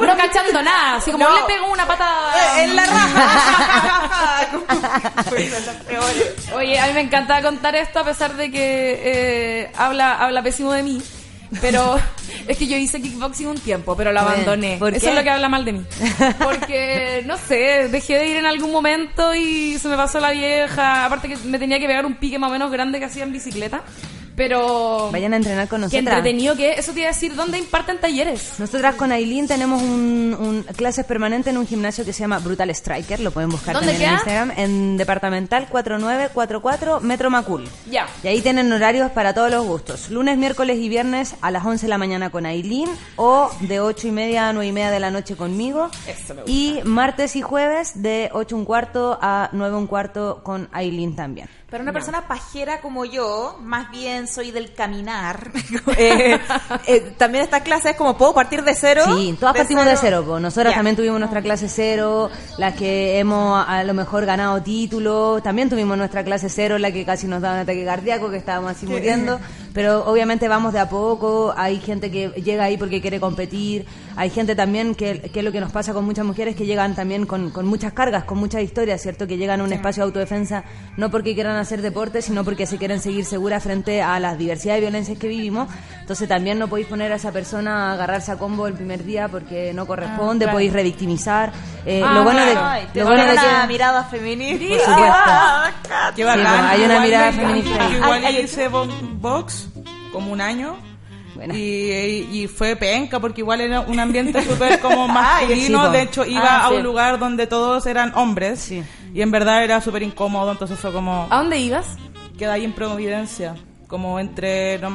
no cachando nada, así como No. le pego una patada. Eh, En la raja. Oye, a mí me encanta contar esto a pesar de que eh, habla, habla pésimo de mí. Pero es que yo hice kickboxing un tiempo, pero lo abandoné. ¿por Eso es lo que habla mal de mí. Porque, no sé, dejé de ir en algún momento y se me pasó la vieja. Aparte que me tenía que pegar un pique más o menos grande que hacía en bicicleta. Pero... Vayan a entrenar con Qué nosotras. entretenido que es. Eso te iba a decir, ¿dónde imparten talleres? Nosotras con Aileen tenemos un, un- clases permanentes en un gimnasio que se llama Brutal Striker, lo pueden buscar ¿Dónde también en? Instagram, en departamental 4944 Metro Macul. Ya. Y ahí tienen horarios para todos los gustos. Lunes, miércoles y viernes a las 11 de la mañana con Aileen o de 8 y media a 9 y media de la noche conmigo. Eso me gusta. Y martes y jueves de 8 un cuarto a 9 un cuarto con Aileen también. Para una persona pajera como yo, más bien soy del caminar. Eh, eh, también esta clase es como, ¿puedo partir de cero? Sí, todas partimos de cero. po. Nosotras también tuvimos nuestra clase cero, las que hemos a lo mejor ganado títulos. También tuvimos nuestra clase cero, la que casi nos daba un ataque cardíaco, que estábamos así muriendo. Pero obviamente vamos de a poco. Hay gente que llega ahí porque quiere competir. Hay gente también que, que es lo que nos pasa con muchas mujeres que llegan también con, con muchas cargas, con muchas historias, ¿cierto? Que llegan a un espacio de autodefensa no porque quieran hacer deporte, sino porque se quieren seguir seguras frente a las diversidad de violencias que vivimos. Entonces también no podéis poner a esa persona a agarrarse a combo el primer día porque no corresponde, claro. podéis revictimizar. Eh, Ah, lo bueno de. Ay, lo bueno de que- una mirada feminista. Por supuesto. Ah, Qué Sí, pues, hay una Igual mirada feminista. Igual box como un año. Y, y fue penca porque igual era un ambiente súper como masculino. sí, de hecho, iba Ah, a sí. un lugar donde todos eran hombres. Sí. Y en verdad era súper incómodo. Entonces fue como... ¿A dónde ibas? Queda ahí en Providencia. Como entre... No,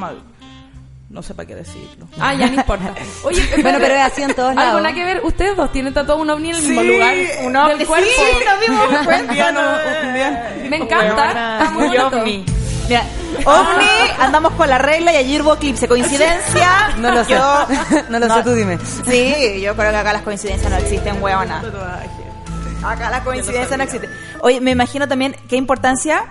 no sé para qué decirlo. Ah, ya no importa. Oye, Bueno, pero es así en todos Algo lados. nada que ver. Ustedes dos tienen tatuado un ovni en el mismo Sí, lugar. un ovni, del cuerpo. sí, nos dimos Un día no- un día- Me encanta. Está muy ovni. Mira, ovni, andamos con la regla y allí hubo eclipse. ¿Coincidencia? No lo sé. Yo- No lo sé, tú dime. Sí, yo creo que acá las coincidencias no existen, huevona. Acá la coincidencia no existe. Oye, me imagino también qué importancia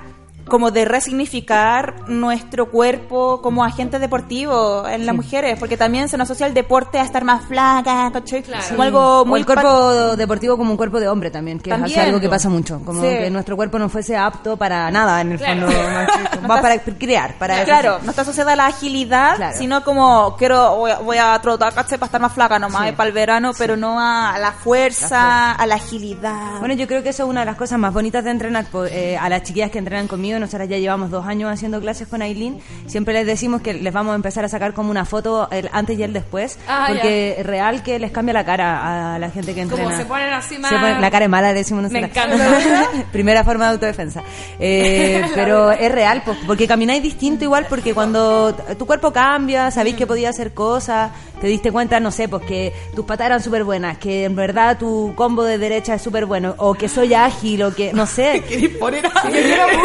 como de resignificar nuestro cuerpo como agente deportivo en las mujeres, porque también se nos asocia el deporte a estar más flaca, ¿cachai? Como algo O muy el cuerpo deportivo como un cuerpo de hombre también, que También. es algo que pasa mucho. Como Sí. que nuestro cuerpo no fuese apto para nada, en el Claro. fondo. Va para crear, para eso Claro, sí. no está asociada a la agilidad, Claro. sino como quiero voy a, voy a trotar, ¿cachai? Para estar más flaca nomás, para el verano, pero no a la fuerza, a la agilidad. Bueno, yo creo que eso es una de las cosas más bonitas de entrenar. eh, a las chiquillas que entrenan conmigo, nosotras ya llevamos dos años haciendo clases con Aileen, siempre les decimos que les vamos a empezar a sacar como una foto el antes y el después, Ah, porque es real que les cambia la cara a la gente que entrena. Como se ponen así. Se pone- la cara es mala, decimos Me encanta. Primera forma de autodefensa. Eh, pero es real, porque camináis distinto igual, porque cuando tu cuerpo cambia, sabéis que podías hacer cosas, te diste cuenta, no sé, pues que tus patas eran súper buenas, que en verdad tu combo de derecha es súper bueno, o que soy ágil, o que, no sé.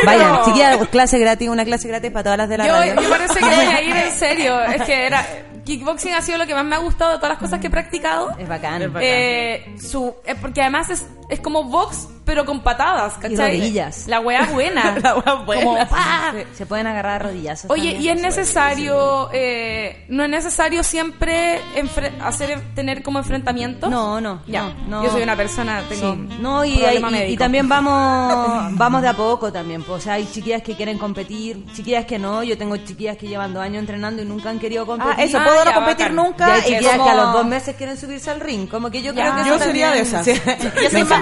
Vaya, chiquilla, clase gratis, una clase gratis para todas las de la Yo, radio. yo parece que voy a ir en serio. Es que era. Kickboxing ha sido lo que más me ha gustado de todas las cosas que he practicado. Es bacán. Es bacán. Eh, su, eh, porque además es, es como box, pero con patadas, ¿cachai? rodillas. La weá buena. La wea buena. Como, ¡pa! Se- Se pueden agarrar rodillazos. Oye, también. y es necesario, eh, no es necesario siempre hacer tener como enfrentamientos. No, no, Ya, no, no. yo soy una persona, tengo Sí. No, y, problema y- y también vamos vamos de a poco también. pues, O sea, hay chiquillas que quieren competir, chiquillas que no. Yo tengo chiquillas que llevan dos años entrenando y nunca han querido competir. ah, eso, Ah, puedo ya, no competir bacán. Y nunca. hay Y chiquillas como- que a los dos meses quieren subirse al ring. Como que yo creo que eso Yo sería también- de esas. Sí. Yo soy, más,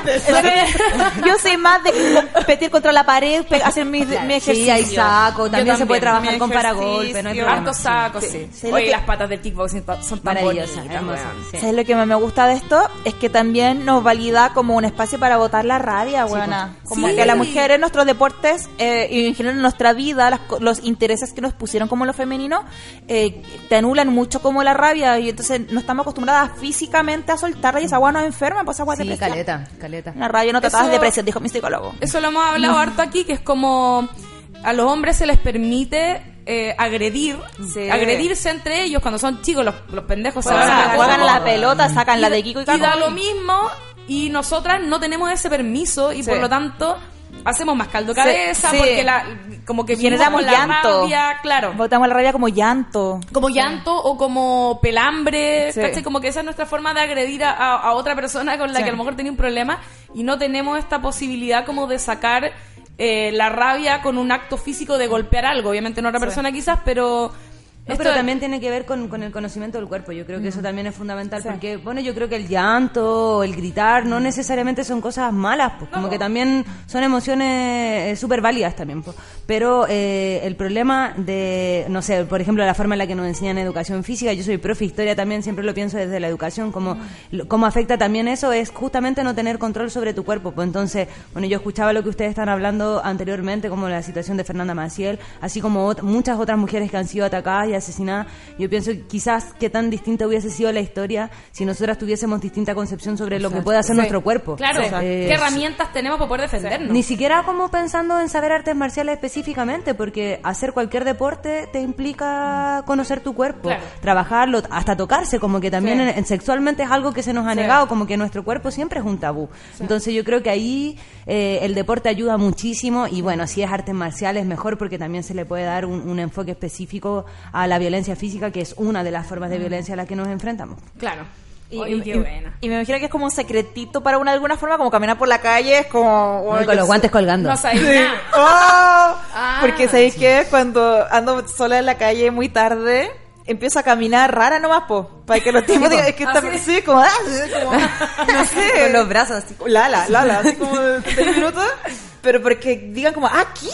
yo soy más de competir contra la pared, hacer mi, mi ejercicio. Sí, hay saco. También, se puede trabajar con paragolpe, no hay problema. Harto saco, sí. Sí, Oye, que- las patas del kickboxing son tan Maravillosa, bonitas, hermosa. weón. sí. ¿Sabes lo que más me gusta de esto? Es que también nos valida como un espacio para botar la rabia, buena. Como Sí. que las mujeres, nuestros deportes eh, y en general en nuestra vida, las co- los intereses que nos pusieron como lo femenino, eh, te anulan mucho como la rabia y entonces no estamos acostumbradas físicamente a soltarla y esa agua nos enferma, pues esa agua Sí, depresión. caleta, caleta. La rabia no tratada Eso- de depresión, dijo mi psicólogo. Eso lo hemos hablado harto aquí, que es como a los hombres se les permite eh, agredir, Sí. agredirse entre ellos cuando son chicos, los, los pendejos se Juegan, van a juegan la pelota, sacan la de Kiko y y Caco. da lo mismo y nosotras no tenemos ese permiso y Sí. por lo tanto hacemos más caldo cabeza Sí. porque la como que Generamos la llanto. rabia, claro Botamos la rabia como llanto. como llanto o como pelambre. ¿cachai? Como que esa es nuestra forma de agredir a, otra persona con la que a lo mejor tenía un problema y no tenemos esta posibilidad como de sacar eh, la rabia con un acto físico de golpear algo. Obviamente no a otra persona quizás, pero... No, esto- pero también tiene que ver con, con el conocimiento del cuerpo. Yo creo que eso Mm. también es fundamental porque, bueno, yo creo que el llanto, el gritar, no necesariamente son cosas malas, pues como que también son emociones eh, súper válidas también. pues. Pero eh, el problema de, no sé, por ejemplo, la forma en la que nos enseñan educación física, yo soy profe historia también, siempre lo pienso desde la educación, como cómo afecta también eso, es justamente no tener control sobre tu cuerpo. Pues entonces, bueno, yo escuchaba lo que ustedes están hablando anteriormente, como la situación de Fernanda Maciel, así como ot- muchas otras mujeres que han sido atacadas y asesinadas. Yo pienso quizás qué tan distinta hubiese sido la historia si nosotras tuviésemos distinta concepción sobre lo que puede hacer nuestro cuerpo. Claro, Eh, ¿qué herramientas tenemos para poder defendernos? ni siquiera como pensando en saber artes marciales específicamente, porque hacer cualquier deporte te implica conocer tu cuerpo, Claro. trabajarlo, hasta tocarse, como que también Sí. en- en sexualmente es algo que se nos ha Sí. negado, como que nuestro cuerpo siempre es un tabú. Entonces yo creo que ahí eh, el deporte ayuda muchísimo y bueno, si es artes marciales mejor porque también se le puede dar un, un enfoque específico a la violencia física, que es una de las formas de violencia a las que nos enfrentamos. Claro. Y, Oye, y- qué y- buena. y me imagino que es como un secretito para una de alguna forma, como caminar por la calle, es como... Con los guantes colgando. No sabéis Sí. nada. ¡Oh! Ah. Porque ¿sabéis qué? Cuando ando sola en la calle muy tarde, empiezo a caminar rara nomás, po. Para que los tipos digan, es que ¿Ah, está... sí? Sí, como... ah, como no sé. Con los brazos así. Lala, Lala, así como de seis minutos. Pero porque digan como, ¿aquí?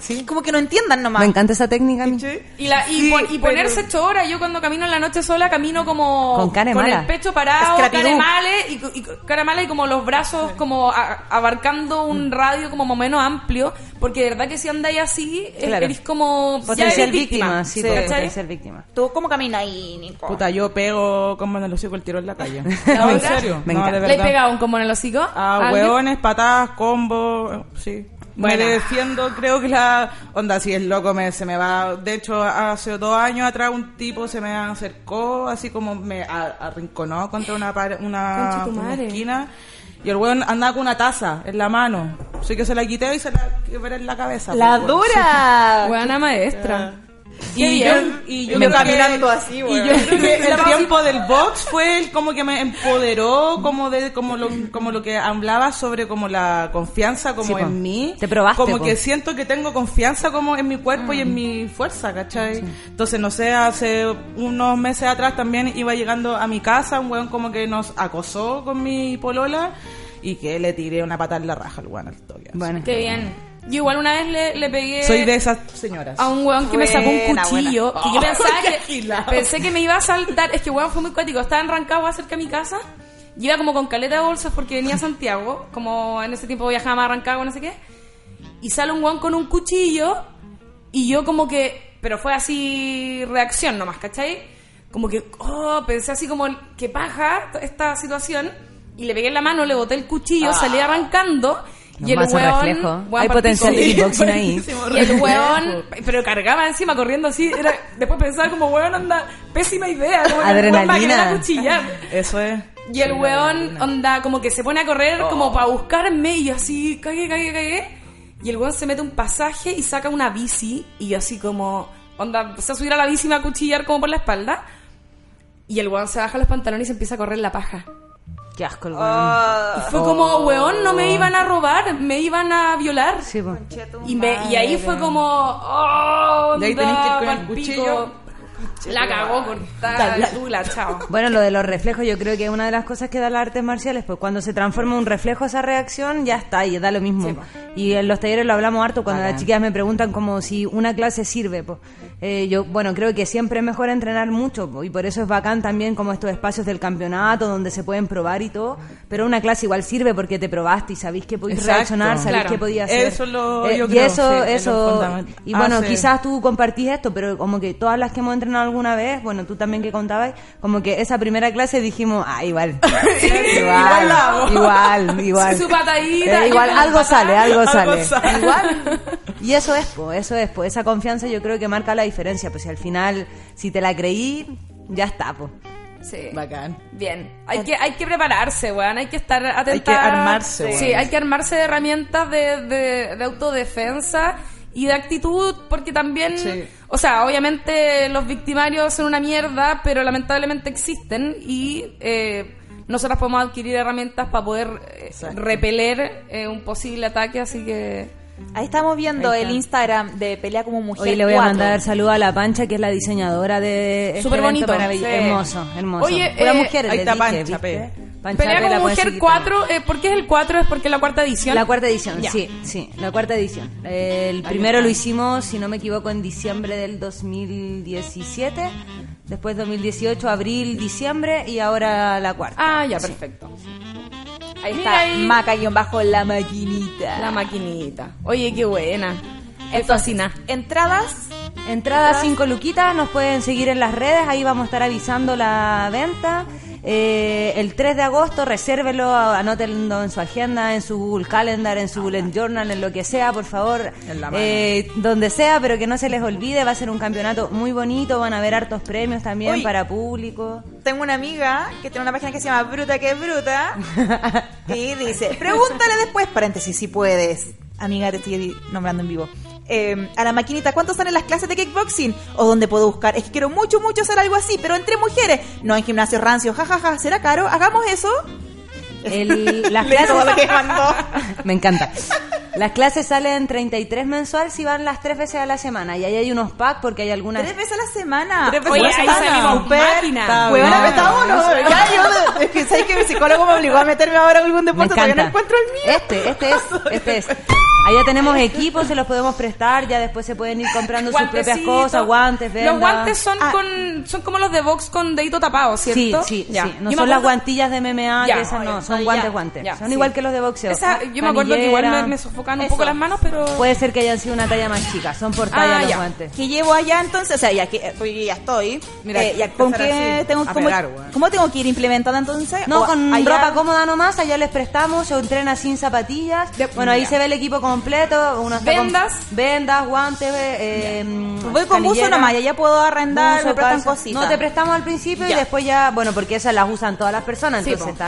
Sí. Como que no entiendan nomás. Me encanta esa técnica a mí. Y, la, y, Sí, pon- y pero- ponerse chora, yo cuando camino en la noche sola camino como Con cara mala. el pecho parado, cara mala y, y cara mala y como los brazos como a- abarcando un radio como más o menos amplio, porque de verdad que si andáis así, eh, Claro. eres como Potencial eres víctima, sí, Sí. potencial víctima. ¿Tú cómo caminas ahí, Nico? Puta, yo pego como en el hocico el tiro en la calle. No, en serio. Me no, encanta. de ¿Le he pegado un como en el hocico? A ¿A alguien? hueones, patadas, combos, eh, sí. Buena. Me defiendo, creo que la onda, si es loco, me, se me va. De hecho, hace dos años atrás un tipo se me acercó, así como me arrinconó contra una, una, una esquina. Y el weón andaba con una taza en la mano. Así que se la quité y se la quebré en la cabeza. ¡La pues, dura! Buena maestra. Y yo, y yo Me que- caminando así, y weón. yo creo que el tiempo del box fue el como que me empoderó como de como lo como lo que hablaba sobre como la confianza como Sí, po. en mí Te probaste, como po. que siento que tengo confianza como en mi cuerpo y en mi fuerza ¿cachai? entonces no sé hace unos meses atrás también iba llegando a mi casa un weón como que nos acosó con mi polola y que le tiré una patada en la raja al weón al toque. Bueno. Qué bien. Yo igual una vez le, le pegué soy de esas señoras. a un weón que me sacó un Buena, cuchillo buena. que yo pensaba Qué que pensé que me iba a saltar. Es que weón fue muy cuático. Estaba en Rancagua cerca de mi casa y iba como con caleta de bolsas porque venía a Santiago como en ese tiempo viajaba más a Rancagua no sé qué y sale un weón con un cuchillo y yo como que pero fue así reacción nomás ¿cachai? como que oh pensé así como que paja esta situación y le pegué en la mano le boté el cuchillo salí arrancando y el weón, reflejo. Hay potencial de kickboxing ahí. y el weón, pero cargaba encima corriendo así. Era, después pensaba como, weón, anda, pésima idea. Como que Adrenalina. acuchillar. eso es Y el weón, onda, como que se pone a correr como Oh. para buscarme y yo así, cagué, cagué, cagué. Y el weón se mete un pasaje y saca una bici y yo así como, onda, se va a subir a la bici y me va a cuchillar como por la espalda. Y el weón se baja los pantalones y se empieza a correr la paja. Qué asco el weón. Ah. Y fue como, weón, no me iban a robar, me iban a violar. Sí. Y, me, y ahí fue como, oh, Y ahí tenés que ir con el cuchillo. La cagó cortada, la tula, chao. Bueno, lo de los reflejos yo creo que una de las cosas que da las artes marciales, pues cuando se transforma en un reflejo esa reacción, ya está, y da lo mismo. Sí, y en los talleres lo hablamos harto cuando Bacán. las chicas me preguntan como si una clase sirve. Pues. Eh, yo, bueno, creo que siempre es mejor entrenar mucho, po, y por eso es bacán también como estos espacios del campeonato donde se pueden probar y todo, pero una clase igual sirve porque te probaste y sabéis que podéis Exacto. reaccionar, sabéis Claro. qué podías hacer. Eso lo- Eh, yo y creo, eso, sí, es lo eso, y bueno, Hace- quizás tú compartís esto, pero como que todas las que hemos entrenado alguna vez, bueno, tú también que contabas, como que esa primera clase dijimos, ah, igual. igual igual, igual. Su patadita, Eh, igual, algo la sale, algo, Algo sale. sale. Igual. Y eso es, po, eso es, po. Esa confianza yo creo que marca la diferencia, pues si al final, si te la creí, ya está, pues. Sí. bacán Bien. Hay que, hay que prepararse, weón. Hay que estar atenta. Hay que armarse, Sí, weón. hay que armarse de herramientas de, de, de autodefensa y de actitud, porque también, Sí. o sea, obviamente los victimarios son una mierda, pero lamentablemente existen y eh, nosotras podemos adquirir herramientas para poder eh, repeler eh, un posible ataque, así que... Ahí estamos viendo Ahí el. Instagram de Pelea como Mujer. Hoy le voy a 4. mandar saludo a la Pancha, que es la diseñadora de este Súper bonito, sí. Hermoso, hermoso. Oye, eh, mujer, ahí está Pancha, pe. Pancha, Pelea pe, como pueden Mujer seguir 4, eh, ¿por qué es el 4? ¿Es porque es la cuarta edición? La cuarta edición, sí, sí, la cuarta edición. El primero lo hicimos, si no me equivoco, en diciembre del 2017, después 2018, abril, diciembre y ahora la cuarta. Ah, ya, perfecto. Ahí Mira está, ahí. Maca-bajo la maquinita. La maquinita. Oye, qué buena. Qué Entonces, fascina. entradas. Entrada 5 luquitas, nos pueden seguir en las redes, ahí vamos a estar avisando la venta. Eh, el 3 de agosto, resérvelo, anótenlo en su agenda, en su Google Calendar, en su Bullet Journal, en lo que sea, por favor, En la mano. eh, donde sea, pero que no se les olvide, va a ser un campeonato muy bonito, van a haber hartos premios también Uy. para público. Tengo una amiga que tiene una página que se llama Bruta que es Bruta. y dice, pregúntale después, paréntesis, si puedes. Amiga, te estoy nombrando en vivo. Eh, a la maquinita, ¿cuánto salen las clases de kickboxing? ¿O dónde puedo buscar? Es que quiero mucho, mucho hacer algo así, pero entre mujeres. No en gimnasio rancio, jajaja, ¿será caro? ¿Hagamos eso? El- las Lee todo lo que clases, mandó. me encanta. Las clases salen 33 mensual si van las tres veces a la semana y ahí hay unos packs porque hay algunas Tres veces a la semana. Tres veces Oye, a la ahí semana. salimos Súper. máquina. Huevona, está uno. Ya, yo, es que sabes que mi psicólogo me obligó a meterme ahora a algún Me deporte, todavía no encuentro el mío. Este, este es, este es. Allá tenemos equipos, se los podemos prestar, ya después se pueden ir comprando sus propias cosas, guantes, vendas. Los guantes son Ah. con son como los de box con dedito tapado, Sí, ¿cierto? sí, Ya. sí. No me son las acuerdo- guantillas de MMA, Ya. que esas no, son Ah, guantes, ya, guantes. ya, son sí. igual que los de boxeo. Esa- yo me acuerdo que igual me, me sofocan un Eso. poco las manos, pero Puede ser que hayan sido una talla más chica, son por talla Ah, los ya. guantes. que llevo allá entonces, o sea, ya que ya estoy. Mira, eh, ya, ¿con qué así, tengo, cómo, pegar, weón. cómo tengo que ir implementando entonces? No, O con allá- ropa cómoda nomás, allá les prestamos, se entrena sin zapatillas. De- bueno, ahí ya. se ve el equipo completo. Está con Vendas. vendas, guantes, eh, Voy con buzo nomás, y allá puedo arrendar, buzo, me prestan cositas. No, te prestamos al principio y después ya, bueno, porque esas las usan todas las personas, entonces po,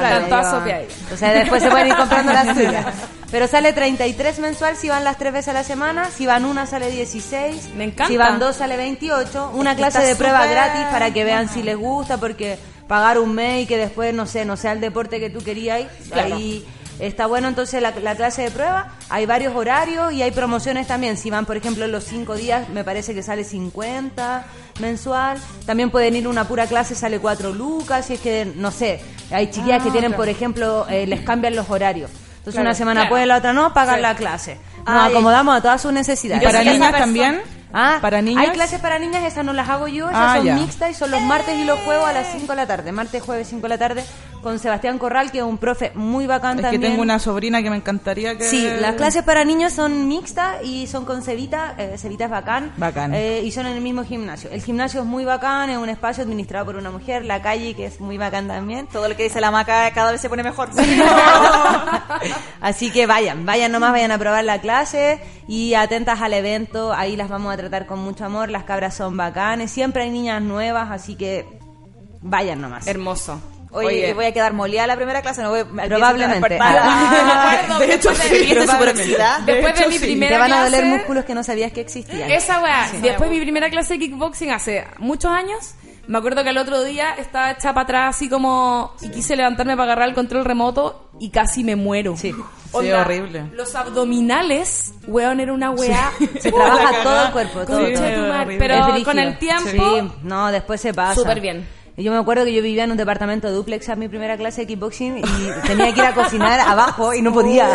claro, sopeadas. Entonces después se pueden ir comprando las suyas. Pero sale 33 mensual si van las tres veces a la semana, si van una sale 16, Me encanta. si van dos sale 28, una clase de prueba gratis para que vean si les gusta, porque pagar un mes y que después, no sé, no sea el deporte que tú querías, ahí está bueno entonces la, la clase de prueba, hay varios horarios y hay promociones también, si van por ejemplo los cinco días me parece que sale 50 mensual, también pueden ir una pura clase, sale 4 lucas, si es que, no sé, hay chiquillas que tienen por ejemplo, eh, les cambian los horarios. Entonces Claro, una semana claro. pueden, la otra no, pagan Sí. la clase. Nos Ay, acomodamos a todas sus necesidades. ¿Y para niñas persona- también? Ah, ¿Para niñas? Hay clases para niñas, esas no las hago yo, esas Ah, son ya. mixtas y son los martes y los jueves a las 5 de la tarde. Martes, jueves, 5 de la tarde con Sebastián Corral, que es un profe muy bacán Es que también. tengo una sobrina que me encantaría que... Sí, las clases para niños son mixtas y son con Cevita, eh, Cevita es bacán, Bacán. eh, y son en el mismo gimnasio. El gimnasio es muy bacán, es un espacio administrado por una mujer, la calle que es muy bacán también. Todo lo que dice la maca cada vez se pone mejor. Así que vayan, vayan nomás, vayan a probar la clase y atentas al evento, ahí las vamos a tratar con mucho amor, las cabras son bacanes, siempre hay niñas nuevas, así que vayan nomás. hermoso. Oye, voy a quedar molida la primera clase, no voy me Probablemente. Ah, de hecho, después sí, de- mi sí. primera Te van a doler clase- músculos que no sabías que existían. Esa weá. Después de mi primera clase de kickboxing hace muchos años, me acuerdo que el otro día estaba hecha para atrás así como y quise levantarme para agarrar el control remoto y casi me muero. Sí. Sí, horrible. Los abdominales, weón, era una weá. Se trabaja todo el cuerpo, Sí, todo. Concha tu horrible. Pero con el tiempo, Sí, no, después se pasa. Súper bien. Yo me acuerdo que yo vivía en un departamento duplex a mi primera clase de kickboxing y tenía que ir a cocinar abajo y no podía.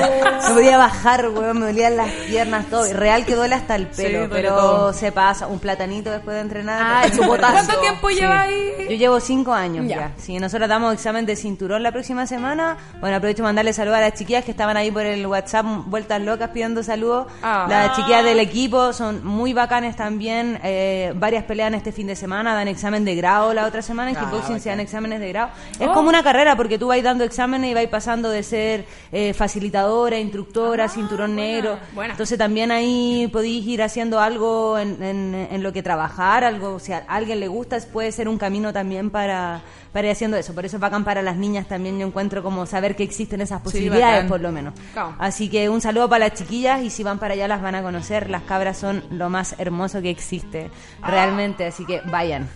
No podía bajar, weón, me dolían las piernas, todo. Y real que duele hasta el pelo, pero todo. se pasa. Un platanito después de entrenar. Ah. ¿Cuánto tiempo lleva ahí? Yo llevo cinco años Ya. ya. Nosotros damos examen de cinturón la próxima semana, bueno, aprovecho mandarle saludos a las chiquillas que estaban ahí por el WhatsApp, vueltas locas pidiendo saludos. Ah. Las chiquillas del equipo son muy bacanes también. eh, varias pelean este fin de semana, dan examen de grado la otra semana. En kickboxing se dan exámenes de grado. Es Oh. como una carrera porque tú vas dando exámenes y vas pasando de ser eh, facilitadora, instructora, cinturón negro. Ah, buena. Entonces también ahí podéis ir haciendo algo en, en- en lo que trabajar, algo, si a alguien le gusta, puede ser un camino también para, para ir haciendo eso. Por eso es bacán para las niñas también, yo encuentro como saber que existen esas posibilidades, por lo menos. Claro. Así que un saludo para las chiquillas y si van para allá las van a conocer. Las cabras son lo más hermoso que existe, realmente, así que vayan.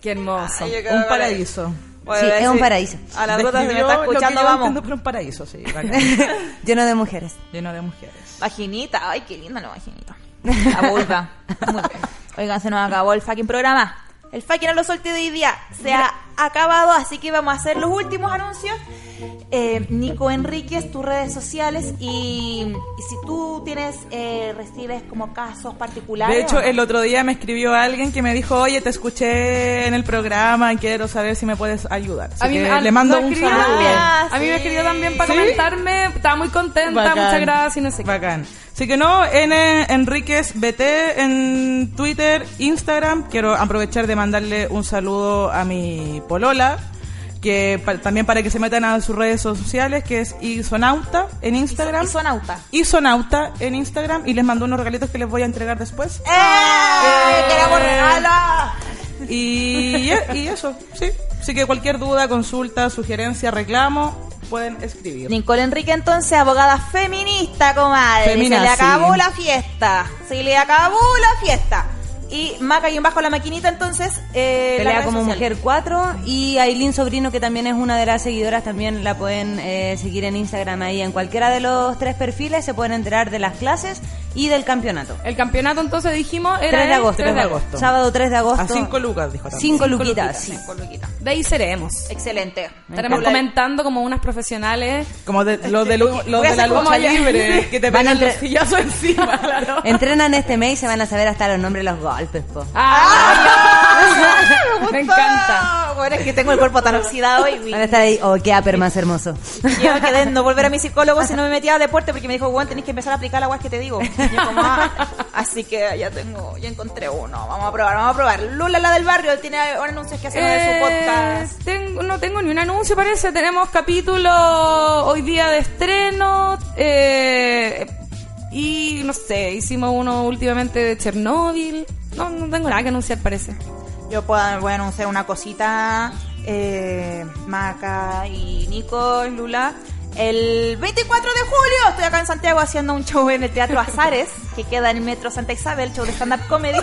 Qué hermoso. Ay, Un paraíso. Bueno, Sí, es un paraíso. A la bruta se me está escuchando, vamos. pero un paraíso, sí. Lleno de mujeres. Lleno de mujeres. Vaginita, ay, qué linda la vaginita. La vulva. Muy bien. Oigan, se nos acabó el fucking programa. El fucking a lo solté de hoy día se ha acabado, así que vamos a hacer los últimos anuncios. Eh, Nico Enríquez, tus redes sociales y, y si tú tienes, eh, recibes como casos particulares. De hecho, el otro día me escribió alguien que me dijo, oye, te escuché en el programa y quiero saber si me puedes ayudar. Así A mí que a- le mando un escribió saludo. también. Ah, A mí me escribió también para ¿Sí? comentarme. Estaba muy contenta, Bacán. muchas gracias y no sé qué. Bacán. Así que no, N Enríquez BT en Twitter, Instagram. Quiero aprovechar de mandarle un saludo a mi polola, que pa- también para que se metan a sus redes sociales, que es Isonauta en Instagram. Isonauta. Isonauta en Instagram y les mando unos regalitos que les voy a entregar después. ¡Eh! ¡Queremos regalo! Y, y eso, sí. Así que cualquier duda, consulta, sugerencia, reclamo, pueden escribir. Nicole Enrique, entonces, abogada feminista, comadre. Femina, se le acabó sí. la fiesta. Se le acabó la fiesta. Y Maca y un bajo la maquinita, entonces. Eh, Pelea como mujer 4 y Aileen Sobrino que también es una de las seguidoras también la pueden eh, seguir en Instagram ahí en cualquiera de los tres perfiles se pueden enterar de las clases y del campeonato. El campeonato entonces dijimos era 3 de el agosto. 3 de agosto. Sábado 3 de agosto. A 5 lucas, dijo también. 5 Cinco luquitas. De ahí seremos. Excelente. Estaremos comentando como unas profesionales. Como de, los de, de la lucha libre, que te Van pegan los sillazos encima, claro. Entrenan este mes y se van a saber hasta los nombres de los golpes, po. ¡Ah! Me encanta. Bueno, es que tengo el cuerpo tan oxidado y Van a estar ahí, oh, qué upper más hermoso. yo me quedé no volver a mi psicólogo si no me metía a deporte porque me dijo, bueno, tenés que empezar a aplicar la guas que te digo. Y yo como, ah, así que ya tengo, ya encontré uno. Vamos a probar, vamos a probar. Lula, la del barrio, tiene un anuncio que hacer de su Eh, podcast. tengo- no tengo ni un anuncio, parece. Tenemos capítulo hoy día de estreno. eh, y no sé, hicimos uno últimamente de Chernóbil. No, no tengo nada que anunciar, parece. Yo puedo, voy a anunciar una cosita. Eh, Maca y Nico y Lula. El 24 de julio estoy acá en Santiago haciendo un show en el Teatro Azares, que queda en el Metro Santa Isabel, show de stand-up comedy.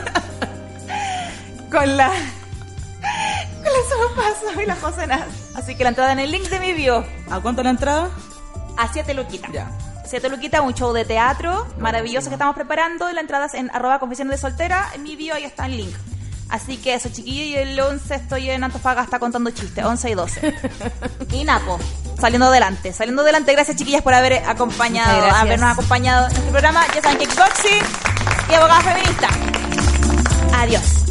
con la. con la Sopaso y la José. Así que la entrada en el link de mi bio. ¿A cuánto la entrada? A 7 luquitas. Ya. 7 luquitas, un show de teatro maravilloso que estamos preparando. Y la entrada es en arroba confesiones de soltera. En mi bio ahí está el link. Así que eso, chiquillos. Y el 11 estoy en Antofagasta contando chistes. 11 y 12. y Napo. Saliendo adelante, saliendo adelante. Gracias, chiquillas, por haber acompañado, habernos acompañado en este programa. Ya saben, kickboxing y abogada feminista. Adiós.